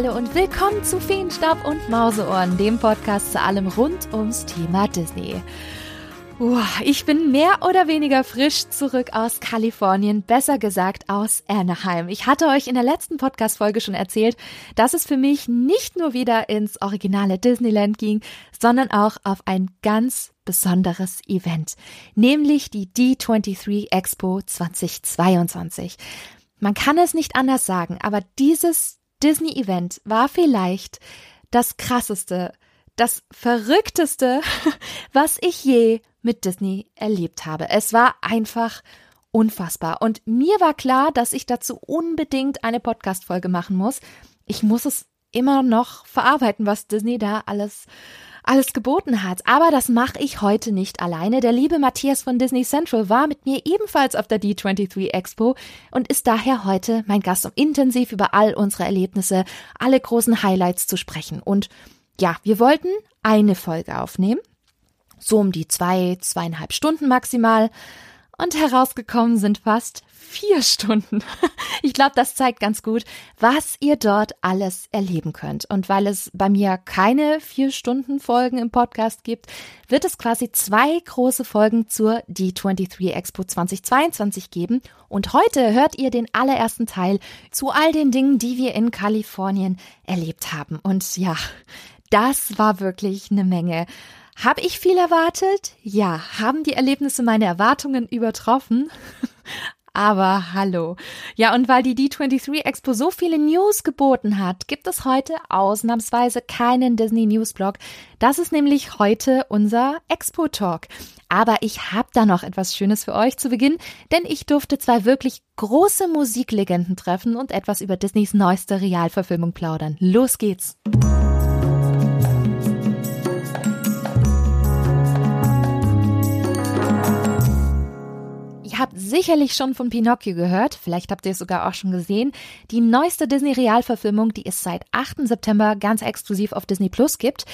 Hallo und willkommen zu Feenstaub und Mauseohren, dem Podcast zu allem rund ums Thema Disney. Ich bin mehr oder weniger frisch zurück aus Kalifornien, besser gesagt aus Anaheim. Ich hatte euch in der letzten Podcast-Folge schon erzählt, dass es für mich nicht nur wieder ins originale Disneyland ging, sondern auch auf ein ganz besonderes Event, nämlich die D23 Expo 2022. Man kann es nicht anders sagen, aber dieses Disney-Event war vielleicht das krasseste, das verrückteste, was ich je mit Disney erlebt habe. Es war einfach unfassbar. Und mir war klar, dass ich dazu unbedingt eine Podcast-Folge machen muss. Ich muss es immer noch verarbeiten, was Disney da alles alles geboten hat. Aber das mache ich heute nicht alleine. Der liebe Matthias von Disney Central war mit mir ebenfalls auf der D23 Expo und ist daher heute mein Gast, um intensiv über all unsere Erlebnisse, alle großen Highlights zu sprechen. Und ja, wir wollten eine Folge aufnehmen. So um die zwei, zweieinhalb Stunden maximal. Und herausgekommen sind fast vier Stunden. Ich glaube, das zeigt ganz gut, was ihr dort alles erleben könnt. Und weil es bei mir keine vier Stunden Folgen im Podcast gibt, wird es quasi zwei große Folgen zur D23 Expo 2022 geben. Und heute hört ihr den allerersten Teil zu all den Dingen, die wir in Kalifornien erlebt haben. Und ja, das war wirklich eine Menge. Habe ich viel erwartet? Ja. Haben die Erlebnisse meine Erwartungen übertroffen? Aber hallo. Ja, und weil die D23 Expo so viele News geboten hat, gibt es heute ausnahmsweise keinen Disney News Blog. Das ist nämlich heute unser Expo Talk. Aber ich habe da noch etwas Schönes für euch zu Beginn, denn ich durfte zwei wirklich große Musiklegenden treffen und etwas über Disneys neueste Realverfilmung plaudern. Los geht's! Ihr habt sicherlich schon von Pinocchio gehört, vielleicht habt ihr es sogar auch schon gesehen. Die neueste Disney-Realverfilmung, die es seit 8. September ganz exklusiv auf Disney Plus gibt.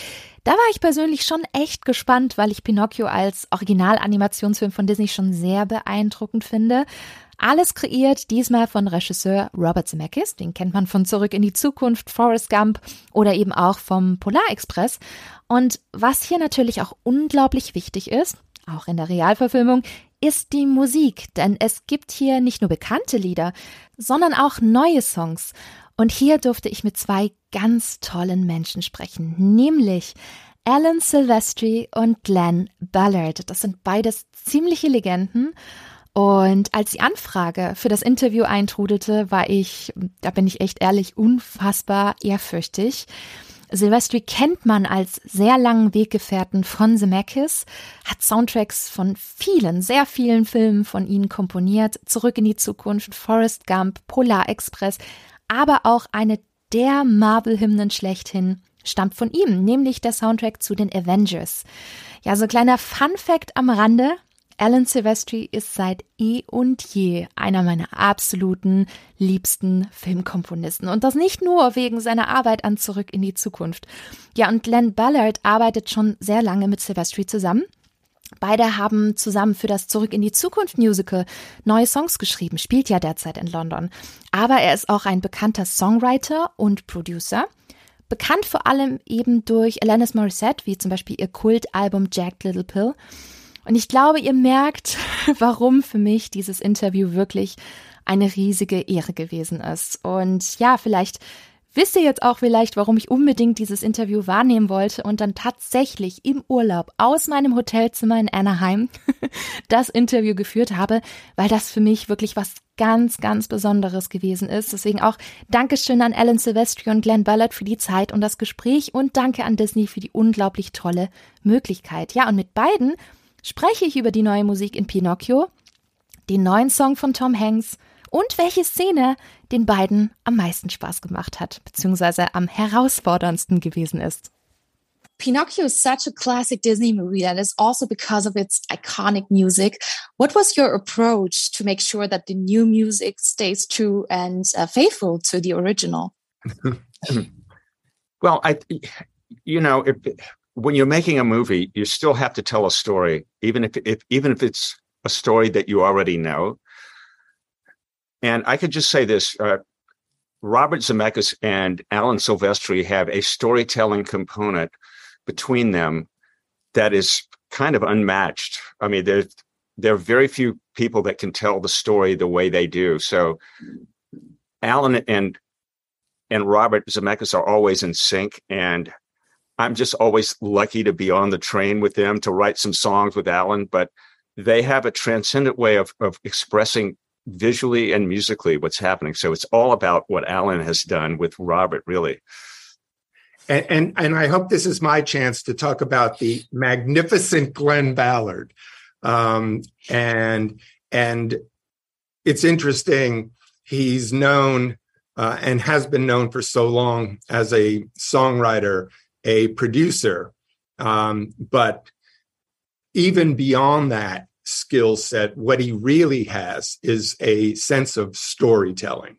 Da war ich persönlich schon echt gespannt, weil ich Pinocchio als Originalanimationsfilm von Disney schon sehr beeindruckend finde. Alles kreiert diesmal von Regisseur Robert Zemeckis, den kennt man von Zurück in die Zukunft, Forrest Gump oder eben auch vom Polar Express. Und was hier natürlich auch unglaublich wichtig ist, auch in der Realverfilmung, ist die Musik, denn es gibt hier nicht nur bekannte Lieder, sondern auch neue Songs. Und hier durfte ich mit zwei ganz tollen Menschen sprechen, nämlich Alan Silvestri und Glenn Ballard. Das sind beides ziemliche Legenden. Und als die Anfrage für das Interview eintrudelte, war ich, da bin ich echt ehrlich, unfassbar ehrfürchtig. Silvestri kennt man als sehr langen Weggefährten von Zemeckis, hat Soundtracks von vielen, sehr vielen Filmen von ihnen komponiert, Zurück in die Zukunft, Forrest Gump, Polar Express, aber auch eine der Marvel-Hymnen schlechthin stammt von ihm, nämlich der Soundtrack zu den Avengers. Ja, so ein kleiner Fun-Fact am Rande. Alan Silvestri ist seit eh und je einer meiner absoluten liebsten Filmkomponisten. Und das nicht nur wegen seiner Arbeit an Zurück in die Zukunft. Ja, und Glenn Ballard arbeitet schon sehr lange mit Silvestri zusammen. Beide haben zusammen für das Zurück in die Zukunft Musical neue Songs geschrieben, spielt ja derzeit in London. Aber er ist auch ein bekannter Songwriter und Producer. Bekannt vor allem eben durch Alanis Morissette, wie zum Beispiel ihr Kultalbum Jagged Little Pill. Und ich glaube, ihr merkt, warum für mich dieses Interview wirklich eine riesige Ehre gewesen ist. Und ja, vielleicht wisst ihr jetzt auch vielleicht, warum ich unbedingt dieses Interview wahrnehmen wollte und dann tatsächlich im Urlaub aus meinem Hotelzimmer in Anaheim das Interview geführt habe, weil das für mich wirklich was ganz, ganz Besonderes gewesen ist. Deswegen auch Dankeschön an Alan Silvestri und Glenn Ballard für die Zeit und das Gespräch und danke an Disney für die unglaublich tolle Möglichkeit. Ja, und mit beiden spreche ich über die neue Musik in Pinocchio, den neuen Song von Tom Hanks und welche Szene den beiden am meisten Spaß gemacht hat, beziehungsweise am herausforderndsten gewesen ist. Pinocchio is such a classic Disney movie that is also because of its iconic music. What was your approach to make sure that the new music stays true and uh, faithful to the original? well, I, you know, if, when you're making a movie, you still have to tell a story, even if, if even if it's a story that you already know. And I could just say this: uh, Robert Zemeckis and Alan Silvestri have a storytelling component between them that is kind of unmatched. I mean, there there are very few people that can tell the story the way they do. So Alan and and Robert Zemeckis are always in sync, and I'm just always lucky to be on the train with them to write some songs with Alan. But they have a transcendent way of of expressing visually and musically what's happening. So it's all about what Alan has done with Robert, really. And, and, and I hope this is my chance to talk about the magnificent Glenn Ballard. Um, and and it's interesting. He's known uh, and has been known for so long as a songwriter, a producer, um, but even beyond that skill set, what he really has is a sense of storytelling.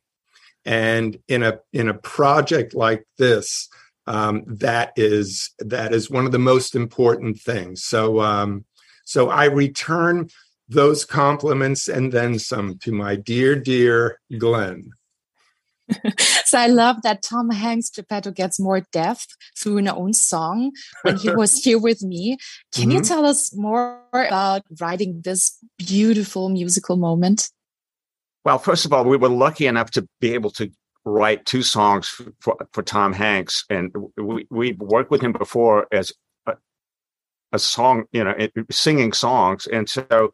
And in a in a project like this, um, that is that is one of the most important things. So um, so I return those compliments and then some to my dear, dear Glenn. so I love that Tom Hanks Geppetto gets more depth through an own song when he was here with me. Can mm-hmm. you tell us more about writing this beautiful musical moment? Well, first of all, we were lucky enough to be able to write two songs for, for Tom Hanks, and we we worked with him before as a, a song, you know, singing songs, and so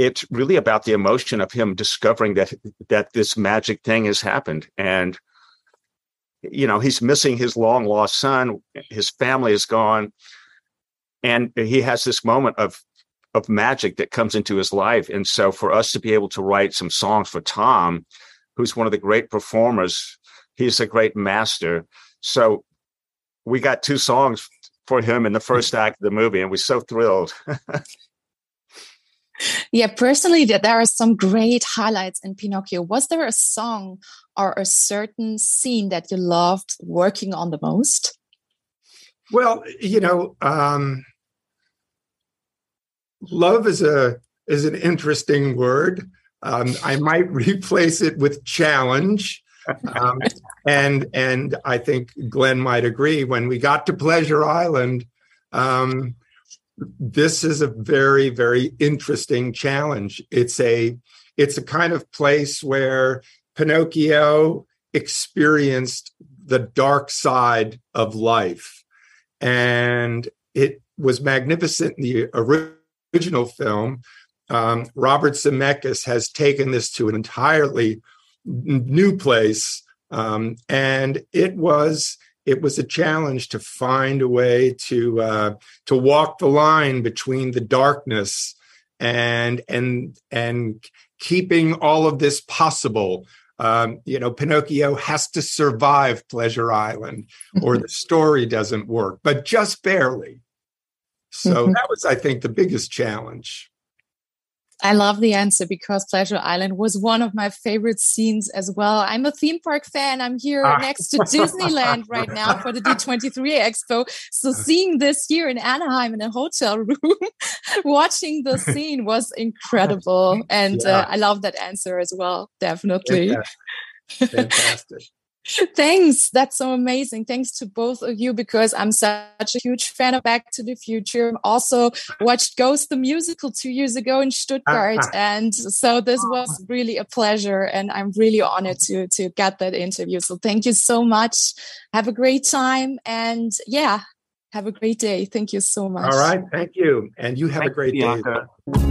it's really about the emotion of him discovering that that this magic thing has happened. And you know he's missing his long lost son his family is gone and he has this moment of of magic that comes into his life. And so for us to be able to write some songs for tom who's one of the great performers he's a great master. So we got two songs for him in the first act of the movie and we're so thrilled yeah, personally, there are some great highlights in Pinocchio. Was there a song or a certain scene that you loved working on the most? Well, you know, um, love is a is an interesting word. Um, I might replace it with challenge. Um, and and I think Glenn might agree. When we got to Pleasure Island, um, this is a very very interesting challenge. It's a it's a kind of place where pinocchio experienced the dark side of life. And it was magnificent in the original film. Um, robert zemeckis has taken this to an entirely new place. Um, and it was it was a challenge to find a way to uh, to walk the line between the darkness and and and keeping all of this possible. Um, you know, Pinocchio has to survive Pleasure Island, or the story doesn't work, but just barely. So mm-hmm. that was, I think, the biggest challenge. I love the answer because Pleasure Island was one of my favorite scenes as well. I'm a theme park fan. I'm here ah. next to Disneyland right now for the D23 Expo. So seeing this here in Anaheim in a hotel room, watching the scene was incredible. And yeah. uh, I love that answer as well. Definitely. Fantastic. Fantastic. Thanks. That's so amazing. Thanks to both of you because I'm such a huge fan of Back to the Future. Also watched Ghost the musical two years ago in Stuttgart. Uh-huh. and so this was really a pleasure and I'm really honored to to get that interview. So thank you so much. Have a great time and yeah, have a great day. Thank you so much. All right. Thank you. And you have Thank a great you, day.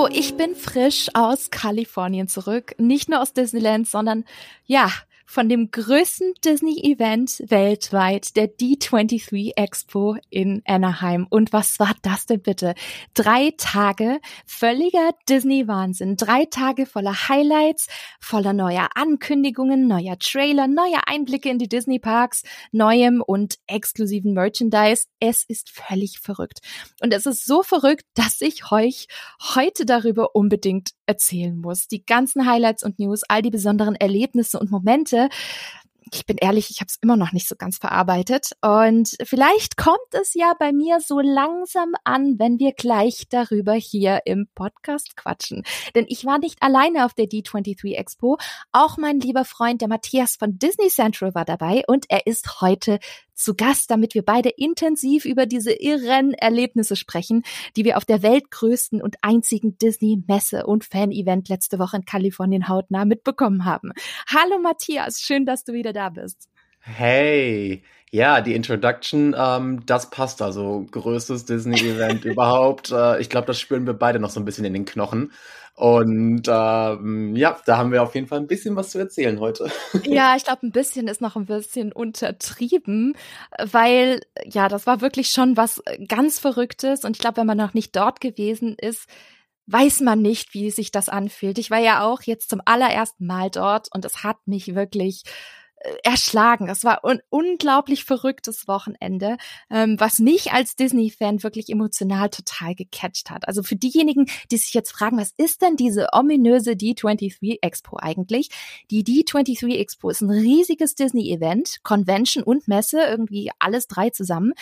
So, ich bin frisch aus Kalifornien zurück. Nicht nur aus Disneyland, sondern ja, von dem größten Disney-Event weltweit, der D23 Expo in Anaheim. Und was war das denn bitte? Drei Tage völliger Disney-Wahnsinn. Drei Tage voller Highlights, voller neuer Ankündigungen, neuer Trailer, neuer Einblicke in die Disney-Parks, neuem und exklusiven Merchandise. Es ist völlig verrückt. Und es ist so verrückt, dass ich euch heute darüber unbedingt erzählen muss. Die ganzen Highlights und News, all die besonderen Erlebnisse und Momente, ich bin ehrlich, ich habe es immer noch nicht so ganz verarbeitet. Und vielleicht kommt es ja bei mir so langsam an, wenn wir gleich darüber hier im Podcast quatschen. Denn ich war nicht alleine auf der D23 Expo. Auch mein lieber Freund, der Matthias von Disney Central war dabei und er ist heute zu Gast, damit wir beide intensiv über diese irren Erlebnisse sprechen, die wir auf der weltgrößten und einzigen Disney-Messe und Fan-Event letzte Woche in Kalifornien hautnah mitbekommen haben. Hallo Matthias, schön, dass du wieder da bist. Hey, ja, die Introduction, ähm, das passt also. Größtes Disney-Event überhaupt. Äh, ich glaube, das spüren wir beide noch so ein bisschen in den Knochen. Und ähm, ja, da haben wir auf jeden Fall ein bisschen was zu erzählen heute. Ja, ich glaube, ein bisschen ist noch ein bisschen untertrieben, weil ja, das war wirklich schon was ganz Verrücktes. Und ich glaube, wenn man noch nicht dort gewesen ist, weiß man nicht, wie sich das anfühlt. Ich war ja auch jetzt zum allerersten Mal dort und es hat mich wirklich äh, erschlagen. Es war ein unglaublich verrücktes Wochenende, ähm, was mich als Disney-Fan wirklich emotional total gecatcht hat. Also für diejenigen, die sich jetzt fragen, was ist denn diese ominöse D23 Expo eigentlich? Die D23 Expo ist ein riesiges Disney-Event, Convention und Messe, irgendwie alles drei zusammen.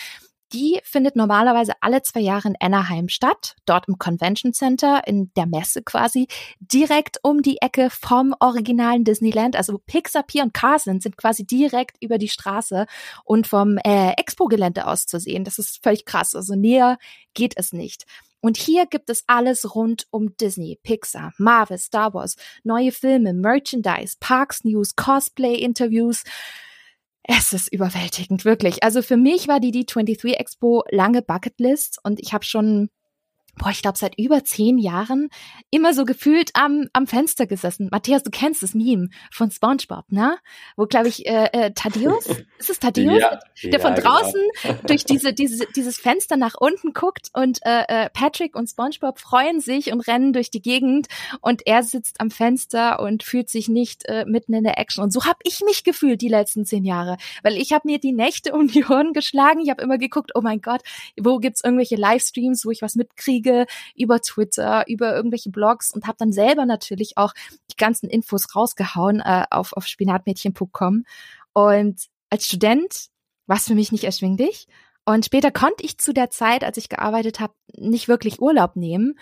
Die findet normalerweise alle zwei Jahre in Anaheim statt, dort im Convention Center, in der Messe quasi, direkt um die Ecke vom originalen Disneyland. Also Pixar, Pier und Cars sind, sind quasi direkt über die Straße und vom äh, Expo-Gelände aus zu sehen. Das ist völlig krass. Also näher geht es nicht. Und hier gibt es alles rund um Disney, Pixar, Marvel, Star Wars, neue Filme, Merchandise, Parks News, Cosplay-Interviews. Es ist überwältigend, wirklich. Also für mich war die D23 Expo lange Bucketlist und ich habe schon boah, ich glaube, seit über zehn Jahren immer so gefühlt am, am Fenster gesessen. Matthias, du kennst das Meme von SpongeBob, ne? Wo, glaube ich, äh, äh, Thaddeus, ist es Thaddeus? Ja, der ja, von genau. draußen genau. durch diese, diese, dieses Fenster nach unten guckt und äh, äh, Patrick und SpongeBob freuen sich und rennen durch die Gegend und er sitzt am Fenster und fühlt sich nicht äh, mitten in der Action. Und so habe ich mich gefühlt die letzten zehn Jahre, weil ich habe mir die Nächte um die Ohren geschlagen. Ich habe immer geguckt, oh mein Gott, wo gibt's irgendwelche Livestreams, wo ich was mitkriege? Kriege über Twitter, über irgendwelche Blogs und habe dann selber natürlich auch die ganzen Infos rausgehauen äh, auf, auf spinatmädchen.com. Und als Student war es für mich nicht erschwinglich. Und später konnte ich zu der Zeit, als ich gearbeitet habe, nicht wirklich Urlaub nehmen.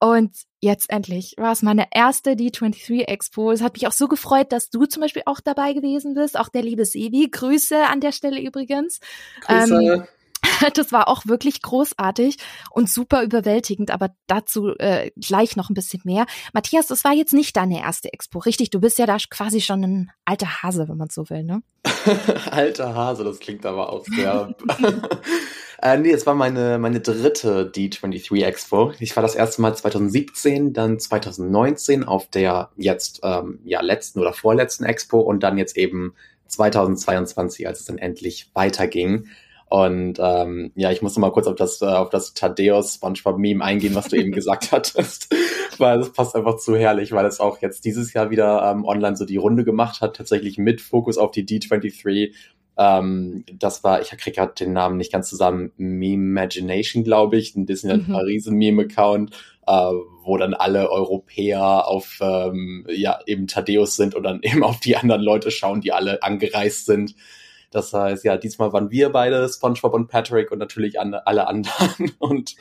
Und jetzt endlich war es meine erste D23 Expo. Es hat mich auch so gefreut, dass du zum Beispiel auch dabei gewesen bist. Auch der liebe Sebi. Grüße an der Stelle übrigens. Grüße. Ähm, das war auch wirklich großartig und super überwältigend, aber dazu äh, gleich noch ein bisschen mehr. Matthias, das war jetzt nicht deine erste Expo, richtig? Du bist ja da quasi schon ein alter Hase, wenn man so will, ne? alter Hase, das klingt aber auch sehr. äh, nee, es war meine, meine dritte D23 Expo. Ich war das erste Mal 2017, dann 2019 auf der jetzt ähm, ja letzten oder vorletzten Expo und dann jetzt eben 2022, als es dann endlich weiterging. Und ähm, ja, ich musste mal kurz auf das, äh, auf das Thaddeus SpongeBob-Meme eingehen, was du eben gesagt hattest, weil das passt einfach zu herrlich, weil es auch jetzt dieses Jahr wieder ähm, online so die Runde gemacht hat, tatsächlich mit Fokus auf die D23. Ähm, das war, ich kriege gerade den Namen nicht ganz zusammen, Meme Imagination, glaube ich, ein Disneyland mhm. Paris Meme-Account, äh, wo dann alle Europäer auf ähm, ja eben Thaddeus sind und dann eben auf die anderen Leute schauen, die alle angereist sind. Das heißt, ja, diesmal waren wir beide, SpongeBob und Patrick und natürlich alle anderen. Und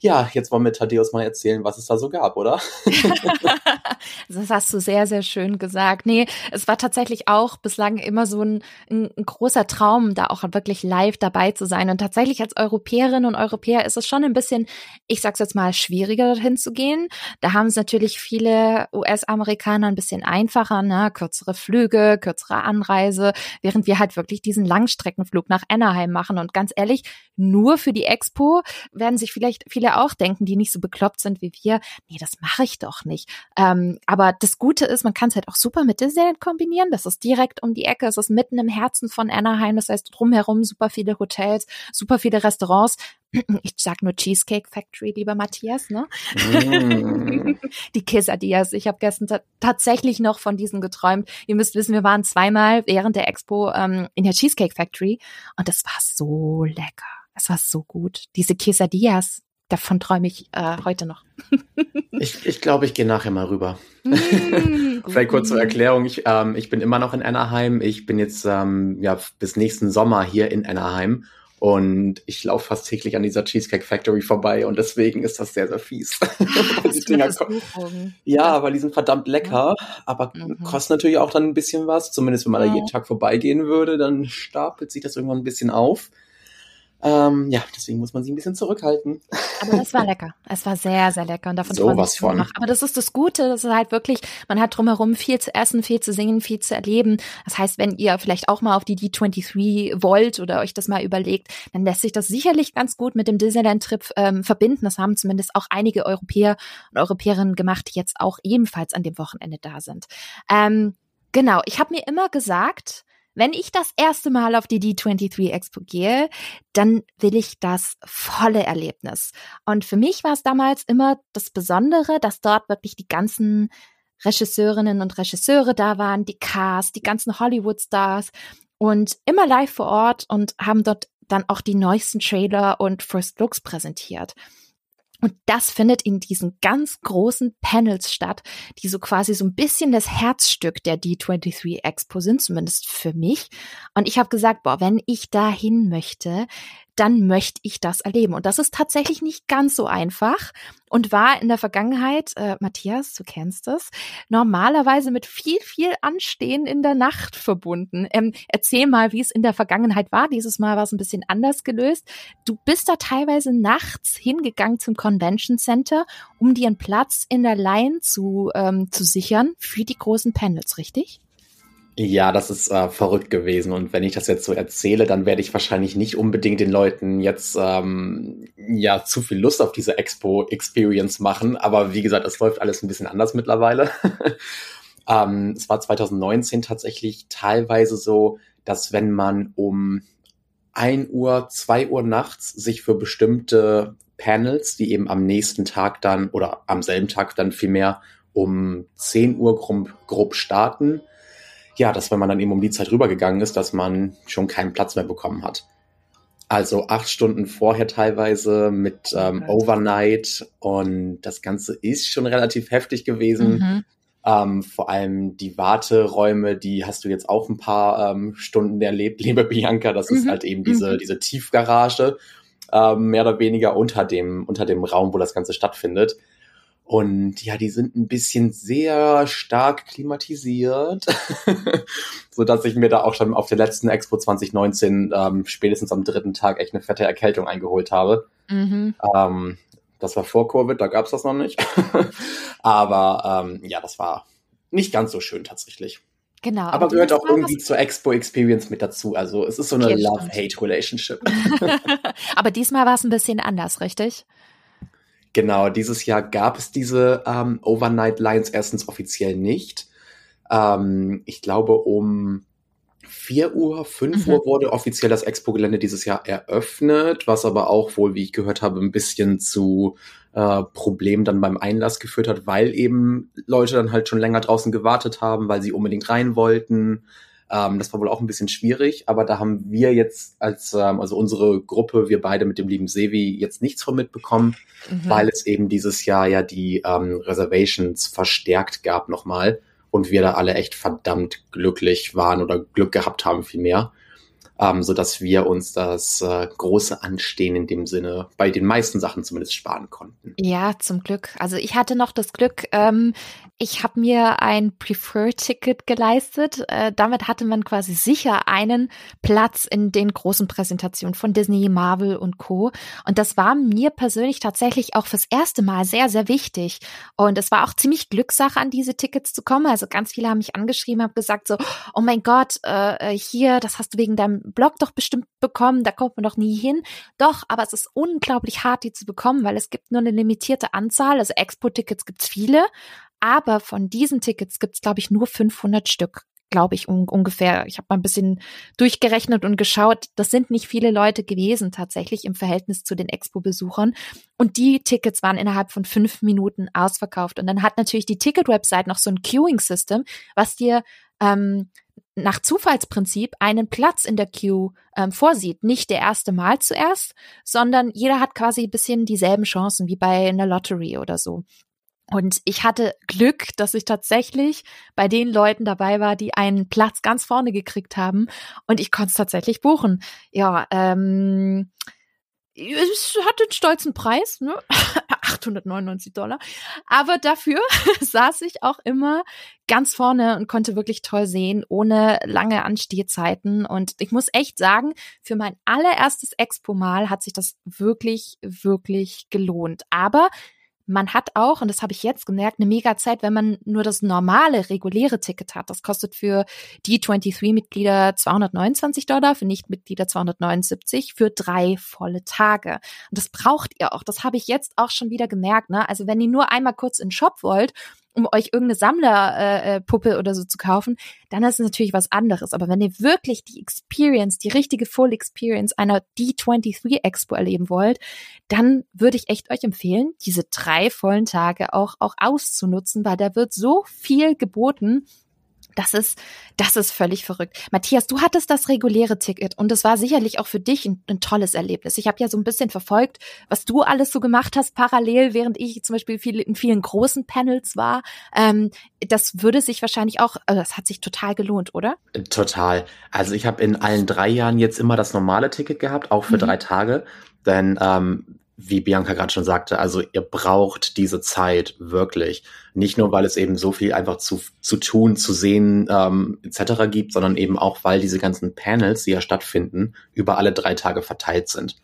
ja, jetzt wollen wir Thaddeus mal erzählen, was es da so gab, oder? das hast du sehr, sehr schön gesagt. Nee, es war tatsächlich auch bislang immer so ein, ein, großer Traum, da auch wirklich live dabei zu sein. Und tatsächlich als Europäerin und Europäer ist es schon ein bisschen, ich sag's jetzt mal, schwieriger dorthin zu gehen. Da haben es natürlich viele US-Amerikaner ein bisschen einfacher, ne? kürzere Flüge, kürzere Anreise, während wir halt wirklich diesen Langstreckenflug nach Anaheim machen. Und ganz ehrlich, nur für die Expo werden sich vielleicht viele viele auch denken, die nicht so bekloppt sind wie wir, nee, das mache ich doch nicht. Ähm, aber das Gute ist, man kann es halt auch super mit Disneyland kombinieren. Das ist direkt um die Ecke, es ist mitten im Herzen von Anaheim, das heißt drumherum super viele Hotels, super viele Restaurants. Ich sag nur Cheesecake Factory, lieber Matthias, ne? Mm. die Quesadillas. Ich habe gestern tatsächlich noch von diesen geträumt. Ihr müsst wissen, wir waren zweimal während der Expo ähm, in der Cheesecake Factory und das war so lecker. Es war so gut. Diese Quesadillas, davon träume ich äh, heute noch. ich ich glaube, ich gehe nachher mal rüber. Mm, Vielleicht kurz zur Erklärung. Ich, ähm, ich bin immer noch in Anaheim. Ich bin jetzt ähm, ja bis nächsten Sommer hier in Anaheim und ich laufe fast täglich an dieser Cheesecake Factory vorbei und deswegen ist das sehr, sehr fies. die Dinger ja, weil die sind verdammt lecker, aber mhm. kosten natürlich auch dann ein bisschen was. Zumindest wenn man ja. da jeden Tag vorbeigehen würde, dann stapelt sich das irgendwann ein bisschen auf. Ähm, ja, deswegen muss man sich ein bisschen zurückhalten. Aber es war lecker. Es war sehr, sehr lecker und davon so was von. Noch. Aber das ist das Gute, das ist halt wirklich, man hat drumherum viel zu essen, viel zu singen, viel zu erleben. Das heißt, wenn ihr vielleicht auch mal auf die D23 wollt oder euch das mal überlegt, dann lässt sich das sicherlich ganz gut mit dem Disneyland-Trip ähm, verbinden. Das haben zumindest auch einige Europäer und Europäerinnen gemacht, die jetzt auch ebenfalls an dem Wochenende da sind. Ähm, genau, ich habe mir immer gesagt, wenn ich das erste Mal auf die D23 Expo gehe, dann will ich das volle Erlebnis. Und für mich war es damals immer das Besondere, dass dort wirklich die ganzen Regisseurinnen und Regisseure da waren, die Cast, die ganzen Hollywood-Stars und immer live vor Ort und haben dort dann auch die neuesten Trailer und First Looks präsentiert. Und das findet in diesen ganz großen Panels statt, die so quasi so ein bisschen das Herzstück der D23 Expo sind, zumindest für mich. Und ich habe gesagt, boah, wenn ich dahin möchte, dann möchte ich das erleben. Und das ist tatsächlich nicht ganz so einfach und war in der Vergangenheit, äh, Matthias, du kennst das, normalerweise mit viel, viel Anstehen in der Nacht verbunden. Ähm, erzähl mal, wie es in der Vergangenheit war. Dieses Mal war es ein bisschen anders gelöst. Du bist da teilweise nachts hingegangen zum Convention Center, um dir einen Platz in der Line zu, ähm, zu sichern für die großen Panels, richtig? Ja, das ist äh, verrückt gewesen. Und wenn ich das jetzt so erzähle, dann werde ich wahrscheinlich nicht unbedingt den Leuten jetzt ähm, ja zu viel Lust auf diese Expo-Experience machen. Aber wie gesagt, es läuft alles ein bisschen anders mittlerweile. ähm, es war 2019 tatsächlich teilweise so, dass wenn man um ein Uhr, zwei Uhr nachts sich für bestimmte Panels, die eben am nächsten Tag dann oder am selben Tag dann vielmehr um 10 Uhr grob, grob starten, ja, dass wenn man dann eben um die Zeit rübergegangen ist, dass man schon keinen Platz mehr bekommen hat. Also acht Stunden vorher teilweise mit ähm, Overnight und das Ganze ist schon relativ heftig gewesen. Mhm. Ähm, vor allem die Warteräume, die hast du jetzt auch ein paar ähm, Stunden erlebt, liebe Bianca. Das ist mhm. halt eben diese, mhm. diese Tiefgarage, ähm, mehr oder weniger unter dem, unter dem Raum, wo das Ganze stattfindet. Und ja, die sind ein bisschen sehr stark klimatisiert, so dass ich mir da auch schon auf der letzten Expo 2019 ähm, spätestens am dritten Tag echt eine fette Erkältung eingeholt habe. Mhm. Ähm, das war vor Covid, da gab's das noch nicht. Aber ähm, ja, das war nicht ganz so schön tatsächlich. Genau. Aber, aber gehört auch irgendwie zur Expo Experience mit dazu. Also es ist so eine okay, Love-Hate-Relationship. aber diesmal war es ein bisschen anders, richtig? Genau, dieses Jahr gab es diese ähm, Overnight Lines erstens offiziell nicht. Ähm, ich glaube, um 4 Uhr, 5 mhm. Uhr wurde offiziell das Expo-Gelände dieses Jahr eröffnet, was aber auch wohl, wie ich gehört habe, ein bisschen zu äh, Problemen dann beim Einlass geführt hat, weil eben Leute dann halt schon länger draußen gewartet haben, weil sie unbedingt rein wollten. Ähm, das war wohl auch ein bisschen schwierig, aber da haben wir jetzt als, ähm, also unsere Gruppe, wir beide mit dem lieben Sevi jetzt nichts von mitbekommen, mhm. weil es eben dieses Jahr ja die ähm, Reservations verstärkt gab nochmal und wir da alle echt verdammt glücklich waren oder Glück gehabt haben vielmehr ähm, so dass wir uns das äh, große Anstehen in dem Sinne bei den meisten Sachen zumindest sparen konnten. Ja, zum Glück. Also ich hatte noch das Glück, ähm, ich habe mir ein Prefer-Ticket geleistet. Äh, damit hatte man quasi sicher einen Platz in den großen Präsentationen von Disney, Marvel und Co. Und das war mir persönlich tatsächlich auch fürs erste Mal sehr, sehr wichtig. Und es war auch ziemlich Glückssache, an diese Tickets zu kommen. Also ganz viele haben mich angeschrieben, haben gesagt so, oh mein Gott, äh, äh hier, das hast du wegen deinem Blog doch bestimmt bekommen, da kommt man doch nie hin. Doch, aber es ist unglaublich hart, die zu bekommen, weil es gibt nur eine limitierte Anzahl. Also Expo-Tickets gibt's viele, aber von diesen Tickets gibt's glaube ich, nur 500 Stück glaube ich un ungefähr. Ich habe mal ein bisschen durchgerechnet und geschaut. Das sind nicht viele Leute gewesen tatsächlich im Verhältnis zu den Expo-Besuchern. Und die Tickets waren innerhalb von fünf Minuten ausverkauft. Und dann hat natürlich die Ticket-Website noch so ein Queuing-System, was dir ähm, nach Zufallsprinzip einen Platz in der Queue ähm, vorsieht. Nicht der erste Mal zuerst, sondern jeder hat quasi ein bisschen dieselben Chancen wie bei einer Lottery oder so. Und ich hatte Glück, dass ich tatsächlich bei den Leuten dabei war, die einen Platz ganz vorne gekriegt haben. Und ich konnte es tatsächlich buchen. Ja, ähm, es hat den stolzen Preis, ne? 899 Dollar. Aber dafür saß ich auch immer ganz vorne und konnte wirklich toll sehen, ohne lange Anstehzeiten. Und ich muss echt sagen, für mein allererstes Expo-Mal hat sich das wirklich, wirklich gelohnt. Aber man hat auch, und das habe ich jetzt gemerkt, eine mega Zeit, wenn man nur das normale, reguläre Ticket hat. Das kostet für die 23-Mitglieder 229 Dollar, für Nichtmitglieder 279 für drei volle Tage. Und das braucht ihr auch. Das habe ich jetzt auch schon wieder gemerkt. Ne? Also wenn ihr nur einmal kurz in den Shop wollt um euch irgendeine Sammlerpuppe äh, äh oder so zu kaufen, dann ist es natürlich was anderes. Aber wenn ihr wirklich die Experience, die richtige Full Experience einer D23 Expo erleben wollt, dann würde ich echt euch empfehlen, diese drei vollen Tage auch, auch auszunutzen, weil da wird so viel geboten das ist, das ist völlig verrückt. Matthias, du hattest das reguläre Ticket und es war sicherlich auch für dich ein, ein tolles Erlebnis. Ich habe ja so ein bisschen verfolgt, was du alles so gemacht hast parallel, während ich zum Beispiel viel, in vielen großen Panels war. Ähm, das würde sich wahrscheinlich auch, also das hat sich total gelohnt, oder? Total. Also ich habe in allen drei Jahren jetzt immer das normale Ticket gehabt, auch für mhm. drei Tage. Denn ähm, wie Bianca gerade schon sagte, also ihr braucht diese Zeit wirklich. Nicht nur, weil es eben so viel einfach zu, zu tun, zu sehen ähm, etc. gibt, sondern eben auch, weil diese ganzen Panels, die ja stattfinden, über alle drei Tage verteilt sind.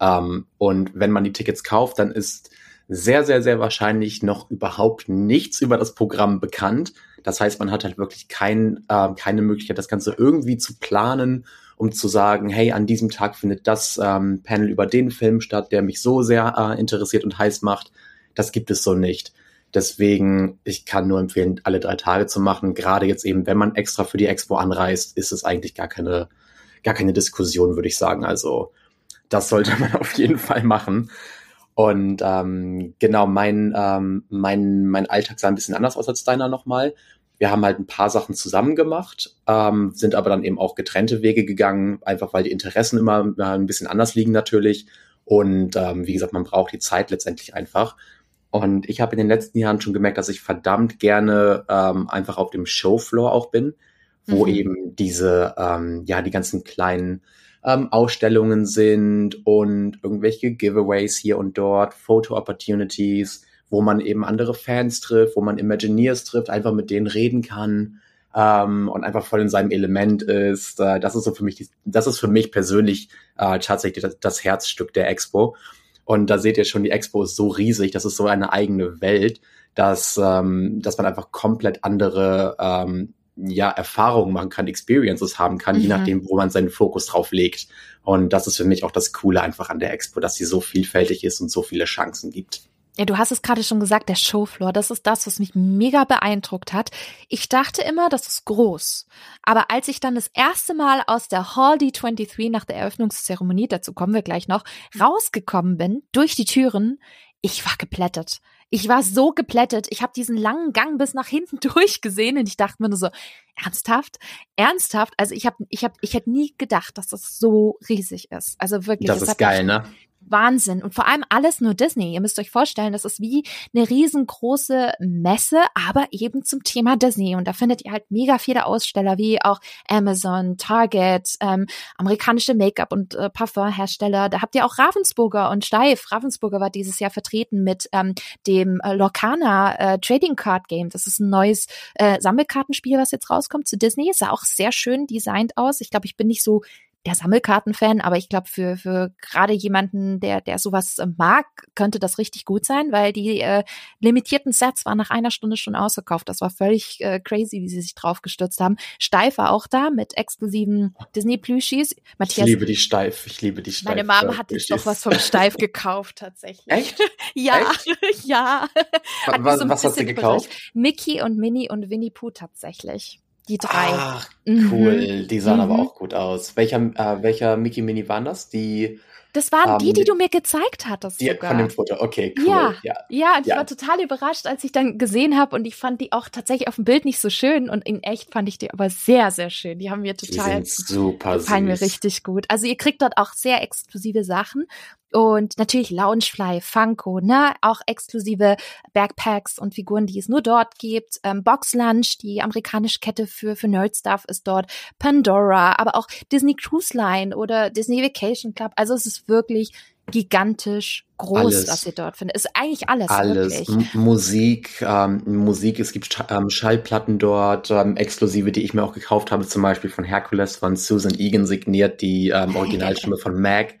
Ähm, und wenn man die Tickets kauft, dann ist sehr, sehr, sehr wahrscheinlich noch überhaupt nichts über das Programm bekannt. Das heißt, man hat halt wirklich kein, äh, keine Möglichkeit, das Ganze irgendwie zu planen um zu sagen, hey, an diesem Tag findet das ähm, Panel über den Film statt, der mich so sehr äh, interessiert und heiß macht. Das gibt es so nicht. Deswegen, ich kann nur empfehlen, alle drei Tage zu machen. Gerade jetzt eben, wenn man extra für die Expo anreist, ist es eigentlich gar keine, gar keine Diskussion, würde ich sagen. Also, das sollte man auf jeden Fall machen. Und ähm, genau, mein, ähm, mein, mein Alltag sah ein bisschen anders aus als deiner nochmal. Wir haben halt ein paar Sachen zusammen gemacht, ähm, sind aber dann eben auch getrennte Wege gegangen, einfach weil die Interessen immer ein bisschen anders liegen natürlich. Und ähm, wie gesagt, man braucht die Zeit letztendlich einfach. Und ich habe in den letzten Jahren schon gemerkt, dass ich verdammt gerne ähm, einfach auf dem Showfloor auch bin, wo mhm. eben diese, ähm, ja, die ganzen kleinen ähm, Ausstellungen sind und irgendwelche Giveaways hier und dort, Photo-Opportunities, wo man eben andere Fans trifft, wo man Imagineers trifft, einfach mit denen reden kann ähm, und einfach voll in seinem Element ist. Äh, das ist so für mich, das ist für mich persönlich äh, tatsächlich das, das Herzstück der Expo. Und da seht ihr schon, die Expo ist so riesig, das ist so eine eigene Welt, dass, ähm, dass man einfach komplett andere ähm, ja, Erfahrungen machen kann, Experiences haben kann, mhm. je nachdem, wo man seinen Fokus drauf legt. Und das ist für mich auch das Coole einfach an der Expo, dass sie so vielfältig ist und so viele Chancen gibt. Ja, du hast es gerade schon gesagt, der Showfloor, das ist das, was mich mega beeindruckt hat. Ich dachte immer, das ist groß. Aber als ich dann das erste Mal aus der Hall D23 nach der Eröffnungszeremonie, dazu kommen wir gleich noch, rausgekommen bin, durch die Türen, ich war geplättet. Ich war so geplättet. Ich habe diesen langen Gang bis nach hinten durchgesehen und ich dachte mir nur so, ernsthaft? Ernsthaft? Also ich habe ich hab, ich hätte nie gedacht, dass das so riesig ist. Also wirklich. Das ist geil, ne? Wahnsinn. Und vor allem alles nur Disney. Ihr müsst euch vorstellen, das ist wie eine riesengroße Messe, aber eben zum Thema Disney. Und da findet ihr halt mega viele Aussteller, wie auch Amazon, Target, ähm, amerikanische Make-up- und äh, Parfumhersteller. Da habt ihr auch Ravensburger und Steif. Ravensburger war dieses Jahr vertreten mit ähm, dem äh, Lorcana äh, Trading Card Game. Das ist ein neues äh, Sammelkartenspiel, was jetzt rauskommt zu Disney. Sah auch sehr schön designt aus. Ich glaube, ich bin nicht so der Sammelkartenfan, aber ich glaube, für, für gerade jemanden, der, der sowas äh, mag, könnte das richtig gut sein, weil die äh, limitierten Sets waren nach einer Stunde schon ausverkauft. Das war völlig äh, crazy, wie sie sich drauf gestürzt haben. Steif war auch da mit exklusiven Disney-Plüschis. Matthias, ich liebe die Steif, ich liebe die Steif. Meine Mama hat sich doch was vom Steif gekauft, tatsächlich. Echt? ja, Echt? ja. was, so was hast du gekauft? Mickey und Minnie und Winnie Pooh tatsächlich. Die drei. Ach, cool. Mhm. Die sahen mhm. aber auch gut aus. Welcher, äh, welcher Mickey Mini waren das? Die Das waren die, die du mir gezeigt hattest. Die sogar. von dem Foto, okay, cool. Ja, Ja, ja, und ich Ja. war total überrascht, als ich dann gesehen habe und ich fand die auch tatsächlich auf dem Bild nicht so schön und in echt fand ich die aber sehr, sehr schön. Die haben mir die total sind super gefallen mir süß. richtig gut. Also ihr kriegt dort auch sehr exklusive Sachen und natürlich Loungefly, Funko, ne, auch exklusive Backpacks und Figuren, die es nur dort gibt. Ähm, Box Lunch, die amerikanische Kette für für Nerd-Stuff ist dort. Pandora, aber auch Disney Cruise Line oder Disney Vacation Club. Also es ist wirklich gigantisch groß, Alles. was ihr dort findet. Ist eigentlich alles, Alles. Musik, ähm, Musik, es gibt Sch ähm, Schallplatten dort, ähm, exklusive, die ich mir auch gekauft habe, zum Beispiel von Hercules von Susan Egan signiert, die ähm, Originalstimme von Mac.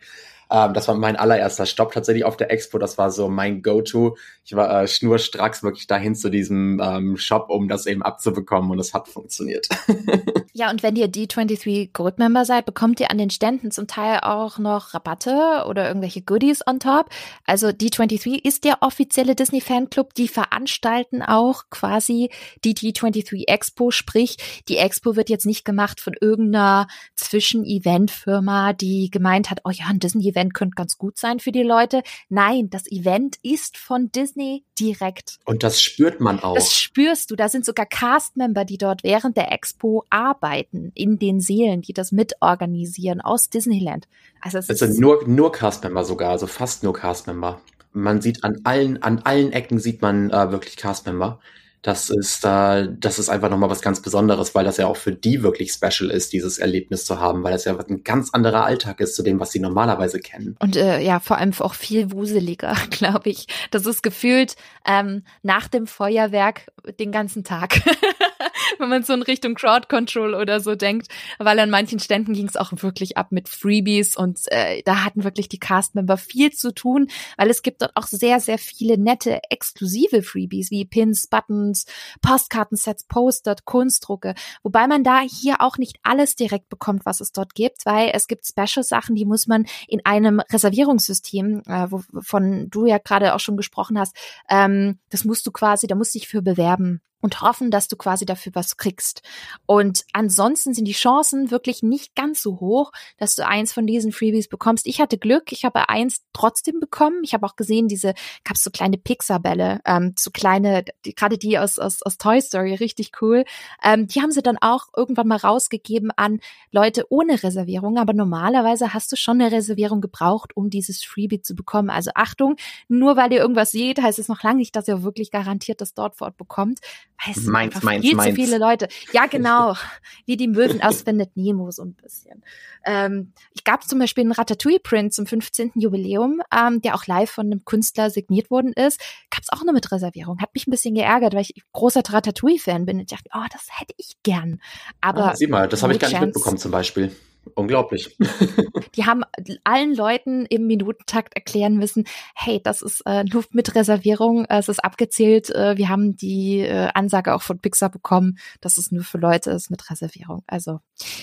Ähm, das war mein allererster Stopp tatsächlich auf der Expo. Das war so mein Go-To. Ich war äh, schnurstracks wirklich dahin zu diesem ähm, Shop, um das eben abzubekommen und es hat funktioniert. Ja, und wenn ihr D23 Gold Member seid, bekommt ihr an den Ständen zum Teil auch noch Rabatte oder irgendwelche Goodies on top. Also D23 ist der offizielle Disney Fanclub. Die veranstalten auch quasi die D23 Expo. Sprich, die Expo wird jetzt nicht gemacht von irgendeiner Zwischen-Event-Firma, die gemeint hat, oh ja, ein Disney-Event könnte ganz gut sein für die Leute. Nein, das Event ist von Disney direkt. Und das spürt man auch. Das spürst du. Da sind sogar Cast-Member, die dort während der Expo arbeiten, in den Seelen, die das mitorganisieren aus Disneyland. Also es sind nur, nur Castmember sogar, also fast nur Castmember. Man sieht an allen, an allen Ecken sieht man äh, wirklich Castmember. Das ist, äh, das ist einfach nochmal was ganz Besonderes, weil das ja auch für die wirklich special ist, dieses Erlebnis zu haben, weil das ja ein ganz anderer Alltag ist zu dem, was sie normalerweise kennen. und äh, ja, vor allem auch viel wuseliger, glaube ich. Das ist gefühlt ähm, nach dem Feuerwerk den ganzen Tag. Wenn man so in Richtung Crowd Control oder so denkt, weil an manchen Ständen ging es auch wirklich ab mit Freebies und äh, da hatten wirklich die Castmember viel zu tun, weil es gibt dort auch sehr, sehr viele nette exklusive Freebies wie Pins, Buttons, Postkartensets, Poster, Kunstdrucke, wobei man da hier auch nicht alles direkt bekommt, was es dort gibt, weil es gibt Special-Sachen, die muss man in einem Reservierungssystem, äh, wovon du ja gerade auch schon gesprochen hast, ähm, das musst du quasi, da musst du dich für bewerben und hoffen, dass du quasi dafür was kriegst. Und ansonsten sind die Chancen wirklich nicht ganz so hoch, dass du eins von diesen Freebies bekommst. Ich hatte Glück, ich habe eins trotzdem bekommen. Ich habe auch gesehen, diese gab so kleine Pixar-Bälle, ähm, so kleine, gerade die aus, aus, aus Toy Story, richtig cool. Ähm, die haben sie dann auch irgendwann mal rausgegeben an Leute ohne Reservierung. Aber normalerweise hast du schon eine Reservierung gebraucht, um dieses Freebie zu bekommen. Also Achtung, nur weil ihr irgendwas seht, heißt es noch lange nicht, dass ihr wirklich garantiert das dort vor Ort bekommt. Es sind Meins, meins, viel meins. zu viele Leute. Ja, genau. Wie die Möwen aus Findet Nemo so ein bisschen. Ähm, ich gab zum Beispiel einen Ratatouille-Print zum 15. Jubiläum, ähm, der auch live von einem Künstler signiert worden ist. Gab es auch nur mit Reservierung. Hat mich ein bisschen geärgert, weil ich großer Ratatouille-Fan bin. Und ich dachte, oh, das hätte ich gern. Aber ah, sieh mal, das habe ich gar nicht chance. mitbekommen zum Beispiel. Unglaublich. Die haben allen Leuten im Minutentakt erklären müssen, hey, das ist äh, nur mit Reservierung, äh, es ist abgezählt, äh, wir haben die äh, Ansage auch von Pixar bekommen, dass es nur für Leute ist mit Reservierung. Also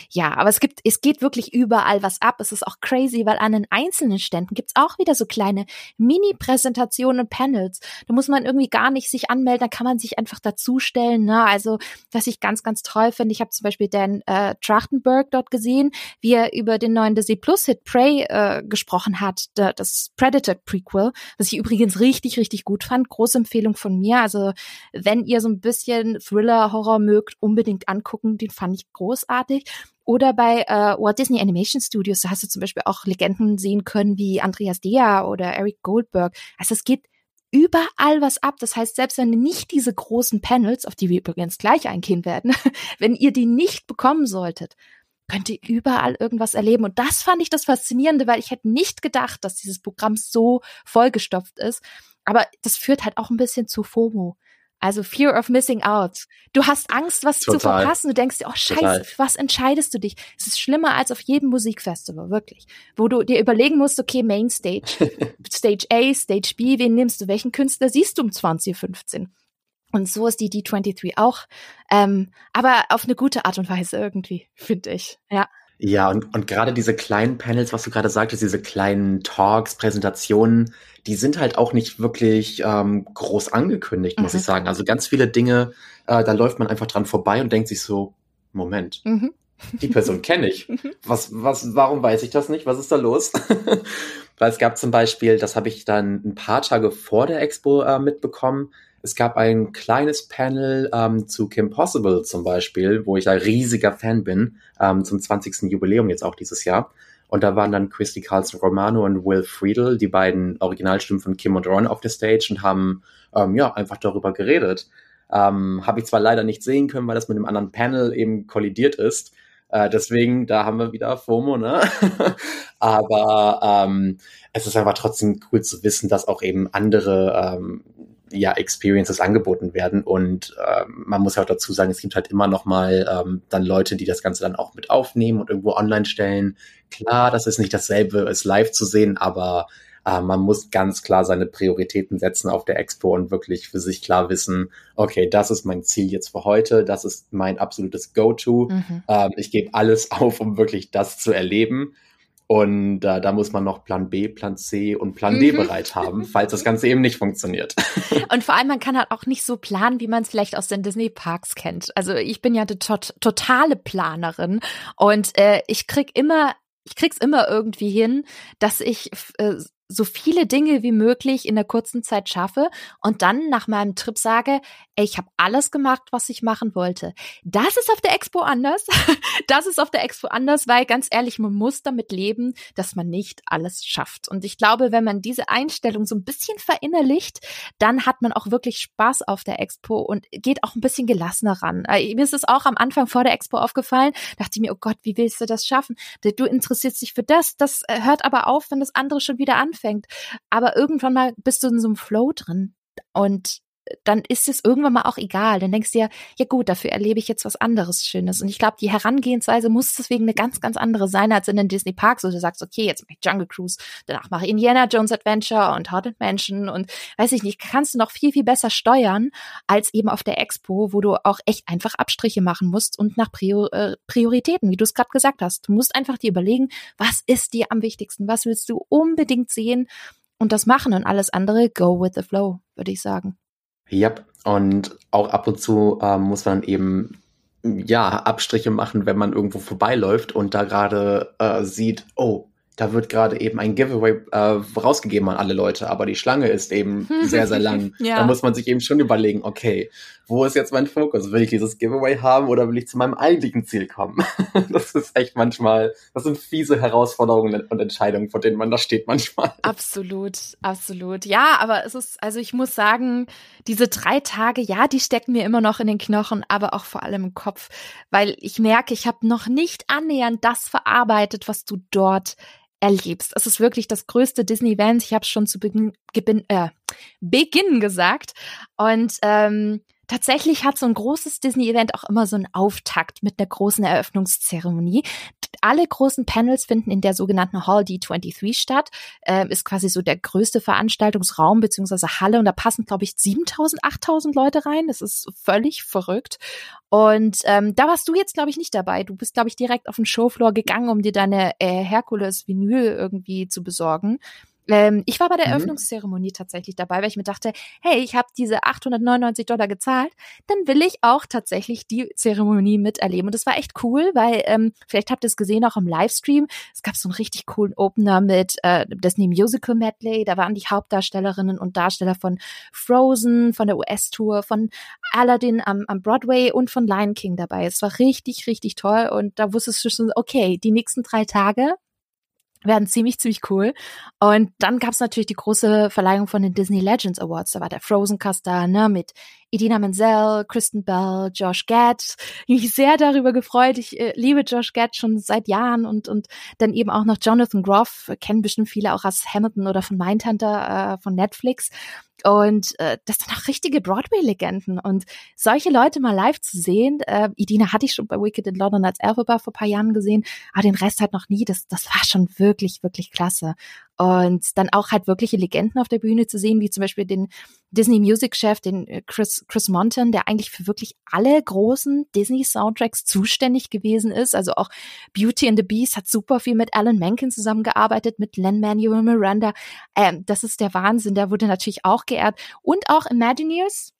ja, aber es gibt, es geht wirklich überall was ab. Es ist auch crazy, weil an den einzelnen Ständen gibt's auch wieder so kleine Mini-Präsentationen und Panels. Da muss man irgendwie gar nicht sich anmelden, da kann man sich einfach dazustellen. Ne? Also, was ich ganz, ganz toll finde, ich habe zum Beispiel Dan äh, Trachtenberg dort gesehen, wie er über den neuen Disney Plus Hit Prey äh, gesprochen hat, da, das Predator Prequel, was ich übrigens richtig, richtig gut fand. Große Empfehlung von mir. Also wenn ihr so ein bisschen Thriller, Horror mögt, unbedingt angucken. Den fand ich großartig. Oder bei äh, Walt Disney Animation Studios, da hast du zum Beispiel auch Legenden sehen können wie Andreas Dea oder Eric Goldberg. Also es geht überall was ab. Das heißt, selbst wenn ihr nicht diese großen Panels, auf die wir übrigens gleich eingehen werden, wenn ihr die nicht bekommen solltet, könnt ihr überall irgendwas erleben. Und das fand ich das Faszinierende, weil ich hätte nicht gedacht, dass dieses Programm so vollgestopft ist. Aber das führt halt auch ein bisschen zu FOMO. Also Fear of Missing Out. Du hast Angst, was zu Total. verpassen. Du denkst dir, oh Scheiße, Total. was entscheidest du dich? Es ist schlimmer als auf jedem Musikfestival, wirklich. Wo du dir überlegen musst, okay, Mainstage, Stage A, Stage B, wen nimmst du? Welchen Künstler siehst du um 2015? Und so ist die D23 auch. Ähm, aber auf eine gute Art und Weise irgendwie, finde ich. Ja. Ja, und, und gerade diese kleinen Panels, was du gerade sagtest, diese kleinen Talks, Präsentationen, die sind halt auch nicht wirklich ähm, groß angekündigt, muss Mhm. ich sagen. Also ganz viele Dinge, äh, da läuft man einfach dran vorbei und denkt sich so, Moment, Mhm. die Person kenne ich. Was, was, warum weiß ich das nicht? Was ist da los? Weil es gab zum Beispiel, das habe ich dann ein paar Tage vor der Expo äh, mitbekommen. Es gab ein kleines Panel ähm, zu Kim Possible zum Beispiel, wo ich ein riesiger Fan bin, ähm, zum 20. Jubiläum jetzt auch dieses Jahr. Und da waren dann Christy Carlson Romano und Will Friedel, die beiden Originalstimmen von Kim und Ron auf der Stage und haben ähm, ja einfach darüber geredet. Ähm, Habe ich zwar leider nicht sehen können, weil das mit einem anderen Panel eben kollidiert ist. Äh, deswegen, da haben wir wieder FOMO, ne? Aber ähm, es ist einfach trotzdem cool zu wissen, dass auch eben andere ähm, ja, Experiences angeboten werden. Und ähm, man muss ja auch dazu sagen, es gibt halt immer noch mal ähm, dann Leute, die das Ganze dann auch mit aufnehmen und irgendwo online stellen. Klar, das ist nicht dasselbe, es live zu sehen, aber äh, man muss ganz klar seine Prioritäten setzen auf der Expo und wirklich für sich klar wissen, okay, das ist mein Ziel jetzt für heute, das ist mein absolutes Go-To. Mhm. Ähm, ich gebe alles auf, um wirklich das zu erleben. Und äh, da muss man noch Plan B, Plan C und Plan mhm. D bereit haben, falls das Ganze eben nicht funktioniert. Und vor allem, man kann halt auch nicht so planen, wie man es vielleicht aus den Disney-Parks kennt. Also ich bin ja eine tot totale Planerin und äh, ich krieg immer ich krieg's immer irgendwie hin, dass ich äh, so viele Dinge wie möglich in der kurzen Zeit schaffe und dann nach meinem Trip sage, ey, ich habe alles gemacht, was ich machen wollte. Das ist auf der Expo anders. Das ist auf der Expo anders, weil ganz ehrlich, man muss damit leben, dass man nicht alles schafft. Und ich glaube, wenn man diese Einstellung so ein bisschen verinnerlicht, dann hat man auch wirklich Spaß auf der Expo und geht auch ein bisschen gelassener ran. Äh, mir ist es auch am Anfang vor der Expo aufgefallen, dachte ich mir, oh Gott, wie willst du das schaffen? Du interessierst dich für das, das äh, hört aber auf, wenn das andere schon wieder anfängt anfängt. Aber irgendwann mal bist du in so einem Flow drin und dann ist es irgendwann mal auch egal. Dann denkst du ja, ja gut, dafür erlebe ich jetzt was anderes Schönes. Und ich glaube, die Herangehensweise muss deswegen eine ganz, ganz andere sein als in den Disney Parks, wo du sagst, okay, jetzt mache ich Jungle Cruise, danach mache ich Indiana Jones Adventure und Haunted Mansion und weiß ich nicht, kannst du noch viel, viel besser steuern als eben auf der Expo, wo du auch echt einfach Abstriche machen musst und nach Prior äh, Prioritäten, wie du es gerade gesagt hast. Du musst einfach dir überlegen, was ist dir am wichtigsten, was willst du unbedingt sehen und das machen und alles andere go with the flow, würde ich sagen. Ja, und auch ab und zu äh, muss man eben ja Abstriche machen, wenn man irgendwo vorbeiläuft und da gerade äh, sieht, oh, da wird gerade eben ein Giveaway äh, rausgegeben an alle Leute, aber die Schlange ist eben sehr, sehr lang. ja. Da muss man sich eben schon überlegen, okay, wo ist jetzt mein Fokus? Will ich dieses Giveaway haben oder will ich zu meinem eigentlichen Ziel kommen? das ist echt manchmal, das sind fiese Herausforderungen und Entscheidungen, vor denen man da steht manchmal. Absolut, absolut. Ja, aber es ist, also ich muss sagen, diese drei Tage, ja, die stecken mir immer noch in den Knochen, aber auch vor allem im Kopf, weil ich merke, ich habe noch nicht annähernd das verarbeitet, was du dort erlebst. Es ist wirklich das größte Disney-Event. Ich habe es schon zu Beginn, äh, Beginn gesagt. Und ähm, tatsächlich hat so ein großes Disney-Event auch immer so einen Auftakt mit einer großen Eröffnungszeremonie. Alle großen Panels finden in der sogenannten Hall D23 statt. Ähm, ist quasi so der größte Veranstaltungsraum beziehungsweise Halle und da passen, glaube ich, 7000, 8000 Leute rein. Das ist völlig verrückt. Und ähm, da warst du jetzt, glaube ich, nicht dabei. Du bist, glaube ich, direkt auf den Showfloor gegangen, um dir deine äh, Herkules-Vinyl irgendwie zu besorgen. Ähm, ich war bei der mhm. Eröffnungszeremonie tatsächlich dabei, weil ich mir dachte, hey, ich habe diese 899 Dollar gezahlt, dann will ich auch tatsächlich die Zeremonie miterleben. Und das war echt cool, weil ähm, vielleicht habt ihr es gesehen auch im Livestream. Es gab so einen richtig coolen Opener mit äh, Disney Musical Medley. Da waren die Hauptdarstellerinnen und Darsteller von Frozen, von der US-Tour, von Aladdin am, am Broadway und von Lion King dabei. Es war richtig, richtig toll. Und da wusstest du schon, okay, die nächsten drei Tage werden ziemlich, ziemlich cool. Und dann gab es natürlich die große Verleihung von den Disney Legends Awards. Da war der Frozen Cast da, ne, mit Idina Menzel, Kristen Bell, Josh Gad. Ich mich sehr darüber gefreut. Ich äh, liebe Josh Gad schon seit Jahren und, und dann eben auch noch Jonathan Groff, kennen bestimmt viele auch aus Hamilton oder von Mindhunter äh, von Netflix. Und äh, das sind auch richtige Broadway-Legenden. Und solche Leute mal live zu sehen, äh, Idina hatte ich schon bei Wicked in London als Elphaba vor paar Jahren gesehen, aber den Rest halt noch nie. Das, das war schon wirklich, wirklich klasse. Und dann auch halt wirkliche Legenden auf der Bühne zu sehen, wie zum Beispiel den Disney Music Chef, den äh, Chris, Chris Monton, der eigentlich für wirklich alle großen Disney Soundtracks zuständig gewesen ist. Also auch Beauty and the Beast hat super viel mit Alan Menken zusammengearbeitet, mit Len Manuel Miranda. Ähm, das ist der Wahnsinn. Der wurde natürlich auch geehrt. Und auch Imagineers,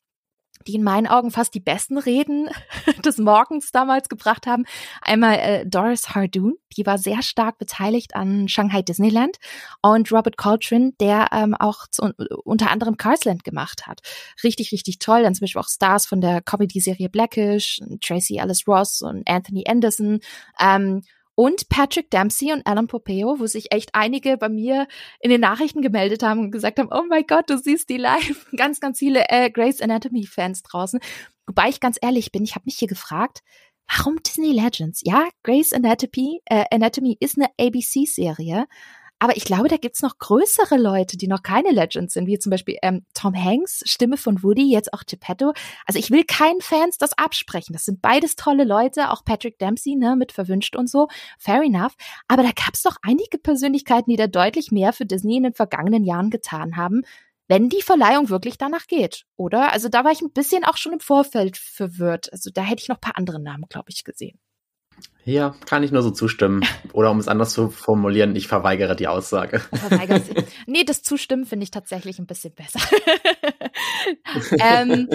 die in meinen Augen fast die besten Reden des Morgens damals gebracht haben. Einmal äh, Doris Hardoon, die war sehr stark beteiligt an Shanghai Disneyland und Robert Coltrane, der ähm, auch zu, unter anderem Carsland gemacht hat. Richtig, richtig toll. Dann zum Beispiel auch Stars von der Comedy-Serie Blackish, Tracy Alice Ross und Anthony Anderson. Ähm, und Patrick Dempsey und Alan Popeo, wo sich echt einige bei mir in den Nachrichten gemeldet haben und gesagt haben, oh mein Gott, du siehst die live. Ganz, ganz viele äh, Grey's Anatomy Fans draußen. Wobei ich ganz ehrlich bin, ich habe mich hier gefragt, warum Disney Legends? Ja, Grey's Anatomy, äh, Anatomy ist eine ABC-Serie, aber ich glaube, da gibt's noch größere Leute, die noch keine Legends sind, wie zum Beispiel ähm, Tom Hanks, Stimme von Woody, jetzt auch Geppetto. Also ich will keinen Fans das absprechen. Das sind beides tolle Leute, auch Patrick Dempsey, ne, mit verwünscht und so. Fair enough. Aber da gab's doch einige Persönlichkeiten, die da deutlich mehr für Disney in den vergangenen Jahren getan haben, wenn die Verleihung wirklich danach geht, oder? Also da war ich ein bisschen auch schon im Vorfeld verwirrt. Also da hätte ich noch paar andere Namen, glaube ich, gesehen. Ja, kann ich nur so zustimmen. Oder um es anders zu formulieren, ich verweigere die Aussage. Verweigere sie. Nee, das Zustimmen finde ich tatsächlich ein bisschen besser. ähm,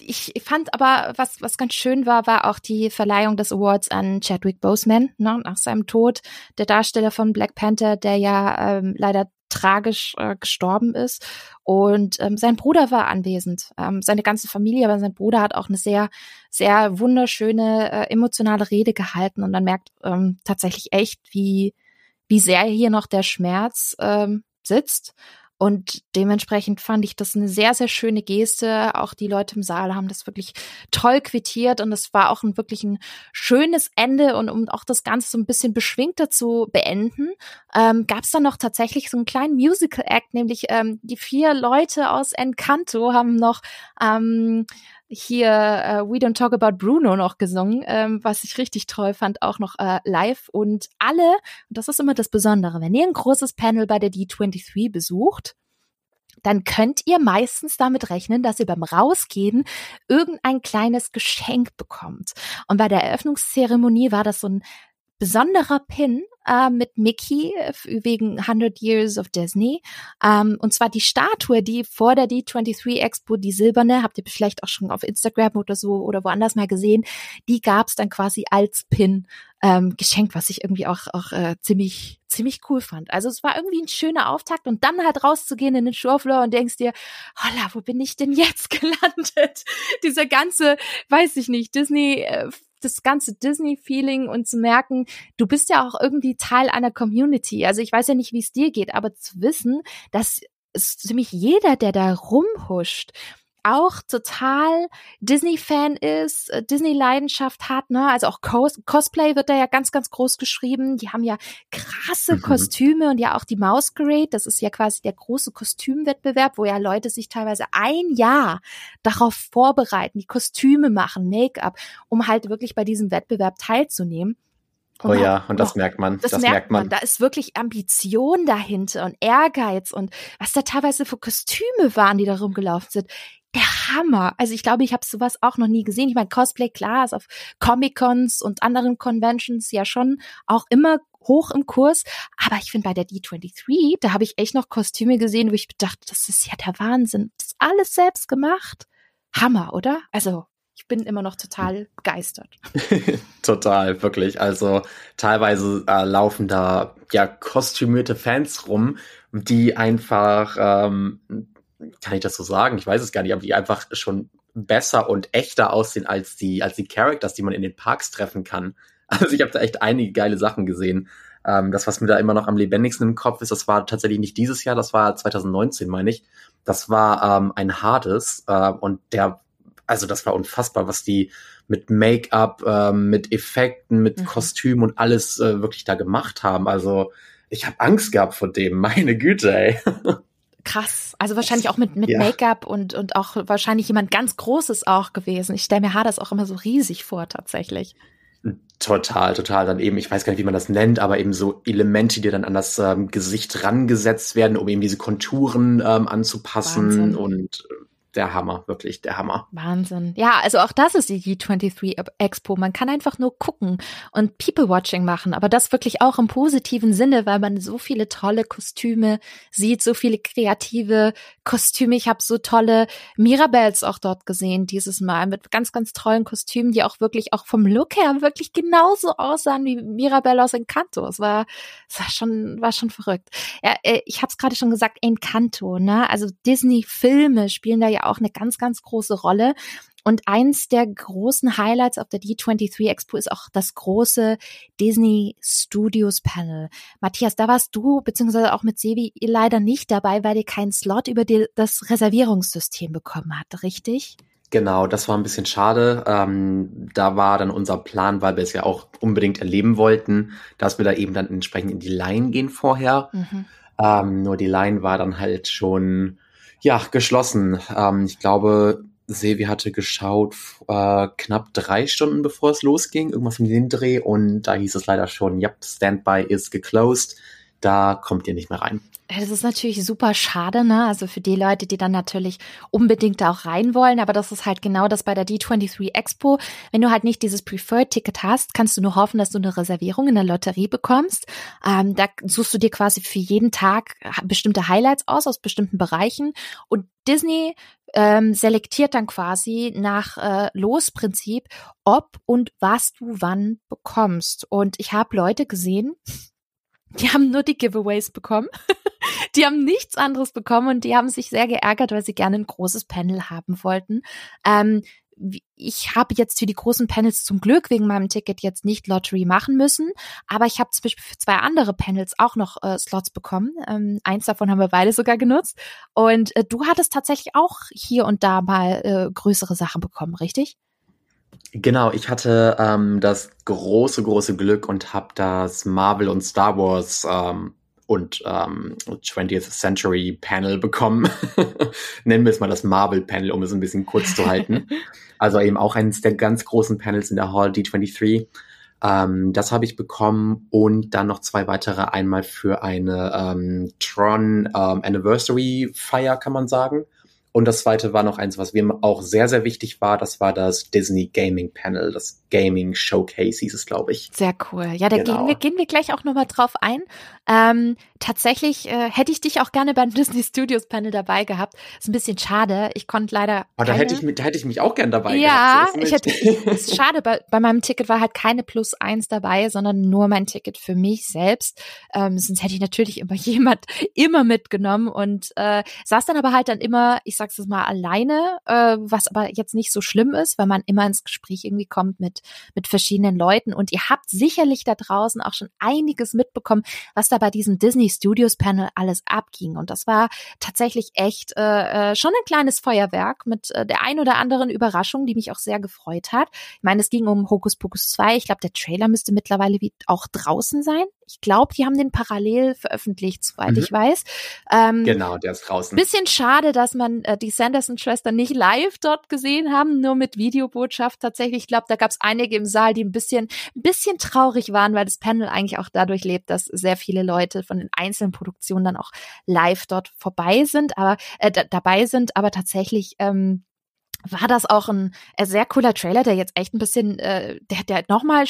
ich fand aber, was, was ganz schön war, war auch die Verleihung des Awards an Chadwick Boseman, ne, nach seinem Tod. Der Darsteller von Black Panther, der ja ähm, leider tragisch äh, gestorben ist. Und ähm, sein Bruder war anwesend, ähm, seine ganze Familie, aber sein Bruder hat auch eine sehr, sehr wunderschöne, äh, emotionale Rede gehalten. Und man merkt ähm, tatsächlich echt, wie, wie sehr hier noch der Schmerz ähm, sitzt. Und dementsprechend fand ich das eine sehr, sehr schöne Geste. Auch die Leute im Saal haben das wirklich toll quittiert und es war auch ein wirklich ein schönes Ende und um auch das Ganze so ein bisschen beschwingter zu beenden, ähm, gab es dann noch tatsächlich so einen kleinen Musical Act, nämlich ähm, die vier Leute aus Encanto haben noch ähm, hier uh, We Don't Talk About Bruno noch gesungen, ähm, was ich richtig toll fand, auch noch äh, live. Und alle, und das ist immer das Besondere, wenn ihr ein großes Panel bei der D23 besucht, dann könnt ihr meistens damit rechnen, dass ihr beim Rausgehen irgendein kleines Geschenk bekommt. Und bei der Eröffnungszeremonie war das so ein besonderer Pin äh, mit Mickey äh, wegen 100 Years of Disney. Ähm, und zwar die Statue, die vor der D23 Expo, die silberne, habt ihr vielleicht auch schon auf Instagram oder so oder woanders mal gesehen, die gab's dann quasi als Pin ähm, geschenkt, was ich irgendwie auch, auch äh, ziemlich, ziemlich cool fand. Also es war irgendwie ein schöner Auftakt und dann halt rauszugehen in den Showfloor und denkst dir, holla, wo bin ich denn jetzt gelandet? Dieser ganze, weiß ich nicht, Disney äh, das ganze Disney-Feeling und zu merken, du bist ja auch irgendwie Teil einer Community. Also ich weiß ja nicht, wie es dir geht, aber zu wissen, dass es ziemlich jeder, der da rumhuscht, auch total Disney-Fan ist, äh, Disney-Leidenschaft hat, ne? Also auch Cos Cosplay wird da ja ganz, ganz groß geschrieben. Die haben ja krasse mhm. Kostüme und ja auch die Masquerade. Das ist ja quasi der große Kostümwettbewerb, wo ja Leute sich teilweise ein Jahr darauf vorbereiten, die Kostüme machen, Make-up, um halt wirklich bei diesem Wettbewerb teilzunehmen. Und oh ja, und das noch, merkt man. Das, das merkt, merkt man. man. Da ist wirklich Ambition dahinter und Ehrgeiz und was da teilweise für Kostüme waren, die da rumgelaufen sind der Hammer. Also ich glaube, ich habe sowas auch noch nie gesehen. Ich meine, Cosplay, klar, ist auf Comic-Cons und anderen Conventions ja schon auch immer hoch im Kurs. Aber ich finde bei der D23, da habe ich echt noch Kostüme gesehen, wo ich dachte, das ist ja der Wahnsinn. Das ist alles selbst gemacht. Hammer, oder? Also ich bin immer noch total begeistert. total, wirklich. Also teilweise äh, laufen da ja kostümierte Fans rum, die einfach ähm, kann ich das so sagen? Ich weiß es gar nicht, aber die einfach schon besser und echter aussehen als die, als die Characters, die man in den Parks treffen kann. Also ich habe da echt einige geile Sachen gesehen. Ähm, das, was mir da immer noch am lebendigsten im Kopf ist, das war tatsächlich nicht dieses Jahr, das war 2019, meine ich. Das war ähm, ein Hades äh, und der, also das war unfassbar, was die mit Make-up, äh, mit Effekten, mit mhm. Kostüm und alles äh, wirklich da gemacht haben. Also ich habe Angst gehabt vor dem, meine Güte, ey. Krass. Also wahrscheinlich auch mit, mit ja. Make-up und, und auch wahrscheinlich jemand ganz Großes auch gewesen. Ich stelle mir Hades auch immer so riesig vor, tatsächlich. Total, total. Dann eben, ich weiß gar nicht, wie man das nennt, aber eben so Elemente, die dann an das ähm, Gesicht rangesetzt werden, um eben diese Konturen ähm, anzupassen. Wahnsinn. Und der Hammer, wirklich der Hammer. Wahnsinn. Ja, also auch das ist die D23 Expo. Man kann einfach nur gucken und People-Watching machen, aber das wirklich auch im positiven Sinne, weil man so viele tolle Kostüme sieht, so viele kreative Kostüme. Ich habe so tolle Mirabells auch dort gesehen dieses Mal mit ganz, ganz tollen Kostümen, die auch wirklich auch vom Look her wirklich genauso aussahen wie Mirabelle aus Encanto. Es war, es war schon, war schon verrückt. Ja, äh, ich habe es gerade schon gesagt, Encanto, ne? Also Disney-Filme spielen da ja auch eine ganz, ganz große Rolle. Und eins der großen Highlights auf der D23 Expo ist auch das große Disney Studios Panel. Matthias, da warst du beziehungsweise auch mit Sevi leider nicht dabei, weil ihr keinen Slot über die, das Reservierungssystem bekommen habt, richtig? Genau, das war ein bisschen schade. Ähm, da war dann unser Plan, weil wir es ja auch unbedingt erleben wollten, dass wir da eben dann entsprechend in die Line gehen vorher. Mhm. Ähm, nur die Line war dann halt schon ja, geschlossen. Ähm, ich glaube, Sevi hatte geschaut äh, knapp drei Stunden bevor es losging, irgendwas um den Dreh. Und da hieß es leider schon, ja, Standby ist geclosed, da kommt ihr nicht mehr rein. Das ist natürlich super schade, ne? Also für die Leute, die dann natürlich unbedingt da auch rein wollen. Aber das ist halt genau das bei der D23 Expo. Wenn du halt nicht dieses Preferred-Ticket hast, kannst du nur hoffen, dass du eine Reservierung in der Lotterie bekommst. Ähm, da suchst du dir quasi für jeden Tag bestimmte Highlights aus, aus bestimmten Bereichen. Und Disney ähm, selektiert dann quasi nach äh, Losprinzip, ob und was du wann bekommst. Und ich habe Leute gesehen, die haben nur die Giveaways bekommen. die haben nichts anderes bekommen und die haben sich sehr geärgert, weil sie gerne ein großes Panel haben wollten. Ähm, ich habe jetzt für die großen Panels zum Glück wegen meinem Ticket jetzt nicht Lottery machen müssen, aber ich habe zum Beispiel für zwei andere Panels auch noch äh, Slots bekommen. Ähm, eins davon haben wir beide sogar genutzt. Und äh, du hattest tatsächlich auch hier und da mal äh, größere Sachen bekommen, richtig? Genau, ich hatte ähm, das große, große Glück und habe das Marvel und Star Wars ähm, und ähm, 20th Century Panel bekommen. Nennen wir es mal das Marvel Panel, um es ein bisschen kurz zu halten. also eben auch eines der ganz großen Panels in der Hall D23. Ähm, das habe ich bekommen und dann noch zwei weitere. Einmal für eine ähm, Tron ähm, Anniversary Feier, kann man sagen. Und das zweite war noch eins, was mir auch sehr, sehr wichtig war. Das war das Disney Gaming Panel, das Gaming Showcase hieß es, glaube ich. Sehr cool. Ja, da genau. gehen, wir, gehen wir gleich auch nochmal drauf ein. Ähm, tatsächlich äh, hätte ich dich auch gerne beim Disney Studios Panel dabei gehabt. Ist ein bisschen schade. Ich konnte leider. Aber da hätte, ich, da hätte ich mich auch gern dabei ja, gehabt. Ja, ich hätte. ist schade. Bei, bei meinem Ticket war halt keine Plus eins dabei, sondern nur mein Ticket für mich selbst. Ähm, sonst hätte ich natürlich immer jemand immer mitgenommen und äh, saß dann aber halt dann immer, ich sag's es mal, alleine, äh, was aber jetzt nicht so schlimm ist, weil man immer ins Gespräch irgendwie kommt mit, mit verschiedenen Leuten. Und ihr habt sicherlich da draußen auch schon einiges mitbekommen, was da bei diesem Disney Studios Panel alles abging. Und das war tatsächlich echt äh, äh, schon ein kleines Feuerwerk mit äh, der ein oder anderen Überraschung, die mich auch sehr gefreut hat. Ich meine, es ging um Hokus Pokus 2. Ich glaube, der Trailer müsste mittlerweile auch draußen sein. Ich glaube, die haben den parallel veröffentlicht, soweit mhm. ich weiß. Ähm, genau, der ist draußen. Bisschen schade, dass man äh, die Sanderson-Schwestern nicht live dort gesehen haben, nur mit Videobotschaft tatsächlich. Ich glaube, da gab es einige im Saal, die ein bisschen, ein bisschen traurig waren, weil das Panel eigentlich auch dadurch lebt, dass sehr viele Leute von den einzelnen Produktionen dann auch live dort vorbei sind, aber äh, dabei sind, aber tatsächlich ähm, war das auch ein äh, sehr cooler Trailer, der jetzt echt ein bisschen, äh, der, der nochmal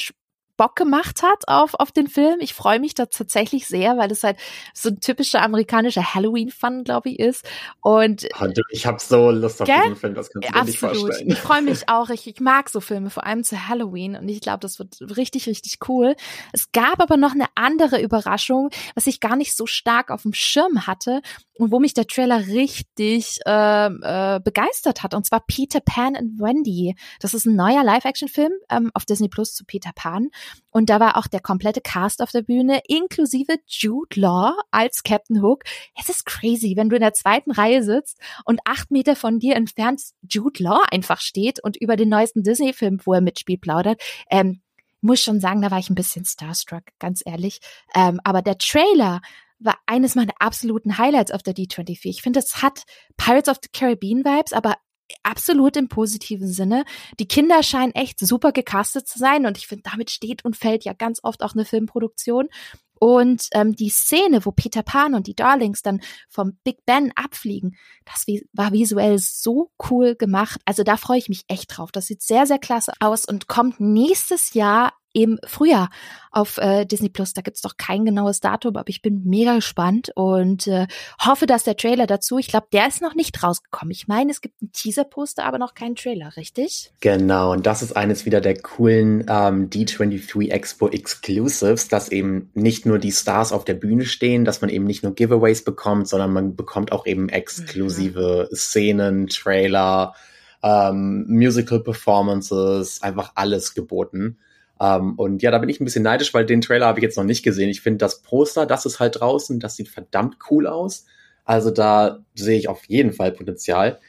Bock gemacht hat auf, auf den Film. Ich freue mich da tatsächlich sehr, weil es halt so ein typischer amerikanischer Halloween-Fun, glaube ich, ist. Und ich habe so Lust auf gell? diesen Film, das kannst du dir nicht vorstellen. Ich freue mich auch. Ich, ich mag so Filme, vor allem zu Halloween. Und ich glaube, das wird richtig, richtig cool. Es gab aber noch eine andere Überraschung, was ich gar nicht so stark auf dem Schirm hatte und wo mich der Trailer richtig äh, äh, begeistert hat. Und zwar Peter Pan and Wendy. Das ist ein neuer Live-Action-Film ähm, auf Disney Plus zu Peter Pan. Und da war auch der komplette Cast auf der Bühne, inklusive Jude Law als Captain Hook. Es ist crazy, wenn du in der zweiten Reihe sitzt und acht Meter von dir entfernt Jude Law einfach steht und über den neuesten Disney-Film, wo er mitspielt, plaudert. Ähm, muss schon sagen, da war ich ein bisschen starstruck, ganz ehrlich. Ähm, aber der Trailer war eines meiner absoluten Highlights auf der D23. Ich finde, es hat Pirates of the Caribbean Vibes, aber absolut im positiven Sinne. Die Kinder scheinen echt super gecastet zu sein und ich finde, damit steht und fällt ja ganz oft auch eine Filmproduktion. Und ähm, die Szene, wo Peter Pan und die Darlings dann vom Big Ben abfliegen, das war visuell so cool gemacht. Also da freue ich mich echt drauf. Das sieht sehr, sehr klasse aus und kommt nächstes Jahr im Frühjahr auf äh, Disney Plus. Da gibt's doch kein genaues Datum, aber ich bin mega gespannt und äh, hoffe, dass der Trailer dazu, ich glaube, der ist noch nicht rausgekommen. Ich meine, es gibt einen Teaser-Poster, aber noch keinen Trailer, richtig? Genau, und das ist eines wieder der coolen ähm, D23 Expo Exclusives, dass eben nicht nur die Stars auf der Bühne stehen, dass man eben nicht nur Giveaways bekommt, sondern man bekommt auch eben exklusive mhm. Szenen, Trailer, ähm, Musical Performances, einfach alles geboten. Um, ähm, und ja, da bin ich ein bisschen neidisch, weil den Trailer habe ich jetzt noch nicht gesehen. Ich finde das Poster, das ist halt draußen, das sieht verdammt cool aus. Also da sehe ich auf jeden Fall Potenzial.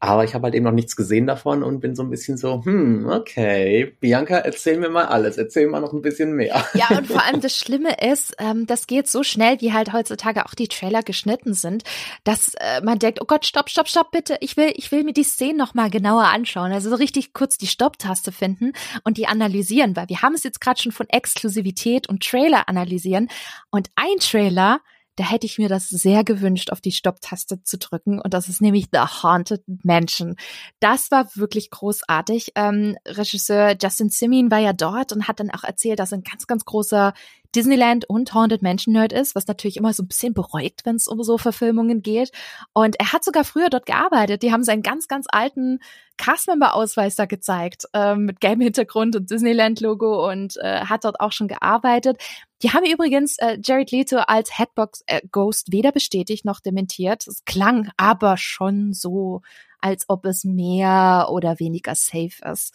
Aber ich habe halt eben noch nichts gesehen davon und bin so ein bisschen so, hm, okay, Bianca, erzähl mir mal alles, erzähl mal noch ein bisschen mehr. Ja, und vor allem das Schlimme ist, ähm, das geht so schnell, wie halt heutzutage auch die Trailer geschnitten sind, dass äh, man denkt, oh Gott, stopp, stopp, stopp, bitte, ich will, ich will mir die Szenen noch mal genauer anschauen. Also so richtig kurz die Stopptaste finden und die analysieren, weil wir haben es jetzt gerade schon von Exklusivität und Trailer analysieren. Und ein Trailer da hätte ich mir das sehr gewünscht, auf die Stopptaste zu drücken. Und das ist nämlich The Haunted Mansion. Das war wirklich großartig. Ähm, Regisseur Justin Simeon war ja dort und hat dann auch erzählt, dass ein ganz, ganz großer Disneyland und Haunted Mansion Nerd ist, was natürlich immer so ein bisschen beruhigt, wenn es um so Verfilmungen geht. Und er hat sogar früher dort gearbeitet. Die haben seinen ganz, ganz alten Castmember-Ausweis da gezeigt, ähm, mit gelbem Hintergrund und Disneyland-Logo und äh, hat dort auch schon gearbeitet. Die haben übrigens äh, Jared Leto als Headbox äh, Ghost weder bestätigt noch dementiert. Es klang aber schon so als ob es mehr oder weniger safe ist.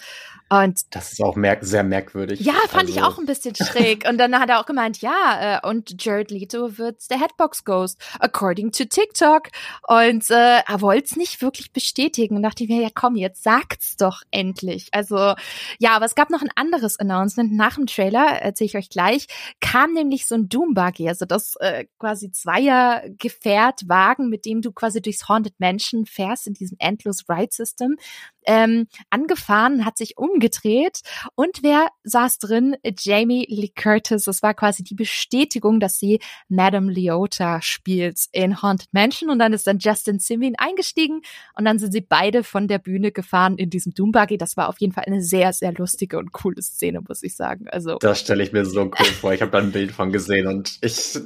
Und das ist auch merk sehr merkwürdig. Ja, fand also. ich auch ein bisschen schräg. Und dann hat er auch gemeint, ja, äh, und Jared Leto wird der Headbox Ghost, according to TikTok. Und äh, er wollte es nicht wirklich bestätigen. Und dachte ich mir, ja komm, jetzt sagt's doch endlich. Also ja, aber es gab noch ein anderes Announcement nach dem Trailer, erzähle ich euch gleich, kam nämlich so ein Doom Buggy, also das äh, quasi Zweier-Gefährt, Wagen, mit dem du quasi durchs Haunted Mansion fährst in diesem Endless Ride System ähm, angefahren, hat sich umgedreht und wer saß drin? Jamie Lee Curtis. Das war quasi die Bestätigung, dass sie Madame Leota spielt in Haunted Mansion und dann ist dann Justin Simeon eingestiegen und dann sind sie beide von der Bühne gefahren in diesem Doombuggy. Das war auf jeden Fall eine sehr, sehr lustige und coole Szene, muss ich sagen. Also das stelle ich mir so cool vor. Ich habe da ein Bild von gesehen und ich,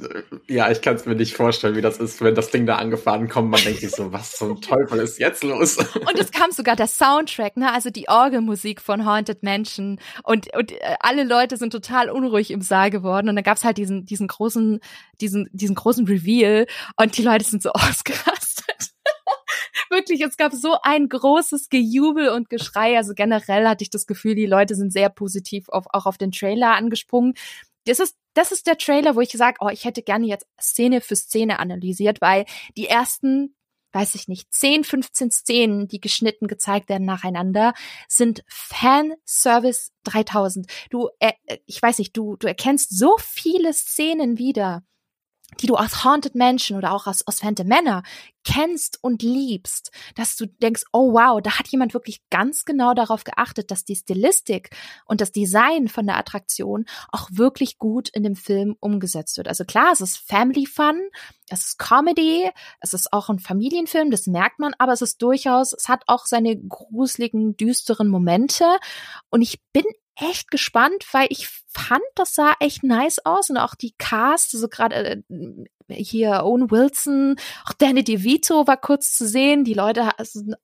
ja, ich kann es mir nicht vorstellen, wie das ist, wenn das Ding da angefahren kommt. Man denkt sich so, was zum Teufel ist jetzt los? Und es kam sogar der Sound Soundtrack, ne, also die Orgelmusik von Haunted Mansion und, und äh, alle Leute sind total unruhig im Saal geworden und dann gab's halt diesen, diesen großen, diesen, diesen großen Reveal und die Leute sind so ausgerastet. Wirklich, es gab so ein großes Gejubel und Geschrei. Also generell hatte ich das Gefühl, die Leute sind sehr positiv auf, auch auf den Trailer angesprungen. Das ist das ist der Trailer, wo ich sage, oh, ich hätte gerne jetzt Szene für Szene analysiert, weil die ersten weiß ich nicht, 10, 15 Szenen, die geschnitten gezeigt werden nacheinander, sind Fanservice 3000. Du, äh, ich weiß nicht, du, du erkennst so viele Szenen wieder die du aus Haunted Mansion oder auch aus, aus Phantom Manor kennst und liebst, dass du denkst, oh wow, da hat jemand wirklich ganz genau darauf geachtet, dass die Stilistik und das Design von der Attraktion auch wirklich gut in dem Film umgesetzt wird. Also klar, es ist Family Fun, es ist Comedy, es ist auch ein Familienfilm, das merkt man, aber es ist durchaus, es hat auch seine gruseligen, düsteren Momente. Und ich bin echt gespannt, weil ich fand, das sah echt nice aus und auch die Cast, so also gerade äh, hier Owen Wilson, auch Danny DeVito war kurz zu sehen. Die Leute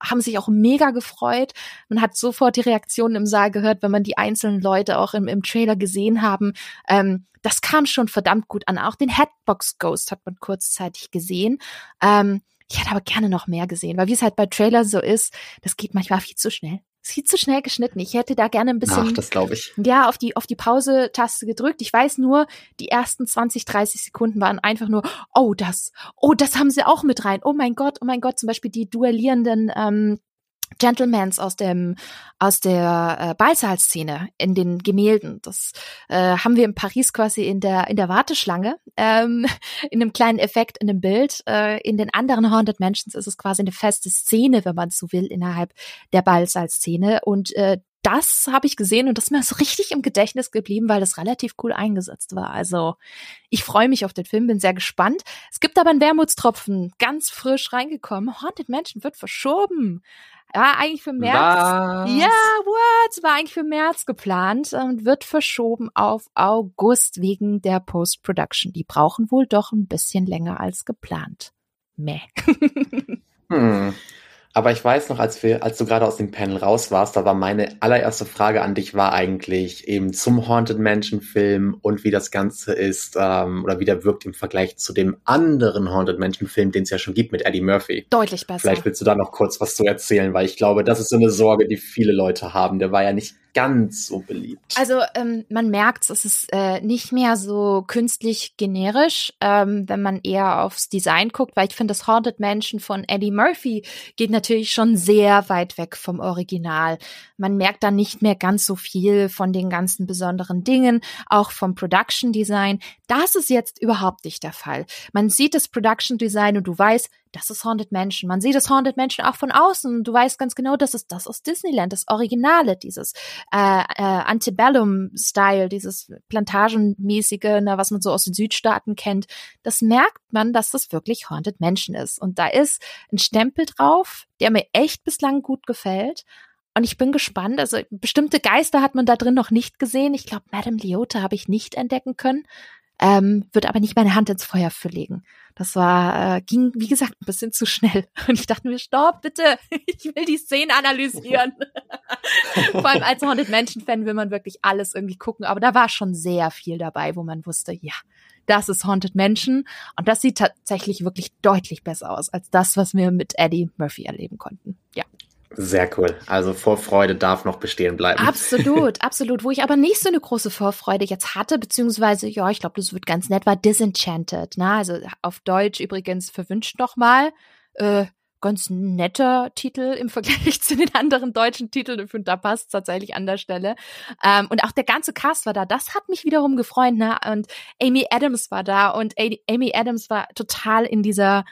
haben sich auch mega gefreut. Man hat sofort die Reaktionen im Saal gehört, wenn man die einzelnen Leute auch im, im Trailer gesehen haben. Ähm, das kam schon verdammt gut an. Auch den Headbox Ghost hat man kurzzeitig gesehen. Ähm, ich hätte aber gerne noch mehr gesehen, weil wie es halt bei Trailern so ist, das geht manchmal viel zu schnell viel zu schnell geschnitten. Ich hätte da gerne ein bisschen, Ach, das glaube ich. Ja, auf die auf die Pause-Taste gedrückt. Ich weiß nur, die ersten 20, 30 Sekunden waren einfach nur, oh das, oh das haben sie auch mit rein. Oh mein Gott, oh mein Gott. Zum Beispiel die duellierenden ähm, Gentlemans aus dem aus der äh, Ballsaalszene in den Gemälden. Das äh, haben wir in Paris quasi in der in der Warteschlange ähm, in einem kleinen Effekt in dem Bild. Äh, in den anderen Haunted Mansions ist es quasi eine feste Szene, wenn man so will, innerhalb der Ballsaalszene und äh, das habe ich gesehen und das ist mir so richtig im Gedächtnis geblieben, weil das relativ cool eingesetzt war. Also ich freue mich auf den Film, bin sehr gespannt. Es gibt aber einen Wermutstropfen, ganz frisch reingekommen. Haunted Mansion wird verschoben. War eigentlich für März. Was? Ja, what? War eigentlich für März geplant und wird verschoben auf August wegen der Post-Production. Die brauchen wohl doch ein bisschen länger als geplant. Meh. hm. Aber ich weiß noch, als wir, als du gerade aus dem Panel raus warst, da war meine allererste Frage an dich war eigentlich eben zum Haunted Mansion Film und wie das Ganze ist ähm, oder wie der wirkt im Vergleich zu dem anderen Haunted Mansion Film, den es ja schon gibt mit Eddie Murphy. Deutlich besser. Vielleicht willst du da noch kurz was zu erzählen, weil ich glaube, das ist so eine Sorge, die viele Leute haben. Der war ja nicht ganz so beliebt. Also ähm, man merkt, es ist äh, nicht mehr so künstlich generisch, ähm, wenn man eher aufs Design guckt, weil ich finde, das Haunted Mansion von Eddie Murphy geht natürlich schon sehr weit weg vom Original. Man merkt da nicht mehr ganz so viel von den ganzen besonderen Dingen, auch vom Production Design. Das ist jetzt überhaupt nicht der Fall. Man sieht das Production Design und du weißt, das ist Haunted Mansion. Man sieht das Haunted Mansion auch von außen du weißt ganz genau, das ist das aus Disneyland, das Originale, dieses äh, äh, Antebellum-Style, dieses Plantagenmäßige, na, was man so aus den Südstaaten kennt. Das merkt man, dass das wirklich Haunted Mansion ist. Und da ist ein Stempel drauf, der mir echt bislang gut gefällt. Und ich bin gespannt. Also bestimmte Geister hat man da drin noch nicht gesehen. Ich glaube, Madame Leota habe ich nicht entdecken können ähm, würde aber nicht meine Hand ins Feuer für legen. Das war, äh, ging, wie gesagt, ein bisschen zu schnell. Und ich dachte mir, stopp, bitte, ich will die Szene analysieren. Vor allem als Haunted Mansion-Fan will man wirklich alles irgendwie gucken. Aber da war schon sehr viel dabei, wo man wusste, ja, das ist Haunted Mansion. Und das sieht tatsächlich wirklich deutlich besser aus als das, was wir mit Eddie Murphy erleben konnten. Ja. Sehr cool. Also Vorfreude darf noch bestehen bleiben. Absolut, absolut. Wo ich aber nicht so eine große Vorfreude jetzt hatte, beziehungsweise, ja, ich glaube, das wird ganz nett, war Disenchanted. Ne? Also auf Deutsch übrigens verwünscht noch mal. Äh, ganz netter Titel im Vergleich zu den anderen deutschen Titeln. Ich finde, da passt tatsächlich an der Stelle. Ähm, und auch der ganze Cast war da. Das hat mich wiederum gefreut. Ne? Und Amy Adams war da und Amy Adams war total in dieser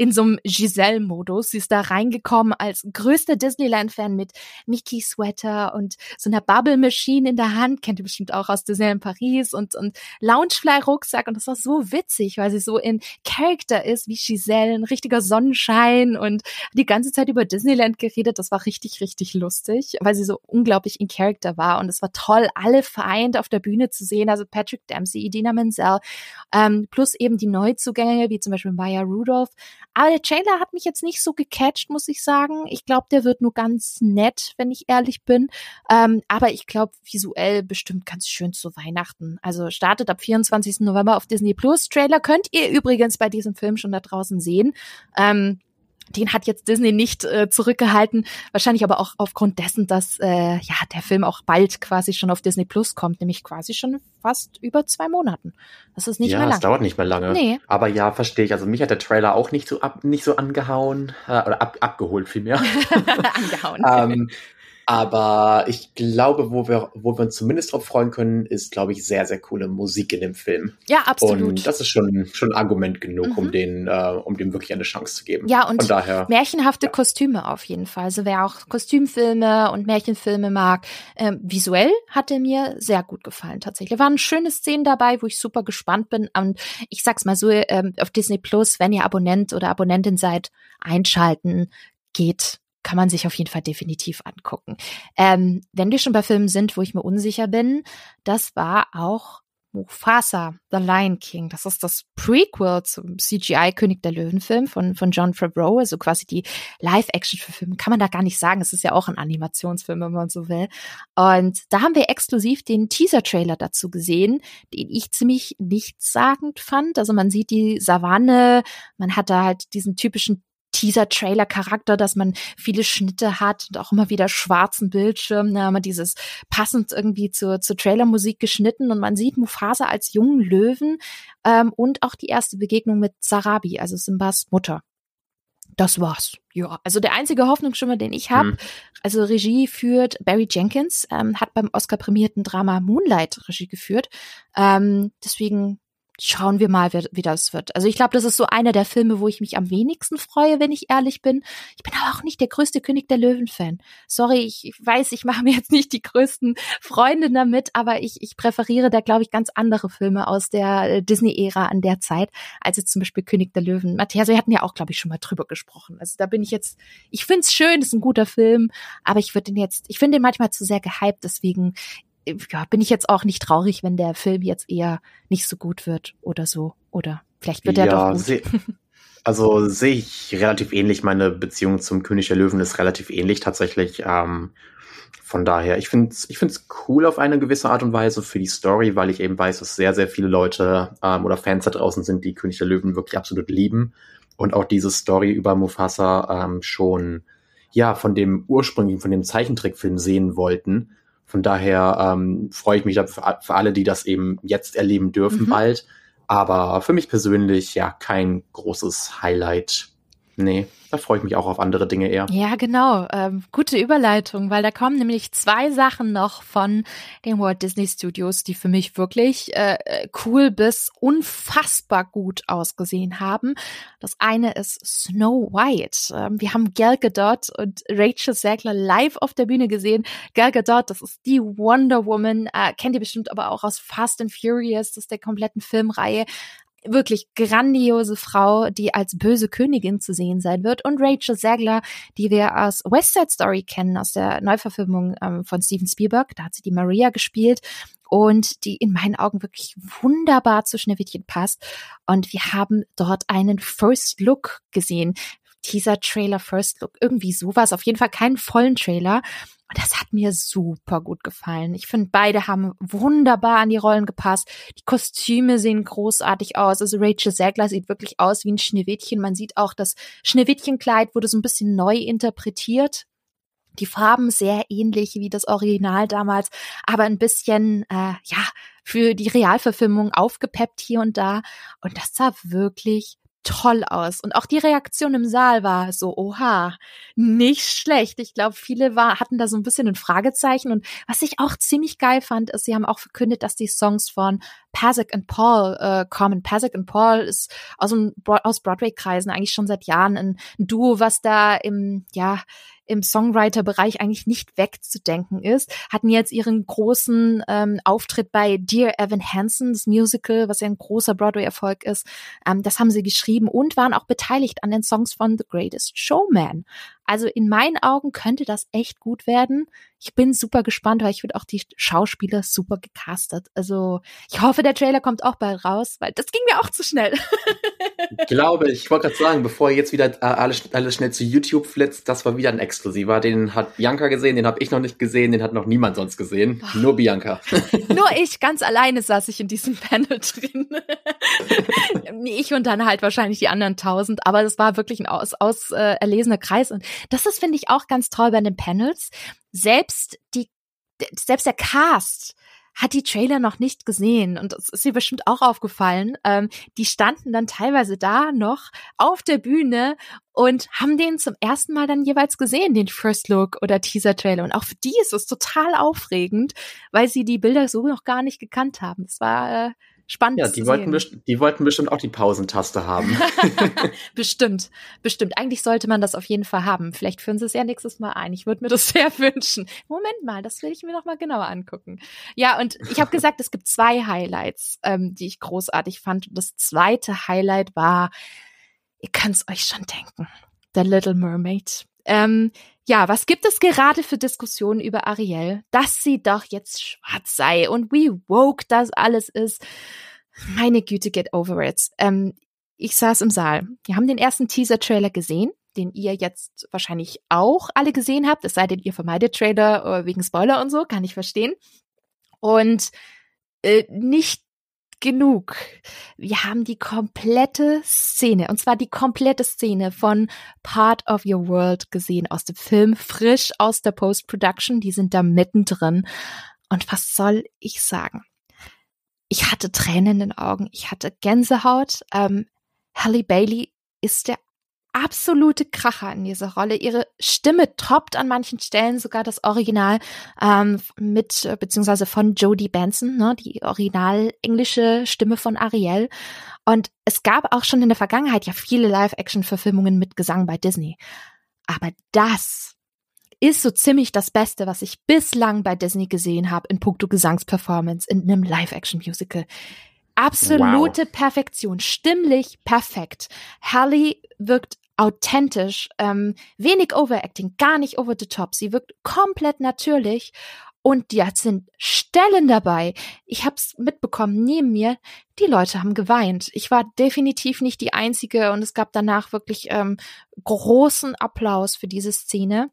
in so einem Giselle-Modus. Sie ist da reingekommen als größter Disneyland-Fan mit Mickey-Sweater und so einer Bubble-Machine in der Hand. Kennt ihr bestimmt auch aus Disneyland Paris und, und Loungefly-Rucksack. Und das war so witzig, weil sie so in Character ist wie Giselle, ein richtiger Sonnenschein und die ganze Zeit über Disneyland geredet. Das war richtig, richtig lustig, weil sie so unglaublich in Character war. Und es war toll, alle vereint auf der Bühne zu sehen. Also Patrick Dempsey, Idina Menzel, ähm, plus eben die Neuzugänge, wie zum Beispiel Maya Rudolph. Aber der Trailer hat mich jetzt nicht so gecatcht, muss ich sagen. Ich glaube, der wird nur ganz nett, wenn ich ehrlich bin. Ähm, aber ich glaube, visuell bestimmt ganz schön zu Weihnachten. Also startet ab 24. November auf Disney Plus. Trailer könnt ihr übrigens bei diesem Film schon da draußen sehen. Ähm, den hat jetzt Disney nicht äh, zurückgehalten, wahrscheinlich aber auch aufgrund dessen, dass äh, ja der Film auch bald quasi schon auf Disney Plus kommt, nämlich quasi schon fast über zwei Monaten. Das ist nicht ja, mehr lange. Ja, es dauert nicht mehr lange. Nee. Aber ja, verstehe ich. Also mich hat der Trailer auch nicht so ab, nicht so angehauen äh, oder ab, abgeholt vielmehr. angehauen. ähm, aber ich glaube, wo wir, wo wir uns zumindest drauf freuen können, ist, glaube ich, sehr, sehr coole Musik in dem Film. Ja, absolut. Und das ist schon, schon Argument genug, mhm. um den, äh, um dem wirklich eine Chance zu geben. Ja, und Von daher, märchenhafte ja. Kostüme auf jeden Fall. Also wer auch Kostümfilme und Märchenfilme mag, ähm, visuell hat er mir sehr gut gefallen tatsächlich. Da waren schöne Szenen dabei, wo ich super gespannt bin. Und ich sag's mal so, ähm, auf Disney Plus, wenn ihr Abonnent oder Abonnentin seid, einschalten geht kann man sich auf jeden Fall definitiv angucken. Ähm, wenn wir schon bei Filmen sind, wo ich mir unsicher bin, das war auch Mufasa, The Lion King. Das ist das Prequel zum CGI-König der Löwen-Film von, von John Favreau, also quasi die Live-Action-Verfilmung. Kann man da gar nicht sagen. Es ist ja auch ein Animationsfilm, wenn man so will. Und da haben wir exklusiv den Teaser-Trailer dazu gesehen, den ich ziemlich nichtssagend fand. Also man sieht die Savanne, man hat da halt diesen typischen Teaser-Trailer-Charakter, dass man viele Schnitte hat und auch immer wieder schwarzen Bildschirm. Da haben wir dieses passend irgendwie zur, zur Trailer-Musik geschnitten und man sieht Mufasa als jungen Löwen ähm, und auch die erste Begegnung mit Sarabi, also Simbas Mutter. Das war's. Ja, also der einzige Hoffnungsschimmer, den ich habe, mhm. also Regie führt Barry Jenkins, ähm, hat beim Oscar-prämierten Drama Moonlight Regie geführt. Ähm, deswegen schauen wir mal, wie, das wird. Also ich glaube, das ist so einer der Filme, wo ich mich am wenigsten freue, wenn ich ehrlich bin. Ich bin aber auch nicht der größte König der Löwen-Fan. Sorry, ich weiß, ich mache mir jetzt nicht die größten Freunde damit, aber ich, ich präferiere da, glaube ich, ganz andere Filme aus der äh, Disney-Ära an der Zeit, als jetzt zum Beispiel König der Löwen. Matthias, wir hatten ja auch, glaube ich, schon mal drüber gesprochen. Also da bin ich jetzt, ich finde es schön, ist ein guter Film, aber ich würde den jetzt, ich finde den manchmal zu sehr gehypt, deswegen ja, bin ich jetzt auch nicht traurig, wenn der Film jetzt eher nicht so gut wird oder so. Oder vielleicht wird er ja, doch gut. Seh, also sehe ich relativ ähnlich. Meine Beziehung zum König der Löwen ist relativ ähnlich tatsächlich. Ähm, von daher, ich finde es ich find's cool auf eine gewisse Art und Weise für die Story, weil ich eben weiß, dass sehr, sehr viele Leute ähm, oder Fans da draußen sind, die König der Löwen wirklich absolut lieben. Und auch diese Story über Mufasa ähm, schon ja von dem ursprünglichen, von dem Zeichentrickfilm sehen wollten. Von daher ähm, freue ich mich für, für alle, die das eben jetzt erleben dürfen mhm. bald. Aber für mich persönlich ja kein großes Highlight. Nee. Da freue ich mich auch auf andere Dinge eher. Ja, genau. Ähm, gute Überleitung, weil da kommen nämlich zwei Sachen noch von den Walt Disney Studios, die für mich wirklich äh, cool bis unfassbar gut ausgesehen haben. Das eine ist Snow White. Ähm, wir haben Gal Gadot und Rachel Zegler live auf der Bühne gesehen. Gal Gadot, das ist die Wonder Woman, äh, kennt ihr bestimmt aber auch aus Fast and Furious, das ist der kompletten Filmreihe wirklich grandiose Frau, die als böse Königin zu sehen sein wird. Und Rachel Zegler, die wir aus West Side Story kennen, aus der Neuverfilmung ähm, von Steven Spielberg. Da hat sie die Maria gespielt und die in meinen Augen wirklich wunderbar zu Schneewittchen passt. Und wir haben dort einen First Look gesehen. Teaser Trailer First Look, irgendwie sowas, auf jeden Fall keinen vollen Trailer. Und das hat mir super gut gefallen. Ich finde, beide haben wunderbar an die Rollen gepasst. Die Kostüme sehen großartig aus. Also Rachel Zegler sieht wirklich aus wie ein Schneewittchen. Man sieht auch, das Schneewittchenkleid wurde so ein bisschen neu interpretiert. Die Farben sehr ähnlich wie das Original damals, aber ein bisschen, äh, ja, für die Realverfilmung aufgepeppt hier und da. Und das sah wirklich toll aus. Und auch die Reaktion im Saal war so, oha, nicht schlecht. Ich glaube, viele war, hatten da so ein bisschen ein Fragezeichen. Und was ich auch ziemlich geil fand, ist, sie haben auch verkündet, dass die Songs von Pasek and Paul äh, kommen. Pasek and Paul ist aus, dem, aus Broadway-Kreisen eigentlich schon seit Jahren ein, ein Duo, was da im, ja, im Songwriter-Bereich eigentlich nicht wegzudenken ist, hatten jetzt ihren großen ähm, Auftritt bei Dear Evan Hansen, das Musical, was ja ein großer Broadway-Erfolg ist. Ähm, das haben sie geschrieben und waren auch beteiligt an den Songs von The Greatest Showman. Also in meinen Augen könnte das echt gut werden. Ich bin super gespannt, weil ich finde auch die Schauspieler super gecastet. Also ich hoffe, der Trailer kommt auch bald raus, weil das ging mir auch zu schnell. ich glaube, ich wollte gerade sagen, bevor jetzt wieder äh, alles, alles schnell zu YouTube flitzt, das war wieder ein Exklusiver. Den hat Bianca gesehen, den habe ich noch nicht gesehen, den hat noch niemand sonst gesehen. Ach. Nur Bianca. Nur ich, ganz alleine saß ich in diesem Panel drin. ich und dann halt wahrscheinlich die anderen tausend, aber das war wirklich ein aus, aus äh, erlesener Kreis. Und das ist, finde ich, auch ganz toll bei den Panels. Selbst die, selbst der Cast hat die Trailer noch nicht gesehen und es ist ihr bestimmt auch aufgefallen. Ähm, die standen dann teilweise da noch auf der Bühne und haben den zum ersten Mal dann jeweils gesehen, den First Look oder Teaser Trailer. Und auch für die ist es total aufregend, weil sie die Bilder so noch gar nicht gekannt haben. Es war äh, spannend. Ja, die wollten, die wollten bestimmt auch die Pausentaste haben. bestimmt, bestimmt. Eigentlich sollte man das auf jeden Fall haben. Vielleicht führen sie es ja nächstes Mal ein. Ich würde mir das sehr wünschen. Moment mal, das will ich mir noch mal genauer angucken. Ja, und ich habe gesagt, es gibt zwei Highlights, ähm, die ich großartig fand. Und das zweite Highlight war, ihr könnt es euch schon denken, The Little Mermaid. Ähm, ja, was gibt es gerade für Diskussionen über Ariel, dass sie doch jetzt schwarz sei und wie woke das alles ist? Meine Güte, get over it. Ähm, ich saß im Saal. Wir haben den ersten Teaser-Trailer gesehen, den ihr jetzt wahrscheinlich auch alle gesehen habt, es sei denn, ihr vermeidet Trailer äh, wegen Spoiler und so, kann ich verstehen. Und äh, nicht genug. Wir haben die komplette Szene, und zwar die komplette Szene von Part of Your World gesehen aus dem Film, frisch aus der Post-Production. Die sind da mittendrin. Und was soll ich sagen? Ich hatte Tränen in den Augen, ich hatte Gänsehaut. Ähm, Halle Bailey ist der absolute Kracher in dieser Rolle. Ihre Stimme toppt an manchen Stellen sogar das Original ähm, mit beziehungsweise von Jodie Benson, ne, die original englische Stimme von Ariel. Und es gab auch schon in der Vergangenheit ja viele Live-Action-Verfilmungen mit Gesang bei Disney. Aber das ist so ziemlich das Beste, was ich bislang bei Disney gesehen habe in puncto Gesangsperformance in einem Live-Action-Musical. Absolute wow. Perfektion, stimmlich perfekt. Halle wirkt authentisch, ähm, wenig Overacting, gar nicht over the top. Sie wirkt komplett natürlich und jetzt sind Stellen dabei. Ich hab's mitbekommen, neben mir, die Leute haben geweint. Ich war definitiv nicht die Einzige und es gab danach wirklich ähm, großen Applaus für diese Szene.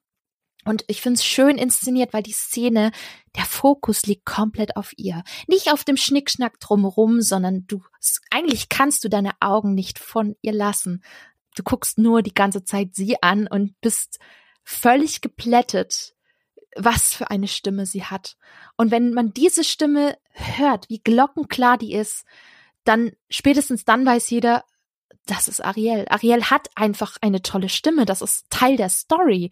Und ich finde es schön inszeniert, weil die Szene, der Fokus liegt komplett auf ihr. Nicht auf dem Schnickschnack drumherum, sondern du, eigentlich kannst du deine Augen nicht von ihr lassen. Du guckst nur die ganze Zeit sie an und bist völlig geplättet, was für eine Stimme sie hat. Und wenn man diese Stimme hört, wie glockenklar die ist, dann spätestens dann weiß jeder, das ist Ariel. Ariel hat einfach eine tolle Stimme. Das ist Teil der Story.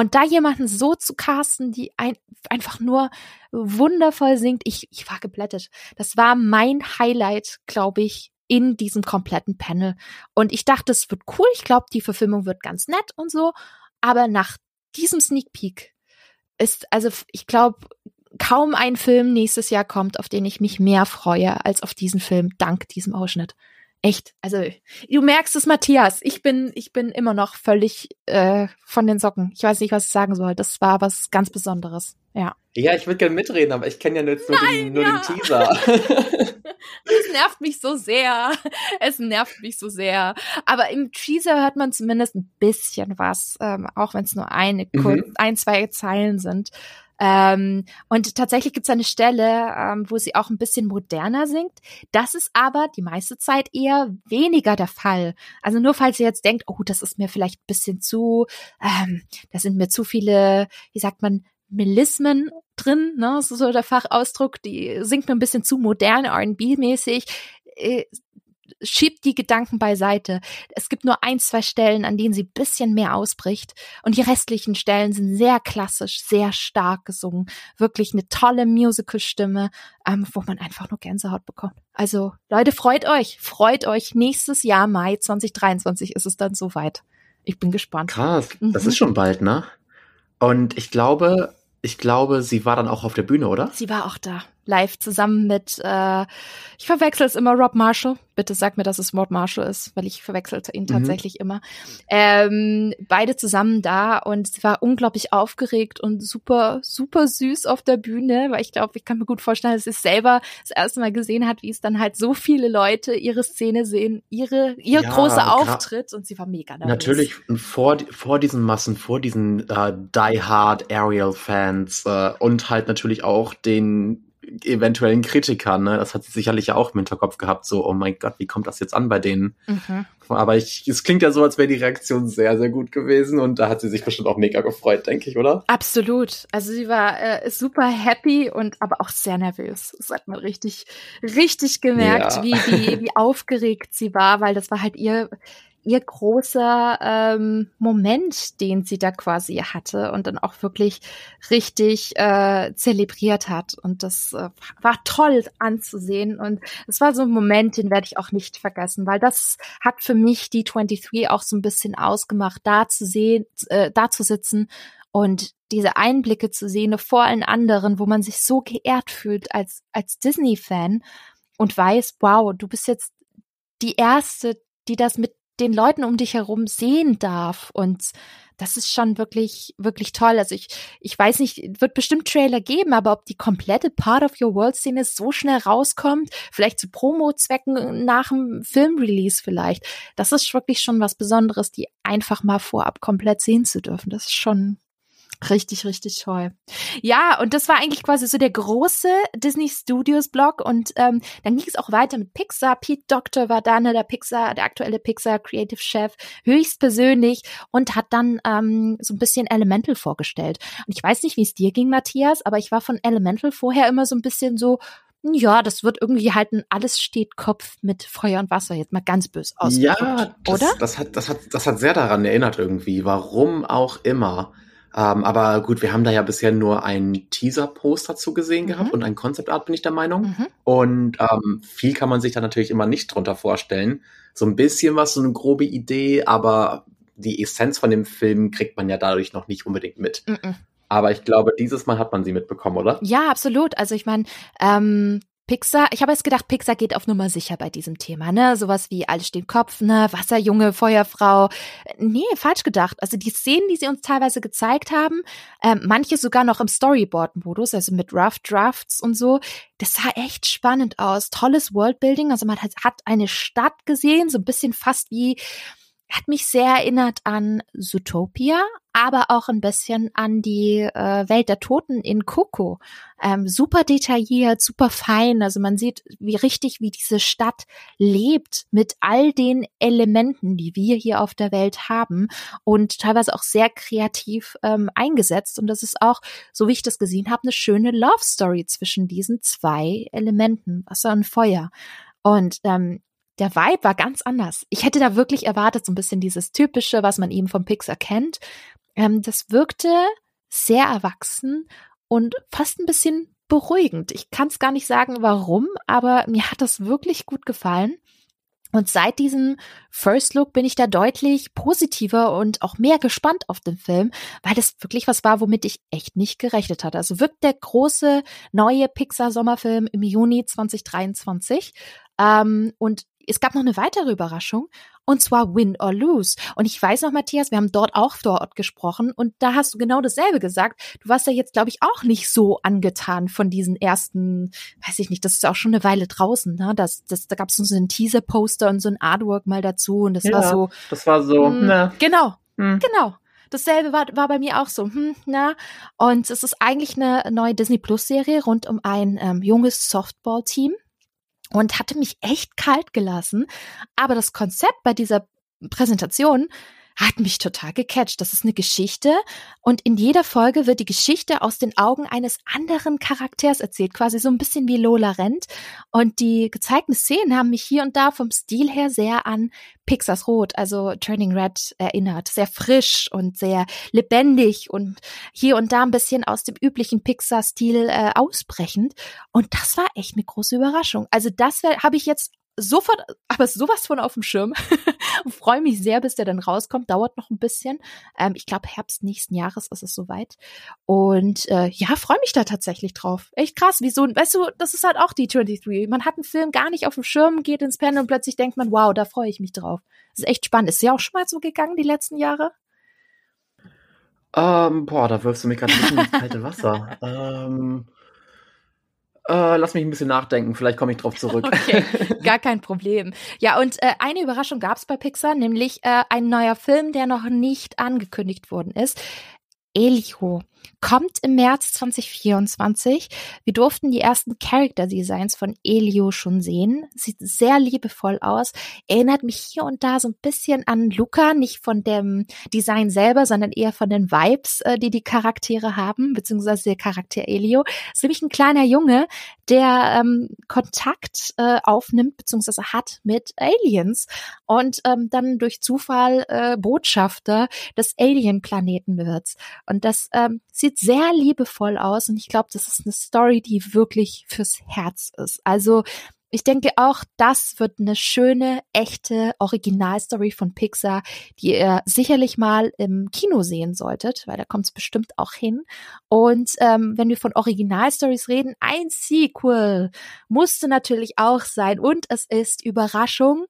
Und da jemanden so zu casten, die ein, einfach nur wundervoll singt, ich, ich war geblättet. Das war mein Highlight, glaube ich, in diesem kompletten Panel. Und ich dachte, es wird cool. Ich glaube, die Verfilmung wird ganz nett und so. Aber nach diesem Sneak Peek ist, also ich glaube, kaum ein Film nächstes Jahr kommt, auf den ich mich mehr freue als auf diesen Film, dank diesem Ausschnitt. Echt, also du merkst es, Matthias. Ich bin, ich bin immer noch völlig äh, von den Socken. Ich weiß nicht, was ich sagen soll. Das war was ganz Besonderes. Ja. Ja, ich würde gerne mitreden, aber ich kenne ja jetzt nur, Nein, den, nur ja. den Teaser. es nervt mich so sehr. Es nervt mich so sehr. Aber im Teaser hört man zumindest ein bisschen was, ähm, auch wenn es nur eine, mhm. ein, zwei Zeilen sind. Ähm, und tatsächlich gibt es eine Stelle, ähm, wo sie auch ein bisschen moderner singt. Das ist aber die meiste Zeit eher weniger der Fall. Also nur falls ihr jetzt denkt, oh, das ist mir vielleicht ein bisschen zu, ähm, da sind mir zu viele, wie sagt man, Melismen drin, ne, das so der Fachausdruck, die singt mir ein bisschen zu modern, R&B-mäßig. Schiebt die Gedanken beiseite. Es gibt nur ein, zwei Stellen, an denen sie bisschen mehr ausbricht. Und die restlichen Stellen sind sehr klassisch, sehr stark gesungen. Wirklich eine tolle Musical-Stimme, ähm, wo man einfach nur Gänsehaut bekommt. Also, Leute, freut euch. Freut euch. Nächstes Jahr, Mai 2023, ist es dann soweit. Ich bin gespannt. Krass. Mhm. Das ist schon bald, ne? Und ich glaube, ich glaube, sie war dann auch auf der Bühne, oder? Sie war auch da live zusammen mit, äh, ich verwechsel es immer, Rob Marshall. Bitte sag mir, dass es Rob Marshall ist, weil ich verwechselte ihn mhm. tatsächlich immer. Ähm, beide zusammen da und sie war unglaublich aufgeregt und super, super süß auf der Bühne, weil ich glaube, ich kann mir gut vorstellen, dass sie es selber das erste Mal gesehen hat, wie es dann halt so viele Leute ihre Szene sehen, ihre, ihr ja, großer Auftritt und sie war mega nervös. Natürlich vor, vor diesen Massen, vor diesen äh, Die Hard Ariel Fans äh, und halt natürlich auch den eventuellen Kritikern. Ne? Das hat sie sicherlich auch im Hinterkopf gehabt, so, oh mein Gott, wie kommt das jetzt an bei denen? Mhm. Aber ich, es klingt ja so, als wäre die Reaktion sehr, sehr gut gewesen und da hat sie sich bestimmt auch mega gefreut, denke ich, oder? Absolut. Also sie war äh, super happy und aber auch sehr nervös. Das hat man richtig, richtig gemerkt, ja. wie, wie, wie aufgeregt sie war, weil das war halt ihr ihr großer ähm, Moment, den sie da quasi hatte und dann auch wirklich richtig äh, zelebriert hat. Und das äh, war toll anzusehen. Und es war so ein Moment, den werde ich auch nicht vergessen, weil das hat für mich die 23 auch so ein bisschen ausgemacht, da zu sehen, äh, da zu sitzen und diese Einblicke zu sehen vor allen anderen, wo man sich so geehrt fühlt als, als Disney-Fan und weiß, wow, du bist jetzt die erste, die das mit den Leuten um dich herum sehen darf. Und das ist schon wirklich, wirklich toll. Also ich, ich weiß nicht, wird bestimmt Trailer geben, aber ob die komplette Part of Your World Szene so schnell rauskommt, vielleicht zu Promo-Zwecken nach dem Filmrelease vielleicht, das ist wirklich schon was Besonderes, die einfach mal vorab komplett sehen zu dürfen. Das ist schon, Richtig, richtig toll. Ja, und das war eigentlich quasi so der große Disney Studios Blog und ähm, dann ging es auch weiter mit Pixar. Pete Doctor war da, ne, der Pixar, der aktuelle Pixar Creative Chef, höchstpersönlich und hat dann ähm, so ein bisschen Elemental vorgestellt. Und ich weiß nicht, wie es dir ging, Matthias, aber ich war von Elemental vorher immer so ein bisschen so, Ja, das wird irgendwie halt ein alles steht Kopf mit Feuer und Wasser, jetzt mal ganz bös ausgedrückt, ja, das, oder? Das hat, das, hat, das hat sehr daran erinnert irgendwie, warum auch immer. Ähm, aber gut, wir haben da ja bisher nur ein Teaser-Poster zu gesehen mhm. gehabt und ein Concept-Art, bin ich der Meinung. Mhm. Und ähm, viel kann man sich da natürlich immer nicht drunter vorstellen. So ein bisschen was, so eine grobe Idee, aber die Essenz von dem Film kriegt man ja dadurch noch nicht unbedingt mit. Mhm. Aber ich glaube, dieses Mal hat man sie mitbekommen, oder? Ja, absolut. Also ich meine, ähm, Pixar, ich habe jetzt gedacht, Pixar geht auf Nummer sicher bei diesem Thema, ne? Sowas wie Alles steht Kopf, ne? Wasserjunge, Feuerfrau. Nee, falsch gedacht. Also die Szenen, die sie uns teilweise gezeigt haben, ähm, manche sogar noch im Storyboard-Modus, also mit Rough Drafts und so, das sah echt spannend aus. Tolles Worldbuilding, also man hat, hat eine Stadt gesehen, so ein bisschen fast wie hat mich sehr erinnert an Zootopia, aber auch ein bisschen an die äh, Welt der Toten in Coco. Ähm, super detailliert, super fein. Also man sieht, wie richtig, wie diese Stadt lebt mit all den Elementen, die wir hier auf der Welt haben und teilweise auch sehr kreativ ähm, eingesetzt. Und das ist auch, so wie ich das gesehen habe, eine schöne Love Story zwischen diesen zwei Elementen, Wasser und Feuer. Und ähm, der Vibe war ganz anders. Ich hätte da wirklich erwartet, so ein bisschen dieses typische, was man eben vom Pixar kennt. Ähm, das wirkte sehr erwachsen und fast ein bisschen beruhigend. Ich kann es gar nicht sagen, warum, aber mir hat das wirklich gut gefallen. Und seit diesem First Look bin ich da deutlich positiver und auch mehr gespannt auf den Film, weil das wirklich was war, womit ich echt nicht gerechnet hatte. Also wirkt der große neue Pixar Sommerfilm im Juni 2023. Ähm, und es gab noch eine weitere Überraschung und zwar Win or Lose. Und ich weiß noch, Matthias, wir haben dort auch vor Ort gesprochen und da hast du genau dasselbe gesagt. Du warst ja jetzt, glaube ich, auch nicht so angetan von diesen ersten, weiß ich nicht, das ist auch schon eine Weile draußen, ne? Das, das, da gab es so einen Teaser-Poster und so ein Artwork mal dazu und das ja, war so. Das war so, mh, hm, ne. Genau, mh. genau. Dasselbe war, war bei mir auch so, hm, na. Und es ist eigentlich eine neue Disney Plus Serie rund um ein ähm, junges Softball-Team und hatte mich echt kalt gelassen. Aber das Konzept bei dieser Präsentation hat mich total gecatcht. Das ist eine Geschichte und in jeder Folge wird die Geschichte aus den Augen eines anderen Charakters erzählt, quasi so ein bisschen wie Lola Rent. Und die gezeigten Szenen haben mich hier und da vom Stil her sehr an Pixars Rot, also Turning Red erinnert. Sehr frisch und sehr lebendig und hier und da ein bisschen aus dem üblichen Pixar-Stil äh, ausbrechend. Und das war echt eine große Überraschung. Also das habe ich jetzt sofort, aber sowas von auf dem Schirm. Freue mich sehr, bis der dann rauskommt. Dauert noch ein bisschen. Ähm, ich glaube, Herbst nächsten Jahres ist es soweit. Und äh, ja, freue mich da tatsächlich drauf. Echt krass. Wieso? Weißt du, das ist halt auch die 23. Man hat einen Film gar nicht auf dem Schirm, geht ins Pen und plötzlich denkt man, wow, da freue ich mich drauf. Das ist echt spannend. Ist ja auch schon mal so gegangen die letzten Jahre? Ähm, boah, da wirfst du mich gerade ein bisschen ins kalte Wasser. ähm, äh, lass mich ein bisschen nachdenken, vielleicht komme ich drauf zurück. Okay, gar kein Problem. Ja, und äh, eine Überraschung gab es bei Pixar, nämlich äh, ein neuer Film, der noch nicht angekündigt worden ist. Elio kommt im März 2024. Wir durften die ersten Character Designs von Elio schon sehen. Sieht sehr liebevoll aus. Erinnert mich hier und da so ein bisschen an Luca, nicht von dem Design selber, sondern eher von den Vibes, äh, die die Charaktere haben, beziehungsweise der Charakter Elio. Ist nämlich ein kleiner Junge, der ähm, Kontakt äh, aufnimmt, beziehungsweise hat mit Aliens und ähm, dann durch Zufall äh, Botschafter des Alien-Planeten wird. Und das ähm, sieht sehr liebevoll aus und ich glaube, das ist eine Story, die wirklich fürs Herz ist. Also ich denke auch, das wird eine schöne, echte Originalstory von Pixar, die ihr sicherlich mal im Kino sehen solltet, weil da kommt es bestimmt auch hin. Und ähm, wenn wir von Originalstories reden, ein Sequel musste natürlich auch sein. Und es ist Überraschung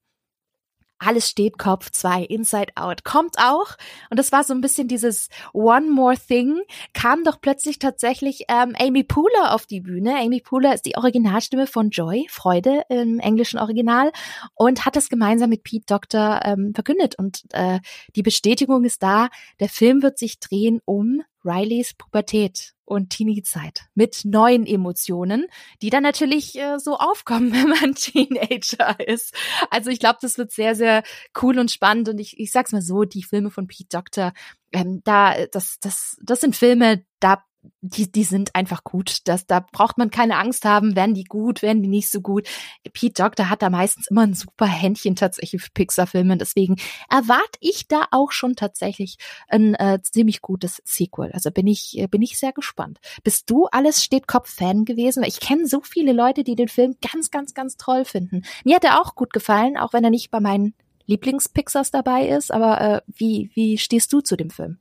alles steht Kopf 2, Inside Out, kommt auch. Und das war so ein bisschen dieses One More Thing, kam doch plötzlich tatsächlich ähm, Amy Pooler auf die Bühne. Amy Pooler ist die Originalstimme von Joy, Freude im englischen Original und hat das gemeinsam mit Pete Doctor ähm, verkündet. Und äh, die Bestätigung ist da, der Film wird sich drehen um Rileys Pubertät und Teenie-Zeit mit neuen Emotionen, die dann natürlich äh, so aufkommen, wenn man Teenager ist. Also ich glaube, das wird sehr, sehr cool und spannend. Und ich, ich sag's mal so, die Filme von Pete Doctor, ähm, da, das, das, das sind Filme, da die, die sind einfach gut. Das, da braucht man keine Angst haben, werden die gut, werden die nicht so gut. Pete Doctor hat da meistens immer ein super Händchen tatsächlich für Pixar-Filme. Deswegen erwarte ich da auch schon tatsächlich ein äh, ziemlich gutes Sequel. Also bin ich, bin ich sehr gespannt. Bist du alles steht Kopf-Fan gewesen? Ich kenne so viele Leute, die den Film ganz, ganz, ganz toll finden. Mir hat er auch gut gefallen, auch wenn er nicht bei meinen Lieblings-Pixars dabei ist. Aber äh, wie, wie stehst du zu dem Film?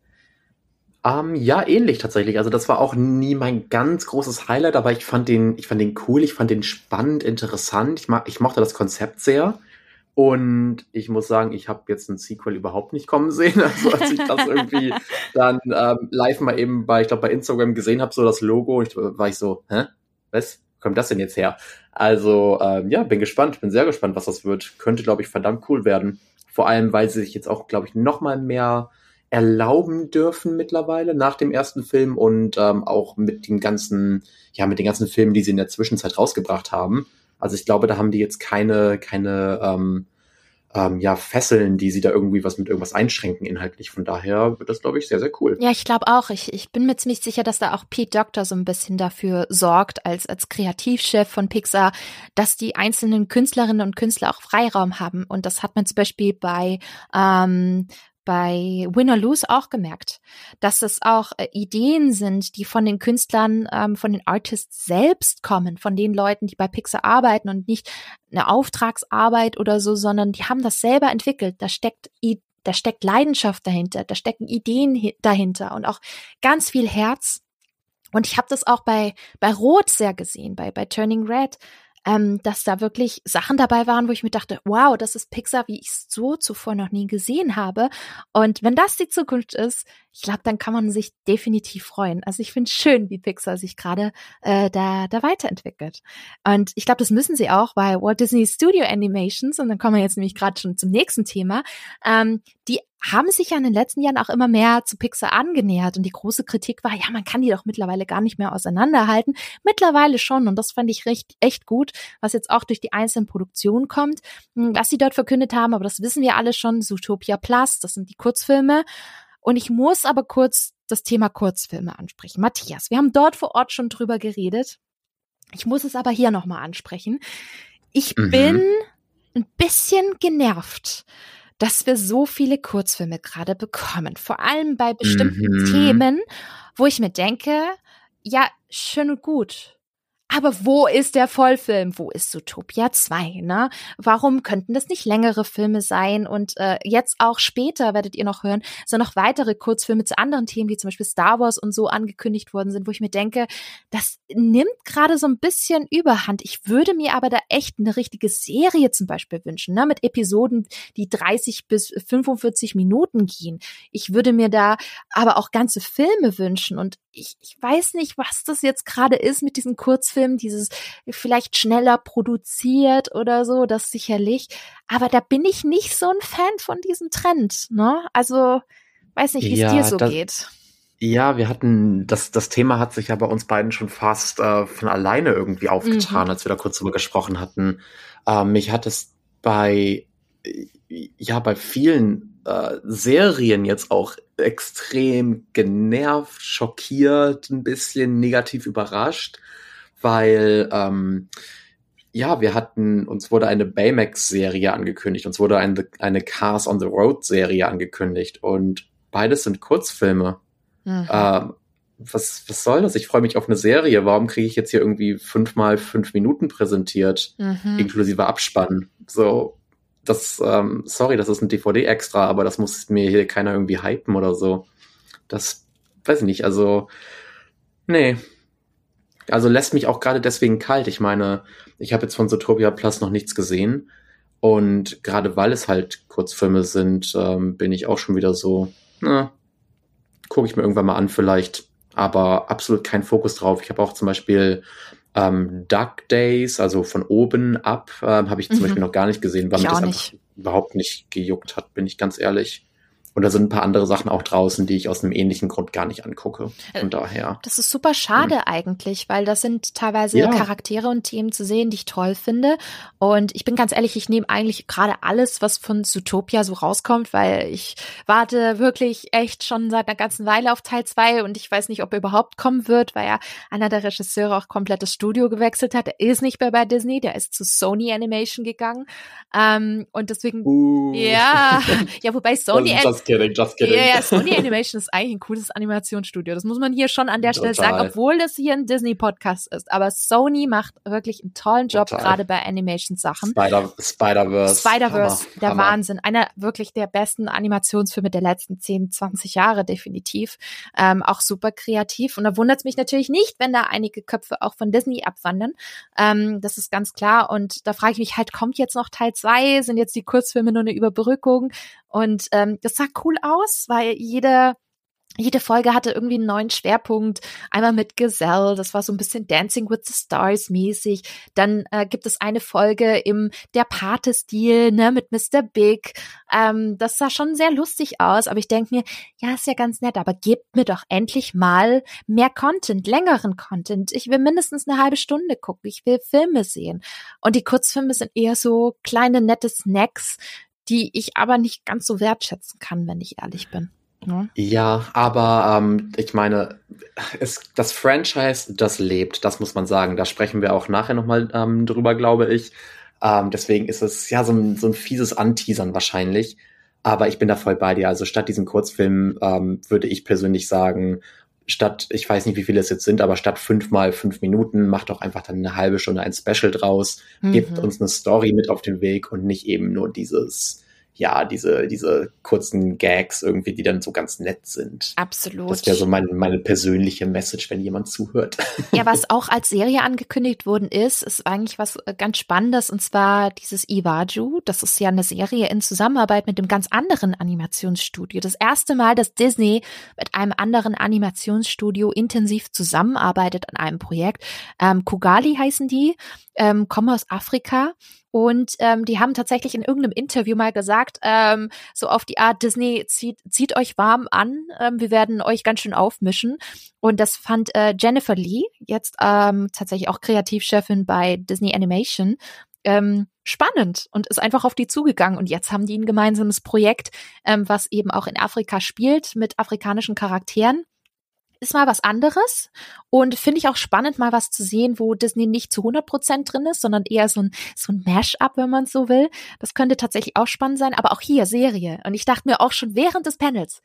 Ähm, ja, ähnlich tatsächlich. Also das war auch nie mein ganz großes Highlight, aber ich fand den, ich fand den cool, ich fand den spannend, interessant. Ich, mag, ich mochte das Konzept sehr. Und ich muss sagen, ich habe jetzt ein Sequel überhaupt nicht kommen sehen. Also als ich das irgendwie dann ähm, live mal eben bei, ich glaube, bei Instagram gesehen habe, so das Logo, ich, war ich so, hä? Was? Wo kommt das denn jetzt her? Also ähm, ja, bin gespannt, bin sehr gespannt, was das wird. Könnte, glaube ich, verdammt cool werden. Vor allem, weil sie sich jetzt auch, glaube ich, noch mal mehr erlauben dürfen mittlerweile nach dem ersten Film und ähm, auch mit den ganzen, ja, mit den ganzen Filmen, die sie in der Zwischenzeit rausgebracht haben. Also ich glaube, da haben die jetzt keine, keine ähm, ähm, ja, Fesseln, die sie da irgendwie was mit irgendwas einschränken inhaltlich. Von daher wird das, glaube ich, sehr, sehr cool. Ja, ich glaube auch. Ich, ich bin mir ziemlich sicher, dass da auch Pete Doctor so ein bisschen dafür sorgt, als, als Kreativchef von Pixar, dass die einzelnen Künstlerinnen und Künstler auch Freiraum haben. Und das hat man zum Beispiel bei ähm, bei Win or Lose auch gemerkt, dass es auch äh, Ideen sind, die von den Künstlern, ähm, von den Artists selbst kommen, von den Leuten, die bei Pixar arbeiten und nicht eine Auftragsarbeit oder so, sondern die haben das selber entwickelt. Da steckt da steckt Leidenschaft dahinter, da stecken Ideen dahinter und auch ganz viel Herz. Und ich habe das auch bei bei Rot sehr gesehen, bei bei Turning Red ähm, dass da wirklich Sachen dabei waren, wo ich mir dachte, wow, das ist Pixar, wie ich es so zuvor noch nie gesehen habe. Und wenn das die Zukunft ist, ich glaube, dann kann man sich definitiv freuen. Also ich finde schön, wie Pixar sich gerade äh, da, da weiterentwickelt. Und ich glaube, das müssen sie auch, weil Walt Disney Studio Animations, und dann kommen wir jetzt nämlich gerade schon zum nächsten Thema, ähm, die haben sich ja in den letzten Jahren auch immer mehr zu Pixar angenähert und die große Kritik war, ja, man kann die doch mittlerweile gar nicht mehr auseinanderhalten. Mittlerweile schon und das fand ich recht, echt gut, was jetzt auch durch die einzelnen Produktionen kommt, hm, was sie dort verkündet haben, aber das wissen wir alle schon, Zootopia Plus, das sind die Kurzfilme. Und ich muss aber kurz das Thema Kurzfilme ansprechen. Matthias, wir haben dort vor Ort schon drüber geredet. Ich muss es aber hier nochmal ansprechen. Ich mhm. bin ein bisschen genervt dass wir so viele Kurzfilme gerade bekommen. Vor allem bei bestimmten mhm. Themen, wo ich mir denke, ja, schön und gut. Aber wo ist der Vollfilm? Wo ist Zootopia 2? Ne? Warum könnten das nicht längere Filme sein? Und äh, jetzt auch später werdet ihr noch hören, so noch weitere Kurzfilme zu anderen Themen, die zum Beispiel Star Wars und so angekündigt worden sind, wo ich mir denke, das nimmt gerade so ein bisschen Überhand. Ich würde mir aber da echt eine richtige Serie zum Beispiel wünschen, ne? mit Episoden, die 30 bis 45 Minuten gehen. Ich würde mir da aber auch ganze Filme wünschen. Und ich, ich weiß nicht, was das jetzt gerade ist mit diesen Kurzfilmen, dieses vielleicht schneller produziert oder so, das sicherlich. Aber da bin ich nicht so ein Fan von diesem Trend, ne? Also, weiß nicht, wie es ja, dir so das, geht. Ja, wir hatten, das, das Thema hat sich ja bei uns beiden schon fast äh, von alleine irgendwie aufgetan, mhm. als wir da kurz drüber gesprochen hatten. Ähm, mich hat es bei, ja, bei vielen äh, Serien jetzt auch extrem genervt, schockiert, ein bisschen negativ überrascht, weil ähm, ja, wir hatten, uns wurde eine Baymax-Serie angekündigt, uns wurde eine, eine Cars on the Road-Serie angekündigt und beides sind Kurzfilme. Mhm. Ähm, was, was soll das? Ich freue mich auf eine Serie. Warum kriege ich jetzt hier irgendwie fünfmal fünf Minuten präsentiert, mhm. inklusive Abspann? So, das, ähm, sorry, das ist ein DVD-Extra, aber das muss mir hier keiner irgendwie hypen oder so. Das weiß ich nicht, also, nee. Also lässt mich auch gerade deswegen kalt. Ich meine, ich habe jetzt von Zootopia Plus noch nichts gesehen. Und gerade weil es halt Kurzfilme sind, ähm, bin ich auch schon wieder so, na, gucke ich mir irgendwann mal an vielleicht. Aber absolut kein Fokus drauf. Ich habe auch zum Beispiel ähm, Duck Days, also von oben ab, ähm, habe ich zum mhm. Beispiel noch gar nicht gesehen, weil mir das einfach überhaupt nicht gejuckt hat, bin ich ganz ehrlich. Und da sind ein paar andere Sachen auch draußen, die ich aus einem ähnlichen Grund gar nicht angucke. Von äh, daher. Das ist super schade mhm. eigentlich, weil das sind teilweise ja. Charaktere und Themen zu sehen, die ich toll finde. Und ich bin ganz ehrlich, ich nehme eigentlich gerade alles, was von Zootopia so rauskommt, weil ich warte wirklich echt schon seit einer ganzen Weile auf Teil zwei und ich weiß nicht, ob er überhaupt kommen wird, weil ja einer der Regisseure auch komplett das Studio gewechselt hat. Er ist nicht mehr bei Disney, der ist zu Sony Animation gegangen. Ähm, und deswegen, uh. ja, ja, wobei Sony, just kidding, just kidding. Ja, ja, Sony Animation ist eigentlich ein cooles Animationsstudio. Das muss man hier schon an der Total. Stelle sagen, obwohl das hier ein Disney-Podcast ist. Aber Sony macht wirklich einen tollen Job, gerade bei Animation-Sachen. Spider, Spider-Verse. Spider-Verse, der Hammer. Wahnsinn. Einer wirklich der besten Animationsfilme der letzten 10, 20 Jahre, definitiv. Ähm, auch super kreativ. Und da wundert es mich natürlich nicht, wenn da einige Köpfe auch von Disney abwandern. Ähm, das ist ganz klar. Und da frage ich mich halt, kommt jetzt noch Teil zwei? Sind jetzt die Kurzfilme nur eine Überbrückung? Und ähm, das sah cool aus, weil jede jede Folge hatte irgendwie einen neuen Schwerpunkt. Einmal mit Gazelle, das war so ein bisschen Dancing with the Stars mäßig. Dann äh, gibt es eine Folge im der Pate-Stil, ne, mit Mr. Big. Ähm, das sah schon sehr lustig aus, aber ich denke mir, ja, ist ja ganz nett, aber gebt mir doch endlich mal mehr Content, längeren Content. Ich will mindestens eine halbe Stunde gucken. Ich will Filme sehen. Und die Kurzfilme sind eher so kleine, nette Snacks, die ich aber nicht ganz so wertschätzen kann, wenn ich ehrlich bin. Ne? Ja, aber ähm, ich meine, es, das Franchise, das lebt, das muss man sagen. Da sprechen wir auch nachher nochmal ähm, drüber, glaube ich. Ähm, deswegen ist es ja so ein, so ein fieses Anteasern wahrscheinlich. Aber ich bin da voll bei dir. Also statt diesem Kurzfilm ähm, würde ich persönlich sagen, statt, ich weiß nicht, wie viele es jetzt sind, aber statt fünf mal fünf Minuten, macht doch einfach dann eine halbe Stunde ein Special draus, mhm. gibt uns eine Story mit auf den Weg und nicht eben nur dieses ja, diese, diese kurzen Gags irgendwie, die dann so ganz nett sind. Absolut. Das wäre so mein, meine persönliche Message, wenn jemand zuhört. Ja, was auch als Serie angekündigt worden ist, ist eigentlich was äh, ganz Spannendes und zwar dieses Iwaju. Das ist ja eine Serie in Zusammenarbeit mit einem ganz anderen Animationsstudio. Das erste Mal, dass Disney mit einem anderen Animationsstudio intensiv zusammenarbeitet an einem Projekt. Ähm, Kugali heißen die, ähm, kommen aus Afrika und ähm, die haben tatsächlich in irgendeinem Interview mal gesagt, ähm, so auf die Art, Disney zieht, zieht euch warm an, ähm, wir werden euch ganz schön aufmischen. Und das fand äh, Jennifer Lee, jetzt ähm, tatsächlich auch Kreativchefin bei Disney Animation, ähm, spannend und ist einfach auf die zugegangen. Und jetzt haben die ein gemeinsames Projekt, ähm, was eben auch in Afrika spielt mit afrikanischen Charakteren ist mal was anderes und finde ich auch spannend, mal was zu sehen, wo Disney nicht zu 100 Prozent drin ist, sondern eher so ein, so ein Mash-up, wenn man so will. Das könnte tatsächlich auch spannend sein, aber auch hier Serie. Und ich dachte mir auch schon während des Panels,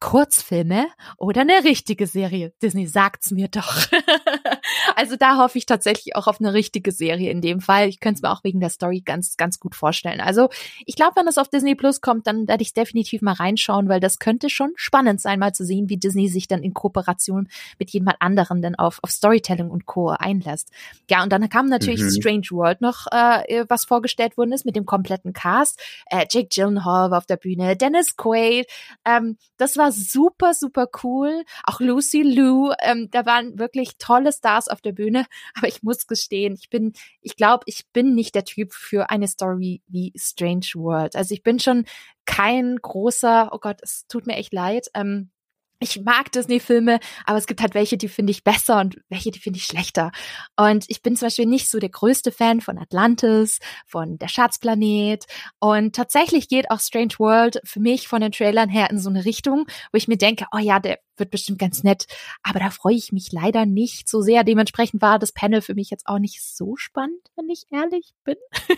Kurzfilme oder eine richtige Serie? Disney sagt's mir doch. also da hoffe ich tatsächlich auch auf eine richtige Serie in dem Fall. Ich könnte es mir auch wegen der Story ganz, ganz gut vorstellen. Also ich glaube, wenn das auf Disney Plus kommt, dann werde ich definitiv mal reinschauen, weil das könnte schon spannend sein, mal zu sehen, wie Disney sich dann in Kooperation mit jemand anderem dann auf, auf Storytelling und Co. einlässt. Ja, und dann kam natürlich mhm. Strange World noch, äh, was vorgestellt worden ist mit dem kompletten Cast. Äh, Jake Gyllenhaal war auf der Bühne, Dennis Quaid. Ähm, das war war super, super cool. Auch Lucy Lou, ähm, da waren wirklich tolle Stars auf der Bühne. Aber ich muss gestehen, ich bin, ich glaube, ich bin nicht der Typ für eine Story wie Strange World. Also ich bin schon kein großer, oh Gott, es tut mir echt leid. Ähm, ich mag Disney-Filme, aber es gibt halt welche, die finde ich besser und welche, die finde ich schlechter. Und ich bin zum Beispiel nicht so der größte Fan von Atlantis, von Der Schatzplanet. Und tatsächlich geht auch Strange World für mich von den Trailern her in so eine Richtung, wo ich mir denke, oh ja, der wird bestimmt ganz nett. Aber da freue ich mich leider nicht so sehr. Dementsprechend war das Panel für mich jetzt auch nicht so spannend, wenn ich ehrlich bin.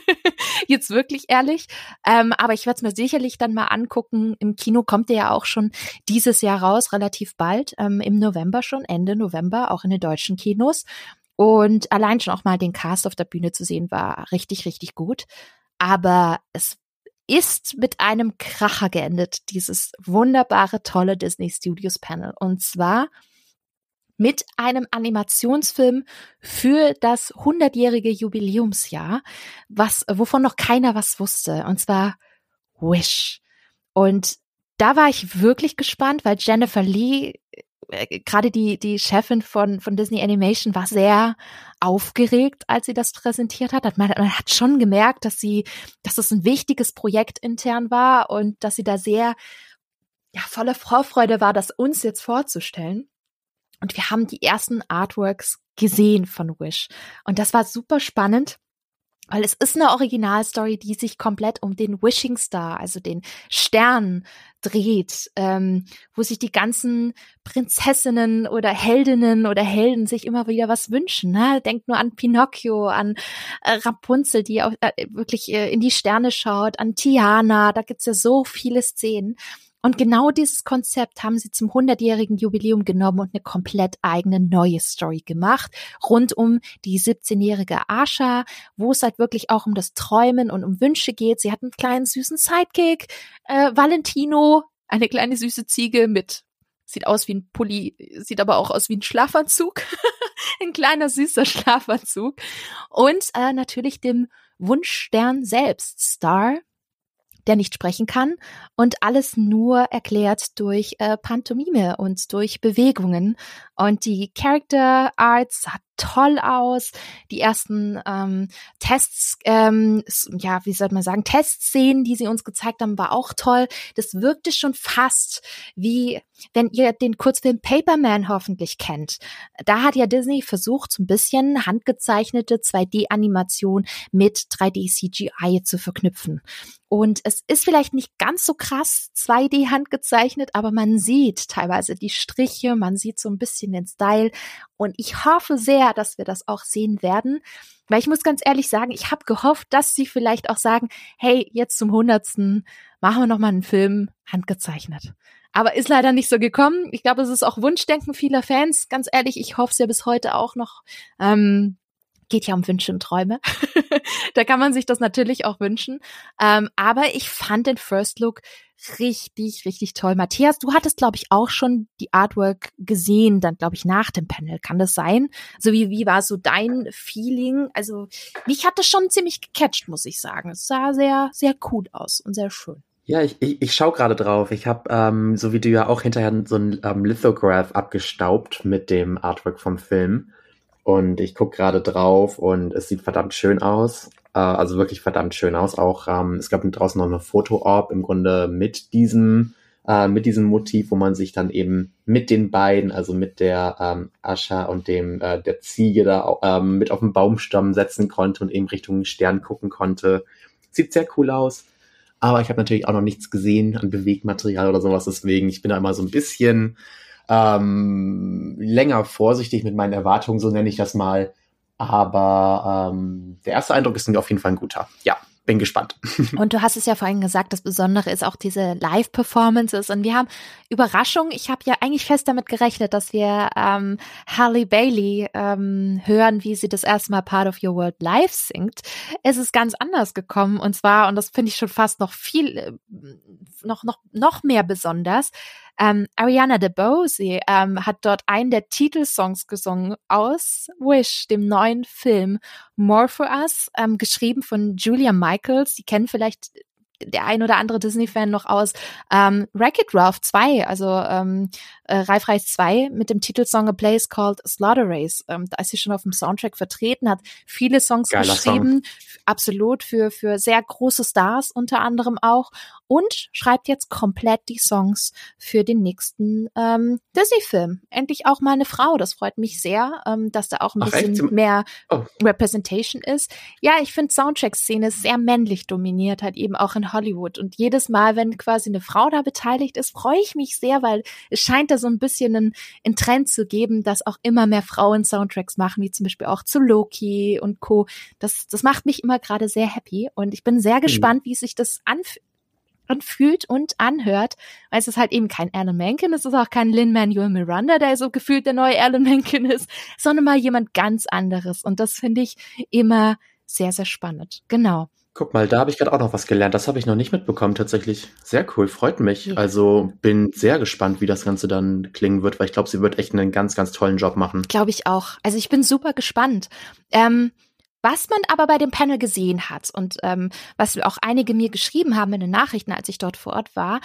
jetzt wirklich ehrlich. Ähm, aber ich werde es mir sicherlich dann mal angucken. Im Kino kommt der ja auch schon dieses Jahr raus, relativ bald, ähm, im November schon, Ende November, auch in den deutschen Kinos. Und allein schon auch mal den Cast auf der Bühne zu sehen, war richtig, richtig gut. Aber es ist mit einem Kracher geendet, dieses wunderbare, tolle Disney Studios Panel. Und zwar mit einem Animationsfilm für das 100-jährige Jubiläumsjahr, was, wovon noch keiner was wusste. Und zwar Wish. Und da war ich wirklich gespannt, weil Jennifer Lee äh, gerade die, die Chefin von, von Disney Animation war sehr aufgeregt, als sie das präsentiert hat. Man, man hat schon gemerkt, dass sie, dass das ein wichtiges Projekt intern war und dass sie da sehr ja, voller Vorfreude war, das uns jetzt vorzustellen. Und wir haben die ersten Artworks gesehen von Wish. Und das war super spannend, weil es ist eine Originalstory, die sich komplett um den Wishing Star, also den Stern dreht, ähm, wo sich die ganzen Prinzessinnen oder Heldinnen oder Helden sich immer wieder was wünschen. Ne? Denkt nur an Pinocchio, an äh, Rapunzel, die auch äh, wirklich äh, in die Sterne schaut, an Tiana, da gibt's ja so viele Szenen. Und genau dieses Konzept haben sie zum 100-jährigen Jubiläum genommen und eine komplett eigene neue Story gemacht, rund um die 17-jährige Asha, wo es halt wirklich auch um das Träumen und um Wünsche geht. Sie hat einen kleinen süßen Sidekick, äh, Valentino, eine kleine süße Ziege mit, sieht aus wie ein Pulli, sieht aber auch aus wie ein Schlafanzug, ein kleiner süßer Schlafanzug und äh, natürlich dem Wunschstern selbst, Star, der nicht sprechen kann und alles nur erklärt durch äh, Pantomime und durch Bewegungen. Und die Character Arts sah toll aus. Die ersten ähm, Tests, ähm, ja, wie soll man sagen, Testszenen, die sie uns gezeigt haben, war auch toll. Das wirkte schon fast wie, wenn ihr den Kurzfilm Paperman hoffentlich kennt. Da hat ja Disney versucht, so ein bisschen handgezeichnete 2D-Animation mit 3D-CGI zu verknüpfen. Und es ist vielleicht nicht ganz so krass 2D handgezeichnet, aber man sieht teilweise die Striche, man sieht so ein bisschen den Style. Und ich hoffe sehr, dass wir das auch sehen werden. Weil ich muss ganz ehrlich sagen, ich habe gehofft, dass sie vielleicht auch sagen, hey, jetzt zum Hundertsten machen wir nochmal einen Film handgezeichnet. Aber ist leider nicht so gekommen. Ich glaube, es ist auch Wunschdenken vieler Fans. Ganz ehrlich, ich hoffe es ja bis heute auch noch. Ähm, geht ja um Wünsche und Träume. da kann man sich das natürlich auch wünschen. Ähm, aber ich fand den First Look richtig, richtig toll. Matthias, du hattest, glaube ich, auch schon die Artwork gesehen, dann, glaube ich, nach dem Panel. Kann das sein? So wie, wie war so dein Feeling? Also, mich hat das schon ziemlich gecatcht, muss ich sagen. Es sah sehr, sehr cool aus und sehr schön. Ja, ich, ich, ich schaue gerade drauf. Ich habe, ähm, so wie du ja auch hinterher so ein ähm, Lithograph abgestaubt mit dem Artwork vom Film. Und ich gucke gerade drauf und es sieht verdammt schön aus. Äh, also wirklich verdammt schön aus. Auch ähm, es gab draußen noch eine Foto-Orb im Grunde mit diesem, äh, mit diesem Motiv, wo man sich dann eben mit den beiden, also mit der ähm, Ascha und dem äh, der Ziege da ähm, mit auf den Baumstamm setzen konnte und eben Richtung Stern gucken konnte. Sieht sehr cool aus. Aber ich habe natürlich auch noch nichts gesehen an Bewegmaterial oder sowas. Deswegen, ich bin da immer so ein bisschen ähm, länger vorsichtig mit meinen Erwartungen, so nenne ich das mal. Aber ähm, der erste Eindruck ist auf jeden Fall ein guter. Ja, bin gespannt. Und du hast es ja vorhin gesagt, das Besondere ist auch diese Live-Performances. Und wir haben Überraschung. Ich habe ja eigentlich fest damit gerechnet, dass wir ähm, Halle Bailey ähm, hören, wie sie das erste Mal Part of Your World live singt. Es ist ganz anders gekommen. Und zwar, und das finde ich schon fast noch viel, äh, noch, noch, noch mehr besonders, ähm, Ariana DeBose ähm, hat dort einen der Titelsongs gesungen aus Wish, dem neuen Film More for Us, ähm, geschrieben von Julia Michaels. Die kennen vielleicht der ein oder andere Disney-Fan noch aus ähm, Wreck-It Ralph 2, also ähm, äh, Ralf Reis 2 mit dem Titelsong A Place Called Slaughter Race. Ähm, da ist sie schon auf dem Soundtrack vertreten, hat viele Songs Geiler geschrieben, Song. absolut für, für sehr große Stars unter anderem auch und schreibt jetzt komplett die Songs für den nächsten ähm, Disney-Film. Endlich auch mal eine Frau, das freut mich sehr, ähm, dass da auch ein Ach, bisschen mehr oh. Representation ist. Ja, ich finde Soundtrack-Szene sehr männlich dominiert, halt eben auch in Hollywood. Und jedes Mal, wenn quasi eine Frau da beteiligt ist, freue ich mich sehr, weil es scheint da so ein bisschen einen, einen Trend zu geben, dass auch immer mehr Frauen Soundtracks machen, wie zum Beispiel auch zu Loki und Co. Das, das macht mich immer gerade sehr happy und ich bin sehr hm. gespannt, wie sich das anfühlt anfühlt und anhört, weil es ist halt eben kein Alan Menken, es ist auch kein Lin-Manuel Miranda, der so gefühlt der neue Alan Menken ist, sondern mal jemand ganz anderes und das finde ich immer sehr, sehr spannend. Genau. Guck mal, da habe ich gerade auch noch was gelernt. Das habe ich noch nicht mitbekommen tatsächlich. Sehr cool, freut mich. Also bin sehr gespannt, wie das Ganze dann klingen wird, weil ich glaube, sie wird echt einen ganz, ganz tollen Job machen. Glaube ich auch. Also ich bin super gespannt. Ähm, was man aber bei dem Panel gesehen hat und ähm, was auch einige mir geschrieben haben in den Nachrichten, als ich dort vor Ort war,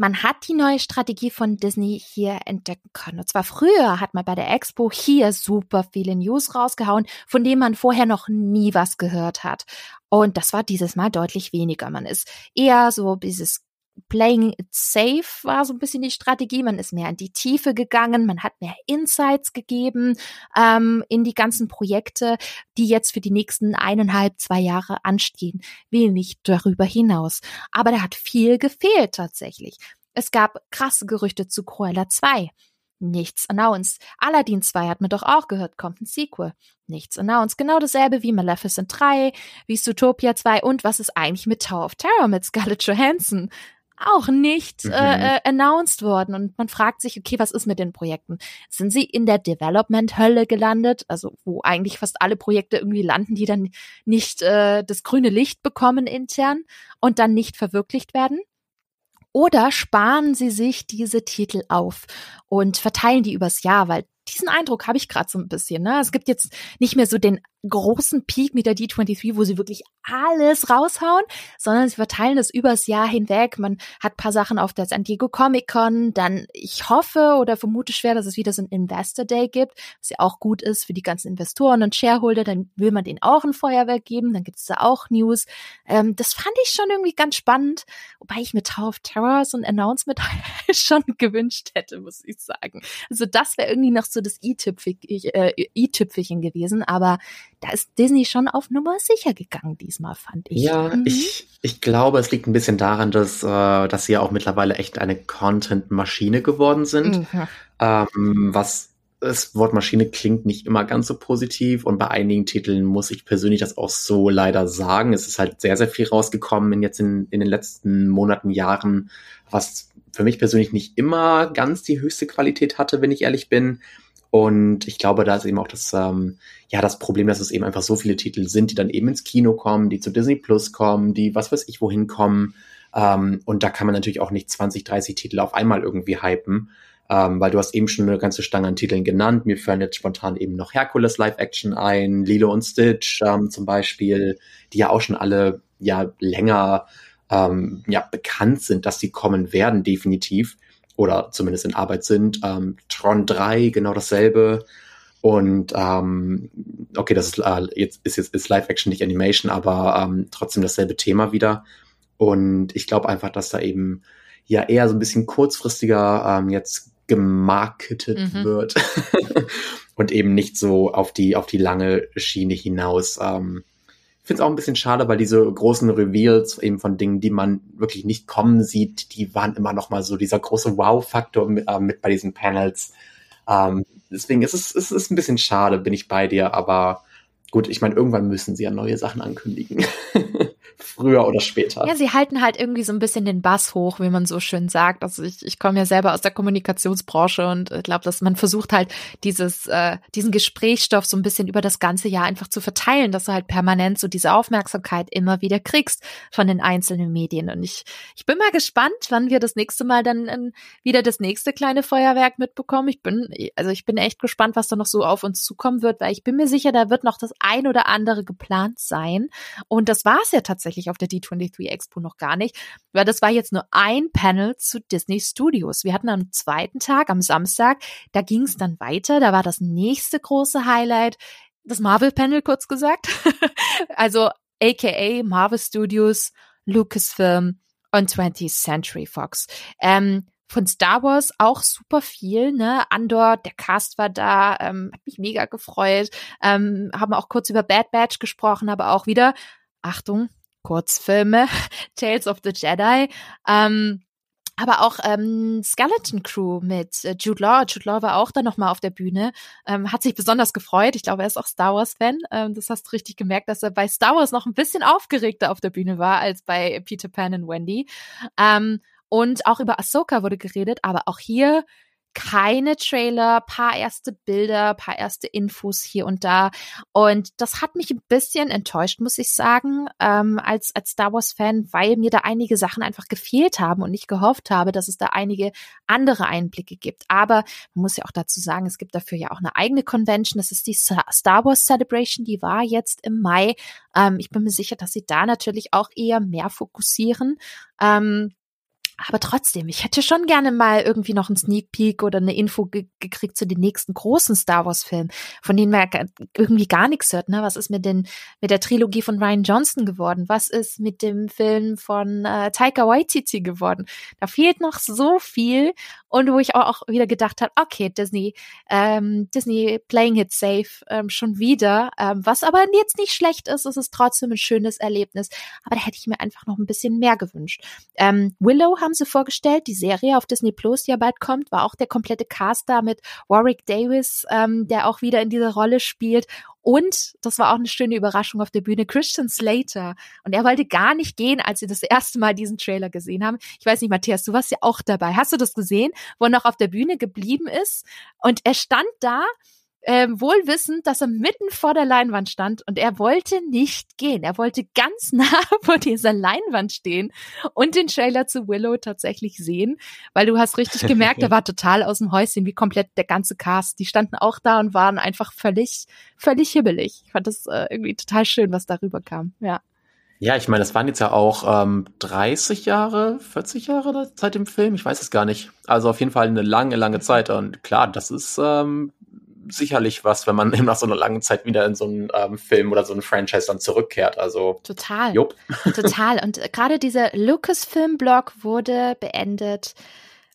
man hat die neue Strategie von Disney hier entdecken können. Und zwar früher hat man bei der Expo hier super viele News rausgehauen, von denen man vorher noch nie was gehört hat. Und das war dieses Mal deutlich weniger. Man ist eher so dieses Playing it safe war so ein bisschen die Strategie. Man ist mehr in die Tiefe gegangen, man hat mehr Insights gegeben ähm, in die ganzen Projekte, die jetzt für die nächsten eineinhalb, zwei Jahre anstehen. Wenig darüber hinaus. Aber da hat viel gefehlt tatsächlich. Es gab krasse Gerüchte zu Cruella 2. Nichts announced. Aladdin 2 hat man doch auch gehört, kommt ein Sequel. Nichts announced. Genau dasselbe wie Maleficent 3, wie Zootopia 2 und was ist eigentlich mit Tower of Terror mit Scarlett Johansson? Auch nicht mhm. äh, äh, announced worden. Und man fragt sich, okay, was ist mit den Projekten? Sind sie in der Development-Hölle gelandet? Also wo eigentlich fast alle Projekte irgendwie landen, die dann nicht äh, das grüne Licht bekommen intern und dann nicht verwirklicht werden? Oder sparen Sie sich diese Titel auf und verteilen die übers Jahr, weil diesen Eindruck habe ich gerade so ein bisschen. Ne? Es gibt jetzt nicht mehr so den großen Peak mit der D23, wo sie wirklich alles raushauen, sondern sie verteilen das übers Jahr hinweg. Man hat paar Sachen auf der San Diego Comic Con, dann ich hoffe oder vermute schwer, dass es wieder so ein Investor Day gibt, was ja auch gut ist für die ganzen Investoren und Shareholder, dann will man denen auch ein Feuerwerk geben, dann gibt es da auch News. Ähm, das fand ich schon irgendwie ganz spannend, wobei ich mit Tower of Terror so ein Announcement schon gewünscht hätte, muss ich sagen. Also das wäre irgendwie noch so das äh, i-Tüpfelchen gewesen, aber da ist Disney schon auf Nummer sicher gegangen diesmal, fand ich. Ja, mhm. ich, ich glaube, es liegt ein bisschen daran, dass, äh, dass sie ja auch mittlerweile echt eine Content-Maschine geworden sind. Mhm. Ähm, was das Wort Maschine klingt nicht immer ganz so positiv und bei einigen Titeln muss ich persönlich das auch so leider sagen. Es ist halt sehr, sehr viel rausgekommen in jetzt in, in den letzten Monaten, Jahren, was für mich persönlich nicht immer ganz die höchste Qualität hatte, wenn ich ehrlich bin. Und ich glaube, da ist eben auch das, ähm, ja, das Problem, dass es eben einfach so viele Titel sind, die dann eben ins Kino kommen, die zu Disney Plus kommen, die was weiß ich wohin kommen. Ähm, und da kann man natürlich auch nicht 20, 30 Titel auf einmal irgendwie hypen, ähm, weil du hast eben schon eine ganze Stange an Titeln genannt. Mir fallen jetzt spontan eben noch Hercules Live Action ein, Lilo und Stitch ähm, zum Beispiel, die ja auch schon alle ja länger ähm, ja bekannt sind, dass sie kommen werden, definitiv oder zumindest in Arbeit sind. Ähm, Tron 3, genau dasselbe. Und ähm, okay, das ist äh, jetzt ist jetzt ist Live-Action, nicht Animation, aber ähm, trotzdem dasselbe Thema wieder. Und ich glaube einfach, dass da eben ja eher so ein bisschen kurzfristiger ähm, jetzt gemarketet mhm. wird und eben nicht so auf die auf die lange Schiene hinaus. Ähm, finde es auch ein bisschen schade, weil diese großen Reveals eben von Dingen, die man wirklich nicht kommen sieht, die waren immer noch mal so dieser große Wow-Faktor mit, äh, mit bei diesen Panels. Ähm, deswegen ist es, es ist ein bisschen schade, bin ich bei dir, aber gut, ich meine, irgendwann müssen sie ja neue Sachen ankündigen. früher oder später. Ja, sie halten halt irgendwie so ein bisschen den Bass hoch, wie man so schön sagt. Also ich, ich komme ja selber aus der Kommunikationsbranche und ich glaube, dass man versucht halt dieses, äh, diesen Gesprächsstoff so ein bisschen über das ganze Jahr einfach zu verteilen, dass du halt permanent so diese Aufmerksamkeit immer wieder kriegst von den einzelnen Medien. Und ich, ich bin mal gespannt, wann wir das nächste Mal dann ähm, wieder das nächste kleine Feuerwerk mitbekommen. Ich bin, also ich bin echt gespannt, was da noch so auf uns zukommen wird, weil ich bin mir sicher, da wird noch das ein oder andere geplant sein. Und das war es ja tatsächlich auf der D23 Expo noch gar nicht, weil das war jetzt nur ein Panel zu Disney Studios. Wir hatten am zweiten Tag, am Samstag, da ging es dann weiter, da war das nächste große Highlight, das Marvel-Panel kurz gesagt. also aka Marvel Studios, Lucasfilm und 20th Century Fox. Ähm, von Star Wars auch super viel, ne? Andor, der Cast war da, ähm, hat mich mega gefreut. Ähm, haben auch kurz über Bad Batch gesprochen, aber auch wieder, Achtung, Kurzfilme, Tales of the Jedi, ähm, aber auch ähm, Skeleton Crew mit äh, Jude Law. Jude Law war auch da nochmal auf der Bühne, ähm, hat sich besonders gefreut. Ich glaube, er ist auch Star Wars-Fan. Ähm, das hast du richtig gemerkt, dass er bei Star Wars noch ein bisschen aufgeregter auf der Bühne war als bei Peter Pan und Wendy. Ähm, und auch über Ahsoka wurde geredet, aber auch hier keine Trailer, paar erste Bilder, paar erste Infos hier und da. Und das hat mich ein bisschen enttäuscht, muss ich sagen, ähm, als, als Star Wars-Fan, weil mir da einige Sachen einfach gefehlt haben und ich gehofft habe, dass es da einige andere Einblicke gibt. Aber man muss ja auch dazu sagen, es gibt dafür ja auch eine eigene Convention. Das ist die Star Wars Celebration, die war jetzt im Mai. Ähm, ich bin mir sicher, dass sie da natürlich auch eher mehr fokussieren. Ähm, aber trotzdem, ich hätte schon gerne mal irgendwie noch einen Sneak Peek oder eine Info ge gekriegt zu den nächsten großen Star Wars Filmen, von denen man irgendwie gar nichts hört. Ne? Was ist mit den mit der Trilogie von Ryan Johnson geworden? Was ist mit dem Film von äh, Taika Waititi geworden? Da fehlt noch so viel und wo ich auch, auch wieder gedacht habe, okay, Disney, ähm, Disney playing it safe ähm, schon wieder. Ähm, was aber jetzt nicht schlecht ist, es ist trotzdem ein schönes Erlebnis. Aber da hätte ich mir einfach noch ein bisschen mehr gewünscht. Ähm, Willow haben sie vorgestellt, die Serie auf Disney Plus, die ja bald kommt, war auch der komplette Cast da mit Warwick Davis, ähm, der auch wieder in dieser Rolle spielt und das war auch eine schöne Überraschung auf der Bühne, Christian Slater. Und er wollte gar nicht gehen, als sie das erste Mal diesen Trailer gesehen haben. Ich weiß nicht, Matthias, du warst ja auch dabei. Hast du das gesehen, wo er noch auf der Bühne geblieben ist? Und er stand da ähm, wohl wissend, dass er mitten vor der Leinwand stand und er wollte nicht gehen. Er wollte ganz nah vor dieser Leinwand stehen und den Trailer zu Willow tatsächlich sehen, weil du hast richtig gemerkt, er war total aus dem Häuschen, wie komplett der ganze Cast. Die standen auch da und waren einfach völlig, völlig hibbelig. Ich fand das äh, irgendwie total schön, was darüber kam. Ja. Ja, ich meine, das waren jetzt ja auch ähm, 30 Jahre, 40 Jahre seit dem Film, ich weiß es gar nicht. Also auf jeden Fall eine lange, lange Zeit. Und klar, das ist ähm, sicherlich was, wenn man nach so einer langen Zeit wieder in so einen ähm, Film oder so einen Franchise dann zurückkehrt. Also total, jupp. total. Und gerade dieser Lucasfilm-Blog wurde beendet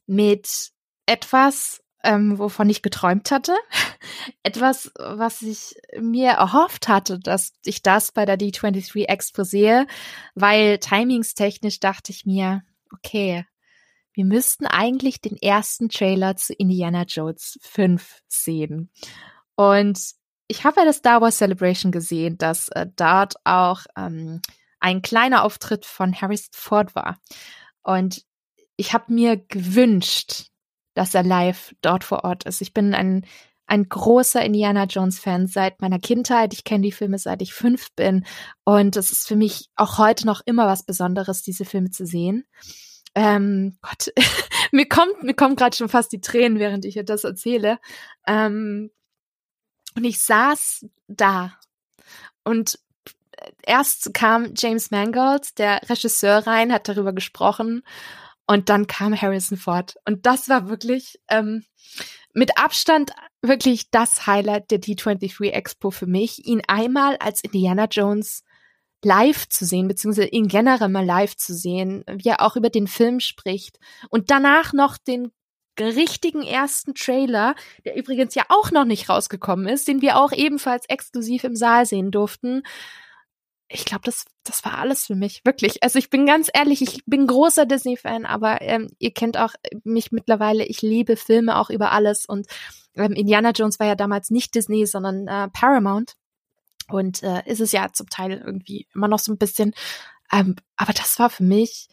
mit etwas, ähm, wovon ich geträumt hatte. Etwas, was ich mir erhofft hatte, dass ich das bei der D23 Expo sehe, weil timingstechnisch dachte ich mir, okay, wir müssten eigentlich den ersten Trailer zu Indiana Jones 5 sehen. Und ich habe bei der Star Wars Celebration gesehen, dass äh, dort auch ähm, ein kleiner Auftritt von Harrison Ford war. Und ich habe mir gewünscht, dass er live dort vor Ort ist. Ich bin ein, ein großer Indiana Jones Fan seit meiner Kindheit. Ich kenne die Filme seit ich fünf bin. Und es ist für mich auch heute noch immer was Besonderes, diese Filme zu sehen ähm, Gott, mir kommt, mir kommen gerade schon fast die Tränen, während ich das erzähle. Ähm, und ich saß da und erst kam James Mangold, der Regisseur, rein, hat darüber gesprochen und dann kam Harrison Ford. Und das war wirklich ähm, mit Abstand wirklich das Highlight der D23 Expo für mich, ihn einmal als Indiana Jones live zu sehen, beziehungsweise ihn generell mal live zu sehen, wie er auch über den Film spricht. Und danach noch den richtigen ersten Trailer, der übrigens ja auch noch nicht rausgekommen ist, den wir auch ebenfalls exklusiv im Saal sehen durften. Ich glaube, das, das war alles für mich, wirklich. Also ich bin ganz ehrlich, ich bin großer Disney-Fan, aber ähm, ihr kennt auch mich mittlerweile, ich liebe Filme auch über alles und ähm, Indiana Jones war ja damals nicht Disney, sondern äh, Paramount. Und äh, ist es ja zum Teil irgendwie immer noch so ein bisschen. Ähm, aber das war für mich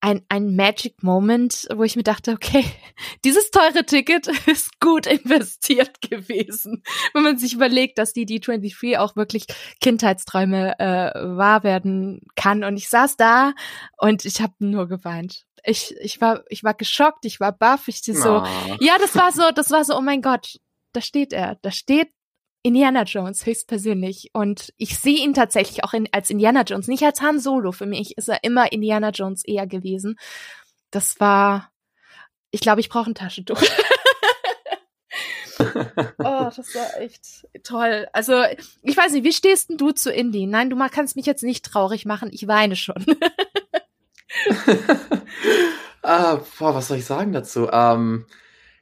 ein, ein Magic Moment, wo ich mir dachte, okay, dieses teure Ticket ist gut investiert gewesen. Wenn man sich überlegt, dass die D23 auch wirklich Kindheitsträume äh, wahr werden kann. Und ich saß da und ich habe nur geweint. Ich, ich war, ich war geschockt, ich war baff, ich so, oh. ja, das war so, das war so, oh mein Gott, da steht er, da steht Indiana Jones höchstpersönlich. Und ich sehe ihn tatsächlich auch in, als Indiana Jones, nicht als Han Solo. Für mich ist er immer Indiana Jones eher gewesen. Das war, ich glaube, ich brauche ein Taschentuch. oh, das war echt toll. Also, ich weiß nicht, wie stehst denn du zu Indie? Nein, du kannst mich jetzt nicht traurig machen, ich weine schon. ah, boah, was soll ich sagen dazu? Ähm,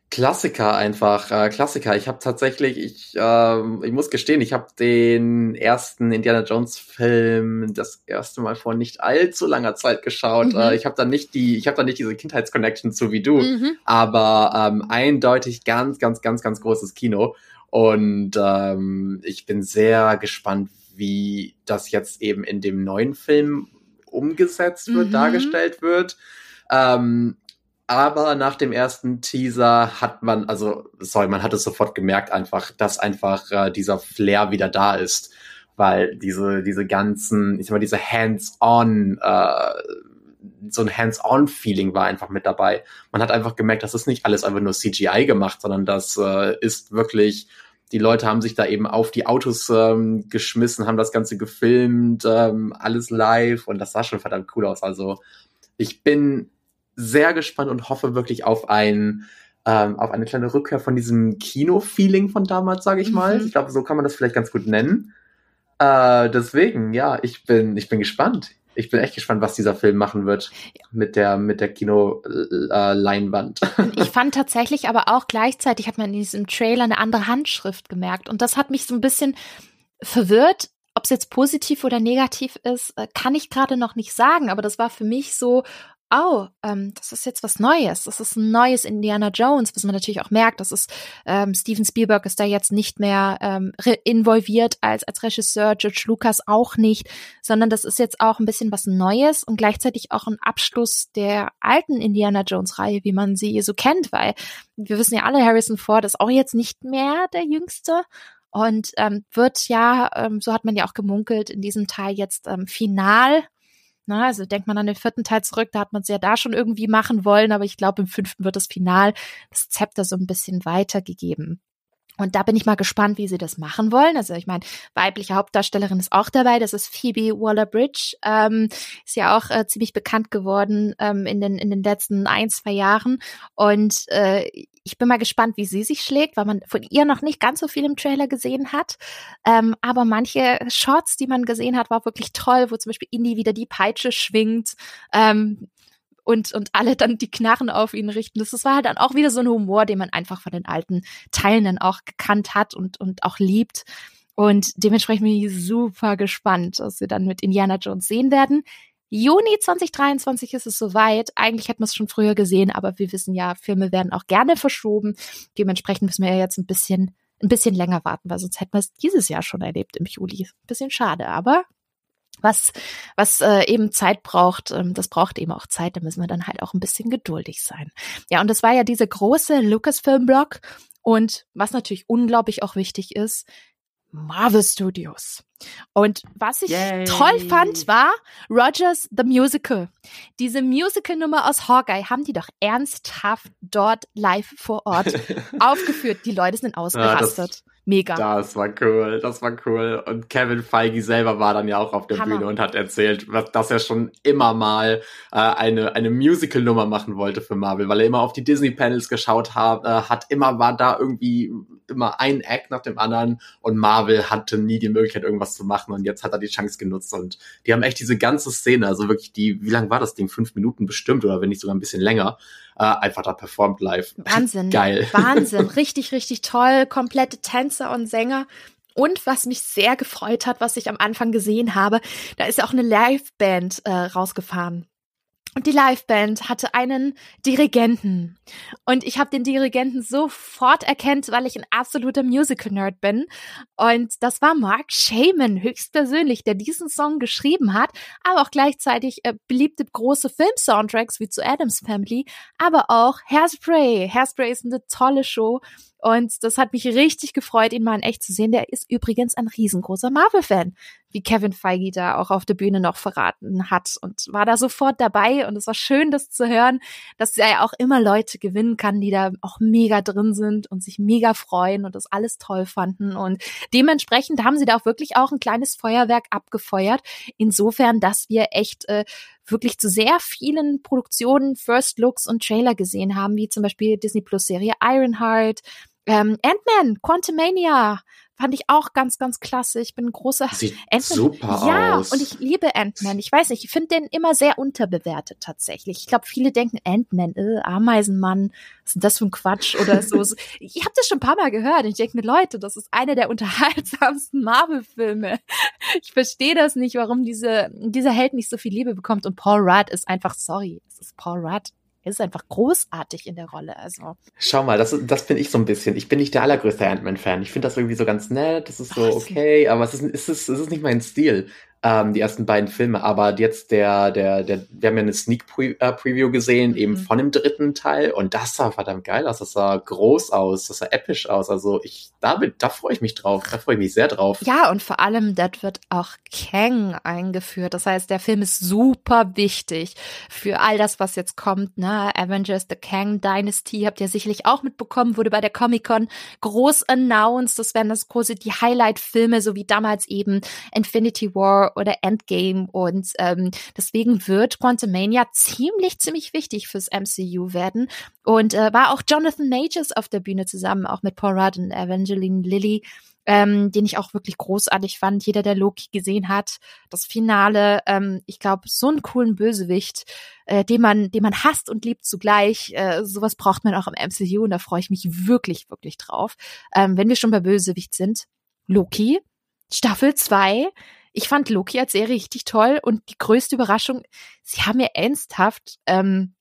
Klassiker einfach, äh, Klassiker. Ich habe tatsächlich, ich, ähm, ich muss gestehen, ich habe den ersten Indiana Jones Film das erste Mal vor nicht allzu langer Zeit geschaut. Mhm. Äh, ich habe da nicht die, ich habe da nicht diese Kindheitsconnection zu wie du, mhm. aber ähm, eindeutig ganz, ganz, ganz, ganz großes Kino. Und ähm, ich bin sehr gespannt, wie das jetzt eben in dem neuen Film umgesetzt wird, mhm. dargestellt wird. Ähm, aber nach dem ersten Teaser hat man, also, sorry, man hat es sofort gemerkt einfach, dass einfach äh, dieser Flair wieder da ist. Weil diese, diese ganzen, ich sag mal, diese Hands-on, äh, so ein Hands-on-Feeling war einfach mit dabei. Man hat einfach gemerkt, das ist nicht alles einfach nur CGI gemacht, sondern das äh, ist wirklich, die Leute haben sich da eben auf die Autos ähm, geschmissen, haben das Ganze gefilmt, ähm, alles live und das sah schon verdammt cool aus. Also ich bin sehr gespannt und hoffe wirklich auf ein ähm, auf eine kleine Rückkehr von diesem Kino-Feeling von damals, sage ich mal. Mhm. Ich glaube, so kann man das vielleicht ganz gut nennen. Äh, deswegen, ja, ich bin, ich bin gespannt. Ich bin echt gespannt, was dieser Film machen wird mit der, mit der Kino-Leinwand. Äh, ich fand tatsächlich aber auch gleichzeitig hat man in diesem Trailer eine andere Handschrift gemerkt. Und das hat mich so ein bisschen verwirrt. Ob es jetzt positiv oder negativ ist, äh, kann ich gerade noch nicht sagen. Aber das war für mich so, oh, ähm, das ist jetzt was Neues. Das ist ein neues Indiana Jones, was man natürlich auch merkt. Das ist ähm, Steven Spielberg ist da jetzt nicht mehr ähm, involviert als als Regisseur, George Lucas auch nicht, sondern das ist jetzt auch ein bisschen was Neues und gleichzeitig auch ein Abschluss der alten Indiana Jones Reihe, wie man sie so kennt, weil wir wissen ja alle, Harrison Ford ist auch jetzt nicht mehr der Jüngste und ähm, wird ja, ähm, so hat man ja auch gemunkelt, in diesem Teil jetzt ähm, final na, ne, also denkt man an den vierten Teil zurück, da hat man es ja da schon irgendwie machen wollen, aber ich glaube, im fünften wird das Final das Zepter so ein bisschen weitergegeben. Und da bin ich mal gespannt, wie sie das machen wollen. Also ich meine, weibliche Hauptdarstellerin ist auch dabei. Das ist Phoebe Waller-Bridge. Ähm, ist ja auch äh, ziemlich bekannt geworden ähm, in, den, in den letzten ein, zwei Jahren. Und äh, ich bin mal gespannt, wie sie sich schlägt, weil man von ihr noch nicht ganz so viel im Trailer gesehen hat. Ähm, aber manche Shots, die man gesehen hat, war wirklich toll, wo zum Beispiel Indy wieder die Peitsche schwingt. Ähm, und, und alle dann die Knarren auf ihn richten. Das, das war halt dann auch wieder so ein Humor, den man einfach von den alten Teilen dann auch gekannt hat und, und auch liebt. Und dementsprechend bin ich super gespannt, was wir dann mit Indiana Jones sehen werden. Juni 2023 ist es soweit. Eigentlich hätten wir es schon früher gesehen, aber wir wissen ja, Filme werden auch gerne verschoben. Dementsprechend müssen wir ja jetzt ein bisschen, ein bisschen länger warten, weil sonst hätten wir es dieses Jahr schon erlebt im Juli. Bisschen schade, aber was, was äh, eben Zeit braucht, ähm, das braucht eben auch Zeit, da müssen wir dann halt auch ein bisschen geduldig sein. Ja, und das war ja diese große Lucasfilm-Block. Und was natürlich unglaublich auch wichtig ist, Marvel Studios. Und was ich Yay. toll fand, war Rogers the Musical. Diese Musical-Nummer aus Hawkeye haben die doch ernsthaft dort live vor Ort aufgeführt. Die Leute sind ausgerastet. Mega. Das war cool, das war cool. Und Kevin Feige selber war dann ja auch auf der Hammer. Bühne und hat erzählt, dass er schon immer mal äh, eine, eine Musical-Nummer machen wollte für Marvel, weil er immer auf die Disney-Panels geschaut hat, äh, hat, immer war da irgendwie immer ein Act nach dem anderen und Marvel hatte nie die Möglichkeit, irgendwas zu machen und jetzt hat er die Chance genutzt und die haben echt diese ganze Szene, also wirklich die, wie lang war das Ding? Fünf Minuten bestimmt oder wenn nicht sogar ein bisschen länger, äh, einfach da performt live. Wahnsinn. Geil. Wahnsinn. Richtig, richtig toll. Komplette Tänzer und Sänger. Und was mich sehr gefreut hat, was ich am Anfang gesehen habe, da ist ja auch eine Liveband äh, rausgefahren. Und die Liveband hatte einen Dirigenten. Und ich habe den Dirigenten sofort erkannt, weil ich ein absoluter Musical-Nerd bin. Und das war Mark Shaman höchstpersönlich, der diesen Song geschrieben hat, aber auch gleichzeitig äh, beliebte große Film-Soundtracks wie zu Adams Family, aber auch Hairspray. Hairspray ist eine tolle Show und das hat mich richtig gefreut, ihn mal in echt zu sehen. Der ist übrigens ein riesengroßer Marvel-Fan, wie Kevin Feige da auch auf der Bühne noch verraten hat und war da sofort dabei. Und es war schön, das zu hören, dass er ja auch immer Leute gewinnen kann, die da auch mega drin sind und sich mega freuen und das alles toll fanden. Und dementsprechend haben sie da auch wirklich auch ein kleines Feuerwerk abgefeuert. Insofern, dass wir echt äh, wirklich zu sehr vielen Produktionen First Looks und Trailer gesehen haben, wie zum Beispiel Disney Plus Serie Ironheart, ähm, Ant-Man, Quantumania, fand ich auch ganz, ganz klasse. Ich bin ein großer Sieht super ja, aus. und ich liebe Ant-Man. Ich weiß nicht, ich finde den immer sehr unterbewertet tatsächlich. Ich glaube, viele denken Ant-Man, äh, Ameisenmann, was ist denn das für ein Quatsch oder so. ich habe das schon ein paar Mal gehört. Und ich denke mir, Leute, das ist einer der unterhaltsamsten Marvel-Filme. Ich verstehe das nicht, warum diese, dieser Held nicht so viel Liebe bekommt. Und Paul Rudd ist einfach, sorry, es ist Paul Rudd ist einfach großartig in der Rolle. Also. Schau mal, das, das bin ich so ein bisschen. Ich bin nicht der allergrößte Ant-Man-Fan. Ich finde das irgendwie so ganz nett, das ist so okay, aber es ist, es ist, es ist nicht mein Stil ähm, die ersten beiden Filme. Aber jetzt der, der, der, wir haben ja eine Sneak Pre äh, Preview gesehen, mhm. eben von dem dritten Teil. Und das sah verdammt geil aus. Das sah groß aus, das sah episch aus. Also ich, da, bin, da freue ich mich drauf. Da freue ich mich sehr drauf. Ja, und vor allem, dort wird auch Kang eingeführt. Das heißt, der Film ist super wichtig für all das, was jetzt kommt. Ne? Avengers, The Kang Dynasty habt ihr sicherlich auch mitbekommen, wurde bei der Comic-Con groß announced. Das werden das große, die Highlight-Filme, so wie damals eben Infinity War oder Endgame und ähm, deswegen wird Quantumania ziemlich, ziemlich wichtig fürs MCU werden. Und äh, war auch Jonathan Majors auf der Bühne zusammen, auch mit Paul Rudd und Evangeline Lilly ähm, den ich auch wirklich großartig fand. Jeder, der Loki gesehen hat, das Finale, ähm, ich glaube, so einen coolen Bösewicht, äh, den man, den man hasst und liebt zugleich. Äh, sowas braucht man auch im MCU und da freue ich mich wirklich, wirklich drauf. Ähm, wenn wir schon bei Bösewicht sind, Loki, Staffel 2. Ich fand Loki als Serie richtig toll und die größte Überraschung, sie haben mir ernsthaft ähm,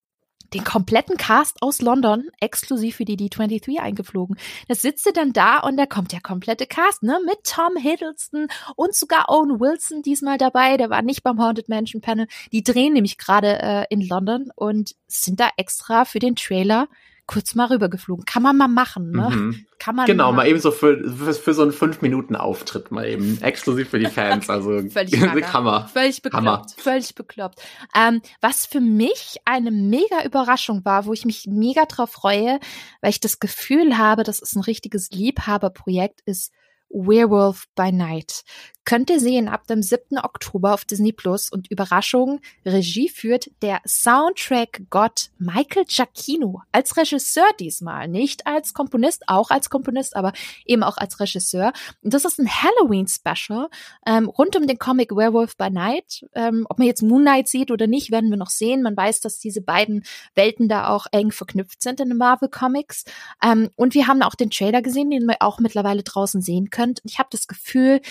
den kompletten Cast aus London exklusiv für die D23 eingeflogen. Das sitzt dann da und da kommt der komplette Cast, ne, mit Tom Hiddleston und sogar Owen Wilson diesmal dabei. Der war nicht beim Haunted Mansion Panel. Die drehen nämlich gerade äh, in London und sind da extra für den Trailer kurz mal rübergeflogen. Kann man mal machen, ne? Mhm. Kann man genau, mal, mal eben so für, für, für so einen fünf Minuten Auftritt mal eben exklusiv für die Fans. Also völlig Hammer. Völlig bekloppt. Hammer. Völlig bekloppt. Ähm, was für mich eine mega Überraschung war, wo ich mich mega drauf freue, weil ich das Gefühl habe, das ist ein richtiges Liebhaberprojekt, ist Werewolf by Night. Könnt ihr sehen ab dem 7. Oktober auf Disney Plus und Überraschung, Regie führt der Soundtrack-Gott Michael Giacchino als Regisseur diesmal, nicht als Komponist, auch als Komponist, aber eben auch als Regisseur. Und das ist ein Halloween-Special ähm, rund um den Comic Werewolf by Night. Ähm, ob man jetzt Moon Knight sieht oder nicht, werden wir noch sehen. Man weiß, dass diese beiden Welten da auch eng verknüpft sind in den Marvel Comics. Ähm, und wir haben auch den Trailer gesehen, den wir auch mittlerweile draußen sehen könnt. Ich habe das Gefühl,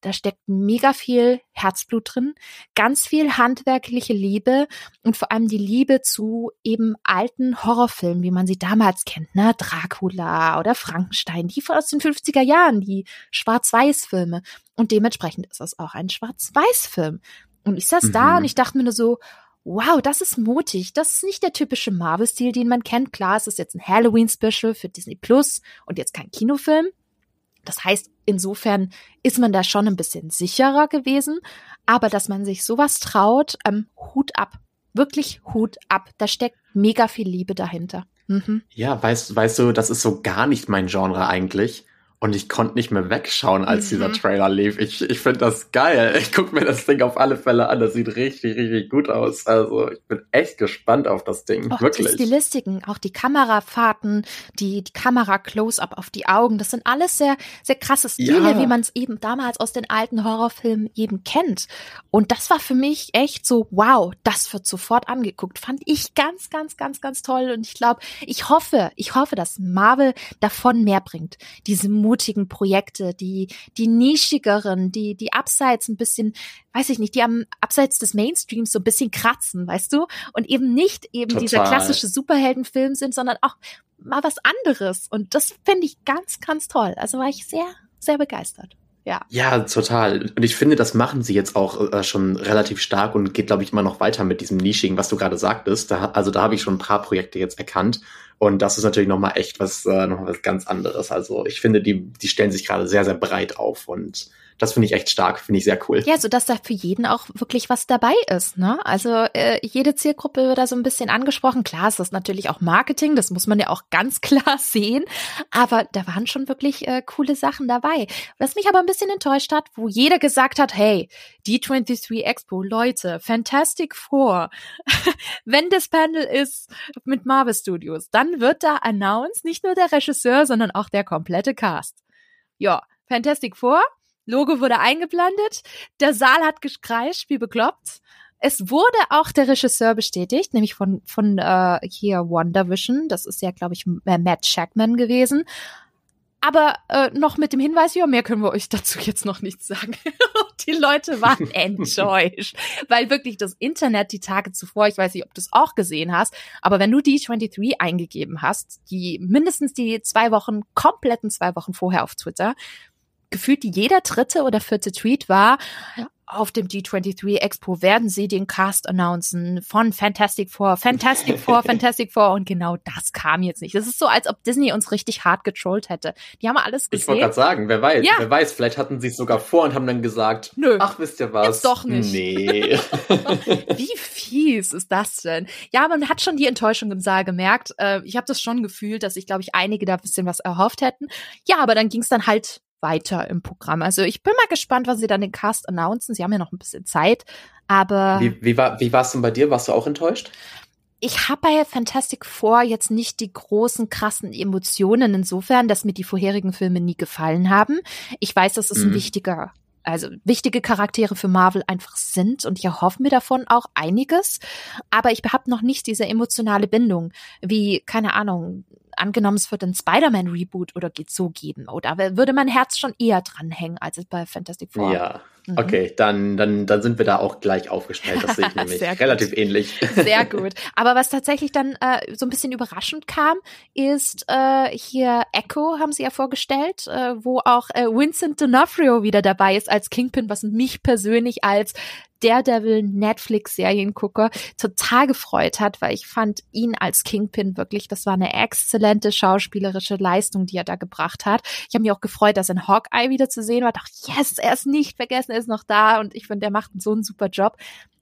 da steckt mega viel Herzblut drin, ganz viel handwerkliche Liebe und vor allem die Liebe zu eben alten Horrorfilmen, wie man sie damals kennt, ne? Dracula oder Frankenstein, die aus den 50er Jahren, die Schwarz-Weiß-Filme. Und dementsprechend ist das auch ein Schwarz-Weiß-Film. Und ich saß mhm. da und ich dachte mir nur so, wow, das ist mutig. Das ist nicht der typische Marvel-Stil, den man kennt. Klar, es ist jetzt ein Halloween-Special für Disney Plus und jetzt kein Kinofilm. Das heißt, insofern ist man da schon ein bisschen sicherer gewesen. Aber dass man sich sowas traut, ähm, Hut ab. Wirklich Hut ab. Da steckt mega viel Liebe dahinter. Mhm. Ja, weißt, weißt du, das ist so gar nicht mein Genre eigentlich. Und ich konnte nicht mehr wegschauen, als mhm. dieser Trailer lief. Ich, ich finde das geil. Ich gucke mir das Ding auf alle Fälle an. Das sieht richtig, richtig gut aus. Also ich bin echt gespannt auf das Ding. Auch Wirklich. Die Stilistiken, auch die Kamerafahrten, die, die Kamera-Close-Up auf die Augen, das sind alles sehr, sehr krasse Stile, ja. wie man es eben damals aus den alten Horrorfilmen eben kennt. Und das war für mich echt so, wow, das wird sofort angeguckt. Fand ich ganz, ganz, ganz, ganz toll. Und ich glaube, ich hoffe, ich hoffe, dass Marvel davon mehr bringt. Diese mutigen Projekte, die, die nischigeren, die, die abseits ein bisschen, weiß ich nicht, die am abseits des Mainstreams so ein bisschen kratzen, weißt du? Und eben nicht eben Total. dieser klassische Superheldenfilm sind, sondern auch mal was anderes. Und das finde ich ganz, ganz toll. Also war ich sehr, sehr begeistert. Ja. Ja, total. Und ich finde, das machen sie jetzt auch äh, schon relativ stark und geht, glaube ich, immer noch weiter mit diesem Nisching, was du gerade sagtest. Da, also da habe ich schon ein paar Projekte jetzt erkannt. Und das ist natürlich nochmal echt was, äh, noch was ganz anderes. Also ich finde, die, die stellen sich gerade sehr, sehr breit auf und das finde ich echt stark, finde ich sehr cool. Ja, so dass da für jeden auch wirklich was dabei ist. Ne? Also äh, jede Zielgruppe wird da so ein bisschen angesprochen. Klar, ist das natürlich auch Marketing, das muss man ja auch ganz klar sehen. Aber da waren schon wirklich äh, coole Sachen dabei. Was mich aber ein bisschen enttäuscht hat, wo jeder gesagt hat, hey, die 23 Expo, Leute, Fantastic Four. Wenn das Panel ist mit Marvel Studios, dann wird da announced nicht nur der Regisseur, sondern auch der komplette Cast. Ja, Fantastic Four Logo wurde eingeblendet. Der Saal hat gekreischt, wie bekloppt. Es wurde auch der Regisseur bestätigt, nämlich von, von äh, hier Wonder Vision. Das ist ja, glaube ich, Matt Shackman gewesen. Aber äh, noch mit dem Hinweis, ja, mehr können wir euch dazu jetzt noch nicht sagen. die Leute waren enttäuscht, weil wirklich das Internet die Tage zuvor, ich weiß nicht, ob du es auch gesehen hast, aber wenn du die 23 eingegeben hast, die mindestens die zwei Wochen, kompletten zwei Wochen vorher auf Twitter, gefühlt jeder dritte oder vierte Tweet war, auf dem G23 Expo werden sie den Cast announcen von Fantastic Four, Fantastic Four, Fantastic Four und genau das kam jetzt nicht. Das ist so, als ob Disney uns richtig hart getrollt hätte. Die haben alles gesehen. Ich wollte gerade sagen, wer weiß, ja. wer weiß, vielleicht hatten sie es sogar vor und haben dann gesagt, Nö, ach, wisst ihr was? Jetzt doch nicht. Nee. Wie fies ist das denn? Ja, man hat schon die Enttäuschung im Saal gemerkt. Äh, ich habe das schon gefühlt, dass ich, glaube ich, einige da ein bisschen was erhofft hätten. Ja, aber dann ging es dann halt weiter im Programm. Also ich bin mal gespannt, was sie dann den Cast announcen. Sie haben ja noch ein bisschen Zeit, aber. Wie, wie war wie war's denn bei dir? Warst du auch enttäuscht? ich habe bei Fantastic Four jetzt nicht die großen, krassen Emotionen insofern, dass mir die vorherigen Filme nie gefallen haben. Ich weiß, dass es mhm. ein wichtiger also wichtige Charaktere für Marvel einfach sind und ich erhoffe mir davon auch einiges, aber ich habe noch nicht diese emotionale Bindung, wie, keine Ahnung, angenommen, es wird ein Spider-Man-Reboot oder geht so geben. Oder würde mein Herz schon eher dranhängen als es bei Fantastic Four. Ja, mhm. okay, dann, dann, dann sind wir da auch gleich aufgestellt. Das sehe ich nämlich relativ ähnlich. Sehr gut. Aber was tatsächlich dann äh, so ein bisschen überraschend kam, ist äh, hier Echo haben sie ja vorgestellt, äh, wo auch äh, Vincent D'Onofrio wieder dabei ist als Kingpin, was mich persönlich als Daredevil Netflix-Seriengucker total gefreut hat, weil ich fand ihn als Kingpin wirklich, das war eine exzellente schauspielerische Leistung, die er da gebracht hat. Ich habe mich auch gefreut, dass ein Hawkeye wieder zu sehen war. Dachte, yes, er ist nicht vergessen, er ist noch da und ich finde, der macht so einen super Job.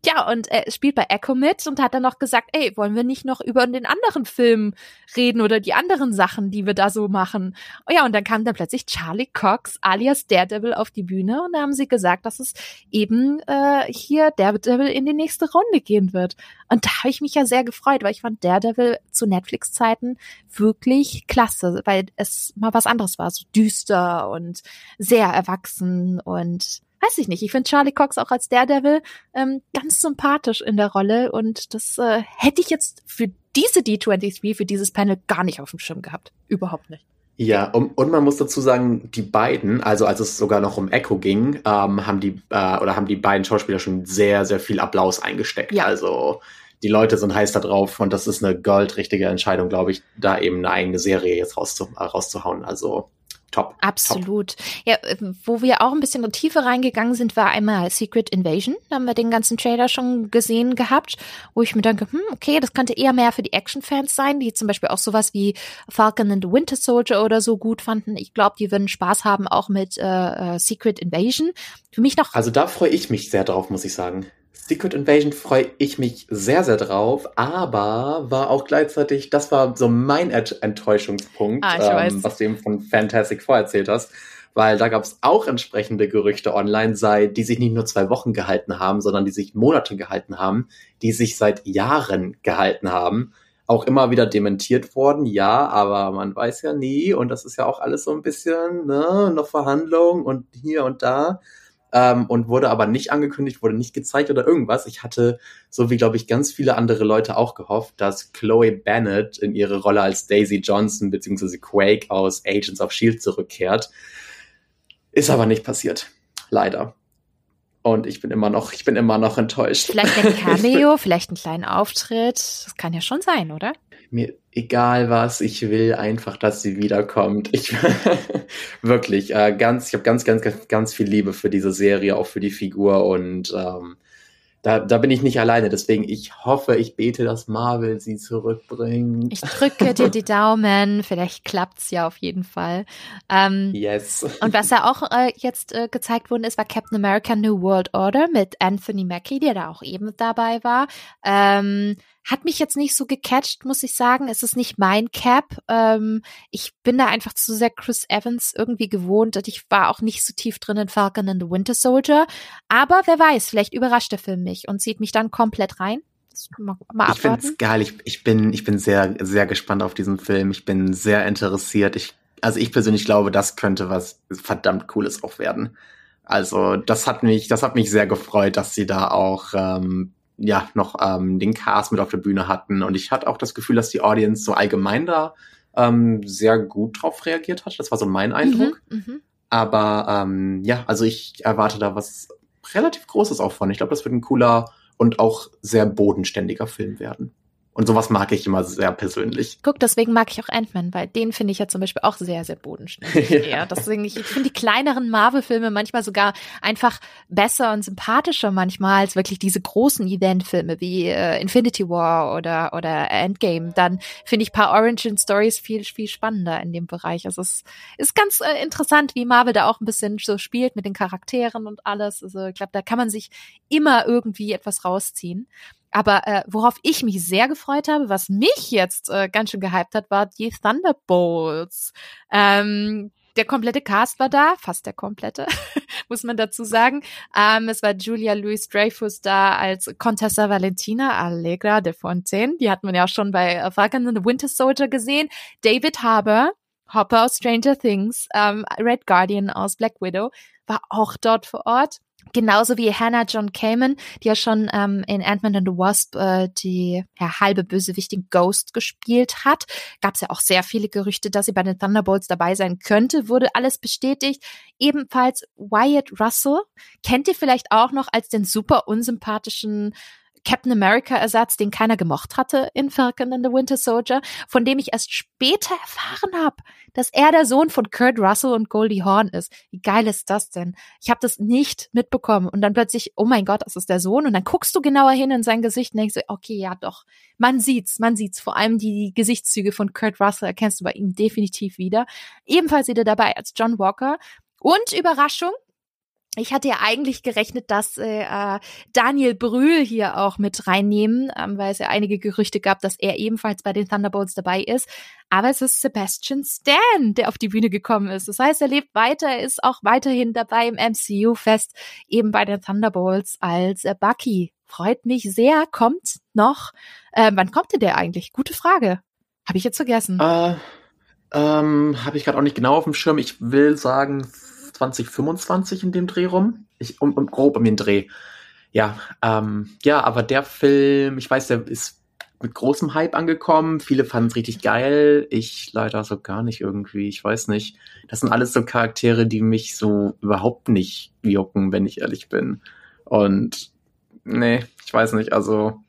Ja, und er spielt bei Echo mit und hat dann noch gesagt, ey, wollen wir nicht noch über den anderen Film reden oder die anderen Sachen, die wir da so machen? Oh ja, und dann kam dann plötzlich Charlie Cox alias Daredevil auf die Bühne und da haben sie gesagt, dass es eben äh, hier Daredevil in die nächste Runde gehen wird. Und da habe ich mich ja sehr gefreut, weil ich fand Daredevil zu Netflix-Zeiten wirklich klasse, weil es mal was anderes war, so düster und sehr erwachsen und weiß ich nicht. Ich finde Charlie Cox auch als Daredevil ähm, ganz sympathisch in der Rolle und das äh, hätte ich jetzt für diese D23, für dieses Panel gar nicht auf dem Schirm gehabt. Überhaupt nicht. Ja, und, und man muss dazu sagen, die beiden, also als es sogar noch um Echo ging, ähm, haben die äh, oder haben die beiden Schauspieler schon sehr, sehr viel Applaus eingesteckt. Ja. Also die Leute sind heiß da drauf und das ist eine goldrichtige Entscheidung, glaube ich, da eben eine eigene Serie jetzt rauszu äh, rauszuhauen. Also top. Absolut. Top. Ja, äh, wo wir auch ein bisschen in die Tiefe reingegangen sind, war einmal Secret Invasion. Da haben wir den ganzen Trailer schon gesehen gehabt, wo ich mir denke, hm, okay, das könnte eher mehr für die Action-Fans sein, die zum Beispiel auch sowas wie Falcon and the Winter Soldier oder so gut fanden. Ich glaube, die würden Spaß haben auch mit äh, äh, Secret Invasion. Für mich noch. Also da freue ich mich sehr drauf, muss ich sagen. Secret Invasion freue ich mich sehr, sehr drauf, aber war auch gleichzeitig, das war so mein Enttäuschungspunkt, ah, ähm, was du eben von Fantastic Four erzählt hast, weil da gab es auch entsprechende Gerüchte online, sei, die sich nicht nur zwei Wochen gehalten haben, sondern die sich Monate gehalten haben, die sich seit Jahren gehalten haben. Auch immer wieder dementiert worden, ja, aber man weiß ja nie und das ist ja auch alles so ein bisschen, ne, noch Verhandlung und hier und da ähm, und wurde aber nicht angekündigt, wurde nicht gezeigt oder irgendwas. Ich hatte, so wie glaube ich ganz viele andere Leute auch gehofft, dass Chloe Bennett in ihre Rolle als Daisy Johnson bzw. Quake aus Agents of Shield zurückkehrt. Ist aber nicht passiert. Leider. Und ich bin immer noch, ich bin immer noch enttäuscht. Vielleicht ein Cameo, vielleicht einen kleinen Auftritt. Das kann ja schon sein, oder? Mir egal was, ich will einfach, dass sie wiederkommt. Ich wirklich äh, ganz, ich habe ganz, ganz, ganz, ganz viel Liebe für diese Serie, auch für die Figur und ähm, da, da bin ich nicht alleine. Deswegen, ich hoffe, ich bete, dass Marvel sie zurückbringt. Ich drücke dir die Daumen. Vielleicht klappt's ja auf jeden Fall. Ähm, yes. Und was ja auch äh, jetzt äh, gezeigt wurde, ist, war Captain America New World Order mit Anthony Mackie, der da auch eben dabei war. Ähm, hat mich jetzt nicht so gecatcht, muss ich sagen. Es ist nicht mein Cap. Ähm, ich bin da einfach zu sehr Chris Evans irgendwie gewohnt. Und ich war auch nicht so tief drin in Falcon and the Winter Soldier. Aber wer weiß, vielleicht überrascht der Film mich und zieht mich dann komplett rein. Mal, mal ich finde es geil. Ich, ich, bin, ich bin sehr, sehr gespannt auf diesen Film. Ich bin sehr interessiert. Ich, also ich persönlich glaube, das könnte was verdammt Cooles auch werden. Also das hat mich, das hat mich sehr gefreut, dass sie da auch ähm, ja noch ähm, den Cast mit auf der Bühne hatten. Und ich hatte auch das Gefühl, dass die Audience so allgemein da ähm, sehr gut drauf reagiert hat. Das war so mein Eindruck. Mhm, mh. Aber ähm, ja, also ich erwarte da was relativ Großes auch von. Ich glaube, das wird ein cooler und auch sehr bodenständiger Film werden. Und sowas mag ich immer sehr persönlich. Guck, deswegen mag ich auch Ant-Man, weil den finde ich ja zum Beispiel auch sehr, sehr bodenständig. ja. Deswegen, ich, ich finde die kleineren Marvel-Filme manchmal sogar einfach besser und sympathischer manchmal als wirklich diese großen Event-Filme wie äh, Infinity War oder, oder Endgame. Dann finde ich paar Origin Stories viel, viel spannender in dem Bereich. Also es ist ganz äh, interessant, wie Marvel da auch ein bisschen so spielt mit den Charakteren und alles. Also ich glaube, da kann man sich immer irgendwie etwas rausziehen. Aber äh, worauf ich mich sehr gefreut habe, was mich jetzt äh, ganz schön gehypt hat, war die Thunderbolts. Ähm, Der komplette Cast war da, fast der komplette, muss man dazu sagen. Ähm, es war Julia Louis Dreyfus da als Contessa Valentina Allegra de Fontaine. Die hat man ja auch schon bei Falcon and the Winter Soldier gesehen. David Harbour, Hopper aus Stranger Things, ähm, Red Guardian aus Black Widow, war auch dort vor Ort. Genauso wie Hannah John Kamen, die ja schon ähm, in Ant-Man and the Wasp äh, die ja, halbe Bösewichtin Ghost gespielt hat. Gab es ja auch sehr viele Gerüchte, dass sie bei den Thunderbolts dabei sein könnte. Wurde alles bestätigt. Ebenfalls Wyatt Russell kennt ihr vielleicht auch noch als den super unsympathischen Captain America Ersatz, den keiner gemocht hatte in Falcon and the Winter Soldier, von dem ich erst später erfahren habe, dass er der Sohn von Kurt Russell und Goldie Horn ist. Wie geil ist das denn? Ich habe das nicht mitbekommen und dann plötzlich, oh mein Gott, das ist der Sohn und dann guckst du genauer hin in sein Gesicht und denkst, okay, ja doch, man sieht's, man sieht's. Vor allem die Gesichtszüge von Kurt Russell erkennst du bei ihm definitiv wieder. Ebenfalls wieder dabei als John Walker. Und Überraschung, ich hatte ja eigentlich gerechnet, dass äh, äh, Daniel Brühl hier auch mit reinnehmen, ähm, weil es ja einige Gerüchte gab, dass er ebenfalls bei den Thunderbolts dabei ist. Aber es ist Sebastian Stan, der auf die Bühne gekommen ist. Das heißt, er lebt weiter, er ist auch weiterhin dabei im MCU-Fest, eben bei den Thunderbolts als äh, Bucky. Freut mich sehr. Kommt noch. Äh, wann kommt denn der eigentlich? Gute Frage. Habe ich jetzt vergessen. Äh, ähm, Habe ich gerade auch nicht genau auf dem Schirm. Ich will sagen 2025 in dem Dreh rum. Ich, um, um grob um den Dreh. Ja, ähm, ja, aber der Film, ich weiß, der ist mit großem Hype angekommen. Viele fanden es richtig geil. Ich leider so gar nicht irgendwie. Ich weiß nicht. Das sind alles so Charaktere, die mich so überhaupt nicht jucken, wenn ich ehrlich bin. Und nee, ich weiß nicht. Also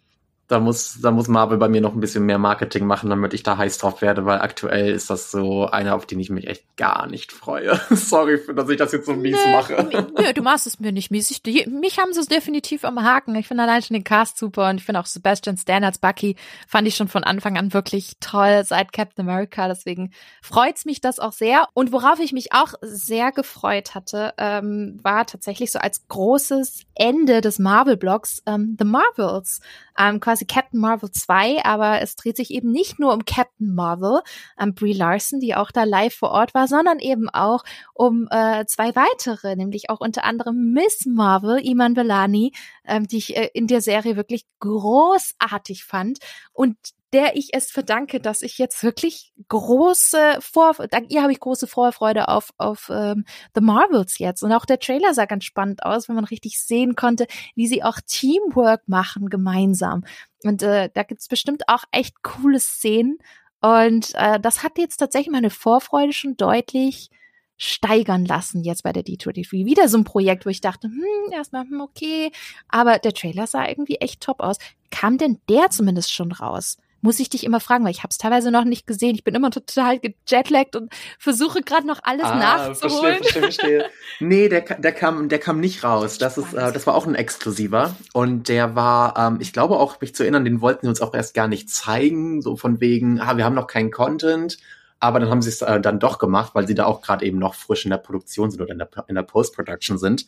da muss, da muss Marvel bei mir noch ein bisschen mehr Marketing machen, damit ich da heiß drauf werde, weil aktuell ist das so einer, auf den ich mich echt gar nicht freue. Sorry, dass ich das jetzt so mies nö, mache. Nö, du machst es mir nicht mies. Ich, mich haben sie es definitiv am Haken. Ich finde allein schon den Cast super und ich finde auch Sebastian Stan als Bucky fand ich schon von Anfang an wirklich toll seit Captain America. Deswegen freut's mich das auch sehr. Und worauf ich mich auch sehr gefreut hatte, ähm, war tatsächlich so als großes Ende des Marvel-Blocks ähm, The Marvels. Ähm, quasi Captain Marvel 2, aber es dreht sich eben nicht nur um Captain Marvel, ähm, Brie Larson, die auch da live vor Ort war, sondern eben auch um äh, zwei weitere, nämlich auch unter anderem Miss Marvel, Iman Belani, ähm, die ich äh, in der Serie wirklich großartig fand. Und der ich es verdanke, dass ich jetzt wirklich große Vor, ihr habe ich große Vorfreude auf auf ähm, The Marvels jetzt und auch der Trailer sah ganz spannend aus, wenn man richtig sehen konnte, wie sie auch Teamwork machen gemeinsam und äh, da gibt's bestimmt auch echt coole Szenen und äh, das hat jetzt tatsächlich meine Vorfreude schon deutlich steigern lassen jetzt bei der D23. Wieder so ein Projekt, wo ich dachte, hm, erstmal, hm, okay, aber der Trailer sah irgendwie echt top aus. Kam denn der zumindest schon raus? Muss ich dich immer fragen, weil ich habe es teilweise noch nicht gesehen. Ich bin immer total gejetlaggt und versuche gerade noch alles ah, nachzuholen. Verstehe, verstehe, verstehe. nee, der, der kam, der kam nicht raus. Das ist, äh, das war auch ein exklusiver und der war, ähm, ich glaube auch, mich zu erinnern, den wollten wir uns auch erst gar nicht zeigen, so von wegen, ah, wir haben noch keinen Content. Aber dann haben sie es äh, dann doch gemacht, weil sie da auch gerade eben noch frisch in der Produktion sind oder in der, in der Post-Production sind.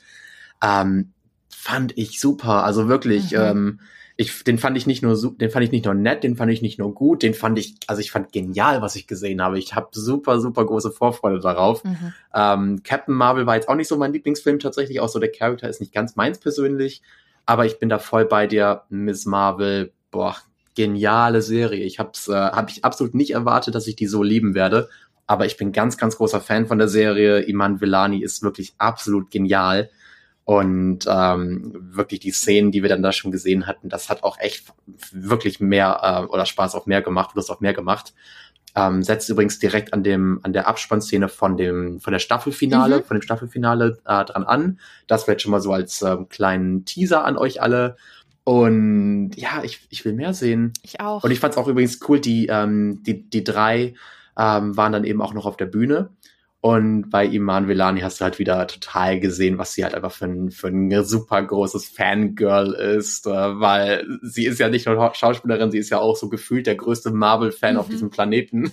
Ähm, fand ich super. Also wirklich, mhm. ähm, ich, den fand ich nicht nur, den fand ich nicht nur nett, den fand ich nicht nur gut, den fand ich, also ich fand genial, was ich gesehen habe. Ich habe super, super große Vorfreude darauf. Mhm. Ähm, Captain Marvel war jetzt auch nicht so mein Lieblingsfilm tatsächlich, auch so der Charakter ist nicht ganz meins persönlich, aber ich bin da voll bei dir, Miss Marvel, boah, geniale Serie. Ich hab's, äh, hab ich absolut nicht erwartet, dass ich die so lieben werde. Aber ich bin ganz, ganz großer Fan von der Serie. Iman Villani ist wirklich absolut genial. Und ähm, wirklich die Szenen, die wir dann da schon gesehen hatten, das hat auch echt wirklich mehr äh, oder Spaß auf mehr gemacht, Lust auf mehr gemacht. Ähm, setzt übrigens direkt an dem an der Abspannszene von dem von der Staffelfinale, mhm. von dem Staffelfinale äh, dran an. Das vielleicht schon mal so als ähm, kleinen Teaser an euch alle. Und ja, ich, ich will mehr sehen. Ich auch. Und ich fand es auch übrigens cool, die ähm, die die drei ähm, waren dann eben auch noch auf der Bühne. Und bei Iman Velani hast du halt wieder total gesehen, was sie halt einfach für ein, für ein super großes Fangirl ist, äh, weil sie ist ja nicht nur Schauspielerin, sie ist ja auch so gefühlt der größte Marvel-Fan mhm. auf diesem Planeten.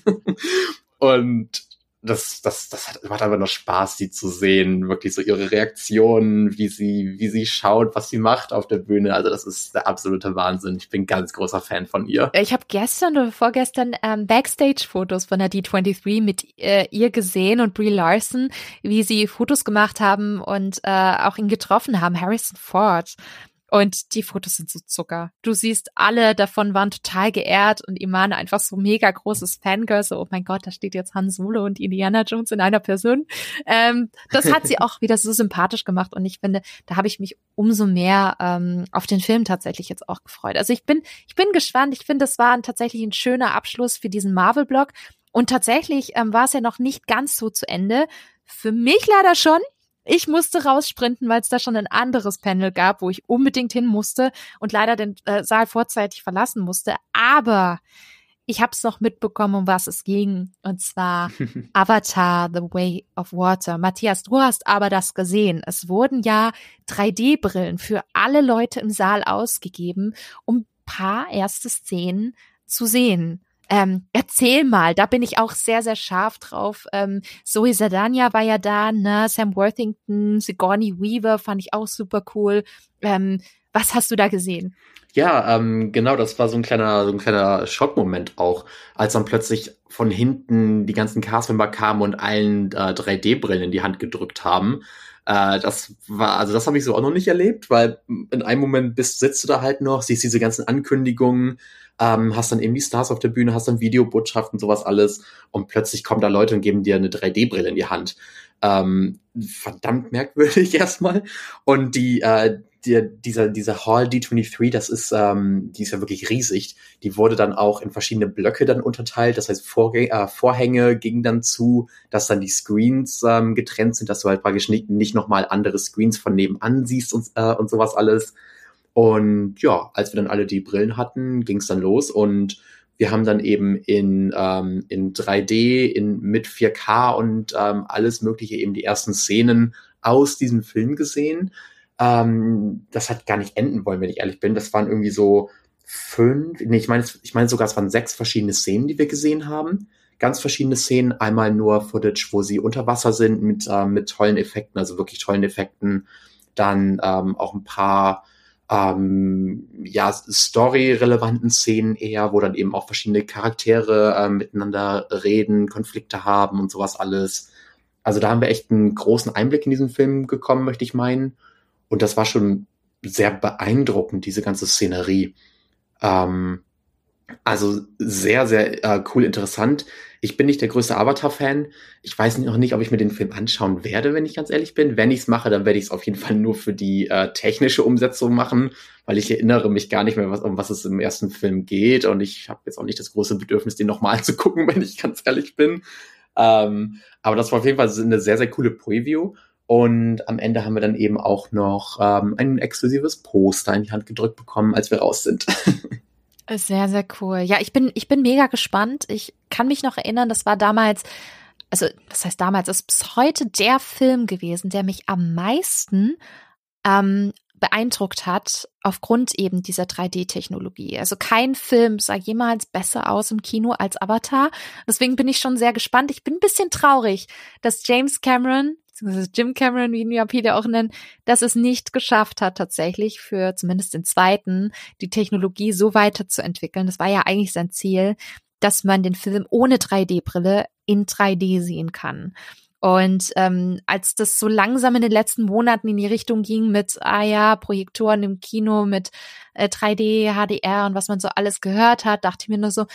Und das, das, das hat, macht einfach nur Spaß, sie zu sehen. Wirklich so ihre Reaktionen, wie sie, wie sie schaut, was sie macht auf der Bühne. Also das ist der absolute Wahnsinn. Ich bin ganz großer Fan von ihr. Ich habe gestern oder vorgestern ähm, Backstage-Fotos von der D23 mit äh, ihr gesehen und Brie Larson, wie sie Fotos gemacht haben und äh, auch ihn getroffen haben, Harrison Ford. Und die Fotos sind so Zucker. Du siehst, alle davon waren total geehrt und Iman einfach so mega großes Fangirl. So, oh mein Gott, da steht jetzt Han Solo und Indiana Jones in einer Person. Ähm, das hat sie auch wieder so sympathisch gemacht und ich finde, da habe ich mich umso mehr ähm, auf den Film tatsächlich jetzt auch gefreut. Also ich bin, ich bin gespannt. Ich finde, das war ein, tatsächlich ein schöner Abschluss für diesen Marvel-Blog. Und tatsächlich ähm, war es ja noch nicht ganz so zu Ende. Für mich leider schon. Ich musste raussprinten, weil es da schon ein anderes Panel gab, wo ich unbedingt hin musste und leider den äh, Saal vorzeitig verlassen musste. Aber ich habe es noch mitbekommen, um was es ging. Und zwar Avatar, The Way of Water. Matthias, du hast aber das gesehen. Es wurden ja 3D-Brillen für alle Leute im Saal ausgegeben, um paar erste Szenen zu sehen. Ähm, erzähl mal, da bin ich auch sehr, sehr scharf drauf. Ähm, Zoe Sadania war ja da, ne? Sam Worthington, Sigourney Weaver fand ich auch super cool. Ähm, was hast du da gesehen? Ja, ähm, genau, das war so ein kleiner, so ein kleiner Schockmoment auch, als dann plötzlich von hinten die ganzen Castmember kamen und allen äh, 3D-Brillen in die Hand gedrückt haben. Äh, das war, also das habe ich so auch noch nicht erlebt, weil in einem Moment bist, sitzt du da halt noch, siehst diese ganzen Ankündigungen, ähm, hast dann eben die Stars auf der Bühne, hast dann Videobotschaften, sowas alles und plötzlich kommen da Leute und geben dir eine 3D-Brille in die Hand. Ähm, verdammt merkwürdig erstmal. Und die, äh, die, dieser, dieser Hall D23, das ist, ähm, die ist ja wirklich riesig. Die wurde dann auch in verschiedene Blöcke dann unterteilt. Das heißt, Vorgä äh, Vorhänge gingen dann zu, dass dann die Screens ähm, getrennt sind, dass du halt praktisch nicht, nicht nochmal andere Screens von nebenan siehst und, äh, und sowas alles. Und ja, als wir dann alle die Brillen hatten, ging es dann los und wir haben dann eben in, ähm, in 3D, in, mit 4K und ähm, alles Mögliche eben die ersten Szenen aus diesem Film gesehen. Ähm, das hat gar nicht enden wollen, wenn ich ehrlich bin. Das waren irgendwie so fünf, nee, ich meine, ich meine sogar, es waren sechs verschiedene Szenen, die wir gesehen haben. Ganz verschiedene Szenen. Einmal nur Footage, wo sie unter Wasser sind mit, äh, mit tollen Effekten, also wirklich tollen Effekten. Dann ähm, auch ein paar ähm, ja, story-relevanten Szenen eher, wo dann eben auch verschiedene Charaktere äh, miteinander reden, Konflikte haben und sowas alles. Also da haben wir echt einen großen Einblick in diesen Film bekommen, möchte ich meinen. Und das war schon sehr beeindruckend, diese ganze Szenerie. Ähm, also sehr, sehr äh, cool, interessant. Ich bin nicht der größte Avatar-Fan. Ich weiß noch nicht, ob ich mir den Film anschauen werde, wenn ich ganz ehrlich bin. Wenn ich es mache, dann werde ich es auf jeden Fall nur für die äh, technische Umsetzung machen, weil ich erinnere mich gar nicht mehr, was, um was es im ersten Film geht. Und ich habe jetzt auch nicht das große Bedürfnis, den nochmal zu gucken, wenn ich ganz ehrlich bin. Ähm, aber das war auf jeden Fall eine sehr, sehr coole Preview. Und am Ende haben wir dann eben auch noch ähm, ein exklusives Poster in die Hand gedrückt bekommen, als wir raus sind. Sehr, sehr cool. Ja, ich bin, ich bin mega gespannt. Ich kann mich noch erinnern, das war damals, also das heißt damals, ist bis heute der Film gewesen, der mich am meisten ähm, beeindruckt hat, aufgrund eben dieser 3D-Technologie. Also kein Film sah jemals besser aus im Kino als Avatar. Deswegen bin ich schon sehr gespannt. Ich bin ein bisschen traurig, dass James Cameron beziehungsweise Jim Cameron, wie ihn ja viele auch nennen, dass es nicht geschafft hat, tatsächlich für zumindest den zweiten die Technologie so weiterzuentwickeln. Das war ja eigentlich sein Ziel, dass man den Film ohne 3D-Brille in 3D sehen kann. Und ähm, als das so langsam in den letzten Monaten in die Richtung ging mit, ah ja, Projektoren im Kino, mit äh, 3D, HDR und was man so alles gehört hat, dachte ich mir nur so,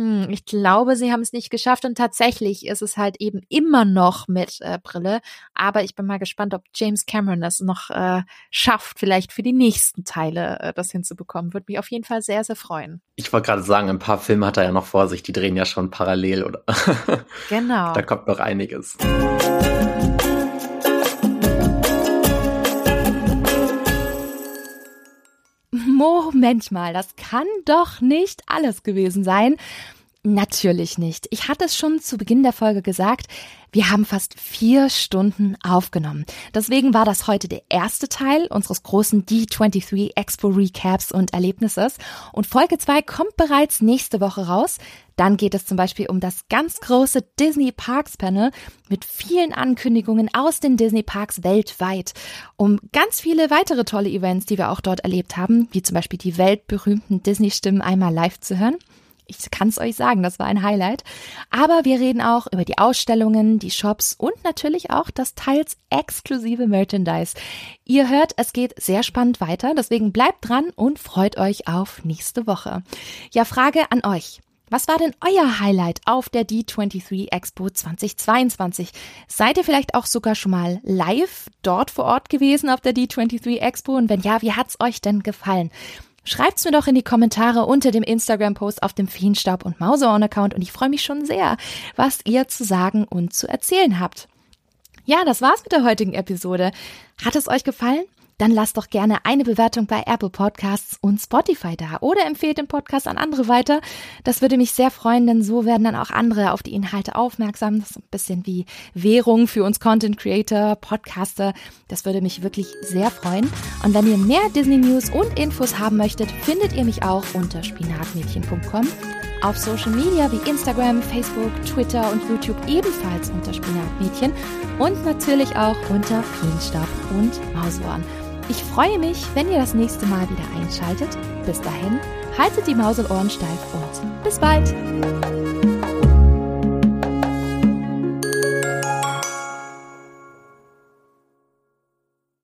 hm, ich glaube, sie haben es nicht geschafft und tatsächlich ist es halt eben immer noch mit äh, Brille. Aber ich bin mal gespannt, ob James Cameron das noch äh, schafft, vielleicht für die nächsten Teile äh, das hinzubekommen. Würde mich auf jeden Fall sehr, sehr freuen. Ich wollte gerade sagen, ein paar Filme hat er ja noch vor sich, die drehen ja schon parallel, oder? Genau. da kommt noch einiges. Moment mal, das kann doch nicht alles gewesen sein. Natürlich nicht. Ich hatte es schon zu Beginn der Folge gesagt, wir haben fast vier Stunden aufgenommen. Deswegen war das heute der erste Teil unseres großen D23 Expo Recaps und Erlebnisses. Und Folge 2 kommt bereits nächste Woche raus. Dann geht es zum Beispiel um das ganz große Disney Parks Panel mit vielen Ankündigungen aus den Disney Parks weltweit. Um ganz viele weitere tolle Events, die wir auch dort erlebt haben, wie zum Beispiel die weltberühmten Disney-Stimmen einmal live zu hören ich kann es euch sagen, das war ein Highlight. Aber wir reden auch über die Ausstellungen, die Shops und natürlich auch das teils exklusive Merchandise. Ihr hört, es geht sehr spannend weiter, deswegen bleibt dran und freut euch auf nächste Woche. Ja, Frage an euch. Was war denn euer Highlight auf der D23 Expo 2022? Seid ihr vielleicht auch sogar schon mal live dort vor Ort gewesen auf der D23 Expo? Und wenn ja, wie hat's euch denn gefallen? Schreibt's mir doch in die Kommentare unter dem Instagram-Post auf dem Feenstaub und Mauseohren-Account und ich freue mich schon sehr, was ihr zu sagen und zu erzählen habt. Ja, das war's mit der heutigen Episode. Hat es euch gefallen? Dann lasst doch gerne eine Bewertung bei Apple Podcasts und Spotify da oder empfehlt den Podcast an andere weiter. Das würde mich sehr freuen, denn so werden dann auch andere auf die Inhalte aufmerksam. Das ist ein bisschen wie Währung für uns Content Creator, Podcaster. Das würde mich wirklich sehr freuen. Und wenn ihr mehr Disney News und Infos haben möchtet, findet ihr mich auch unter spinatmädchen.com auf Social Media wie Instagram, Facebook, Twitter und YouTube ebenfalls unter Spinatmädchen und natürlich auch unter Feenstaub und Mausohren. Ich freue mich, wenn ihr das nächste Mal wieder einschaltet. Bis dahin, haltet die Maus und Ohren steif und bis bald!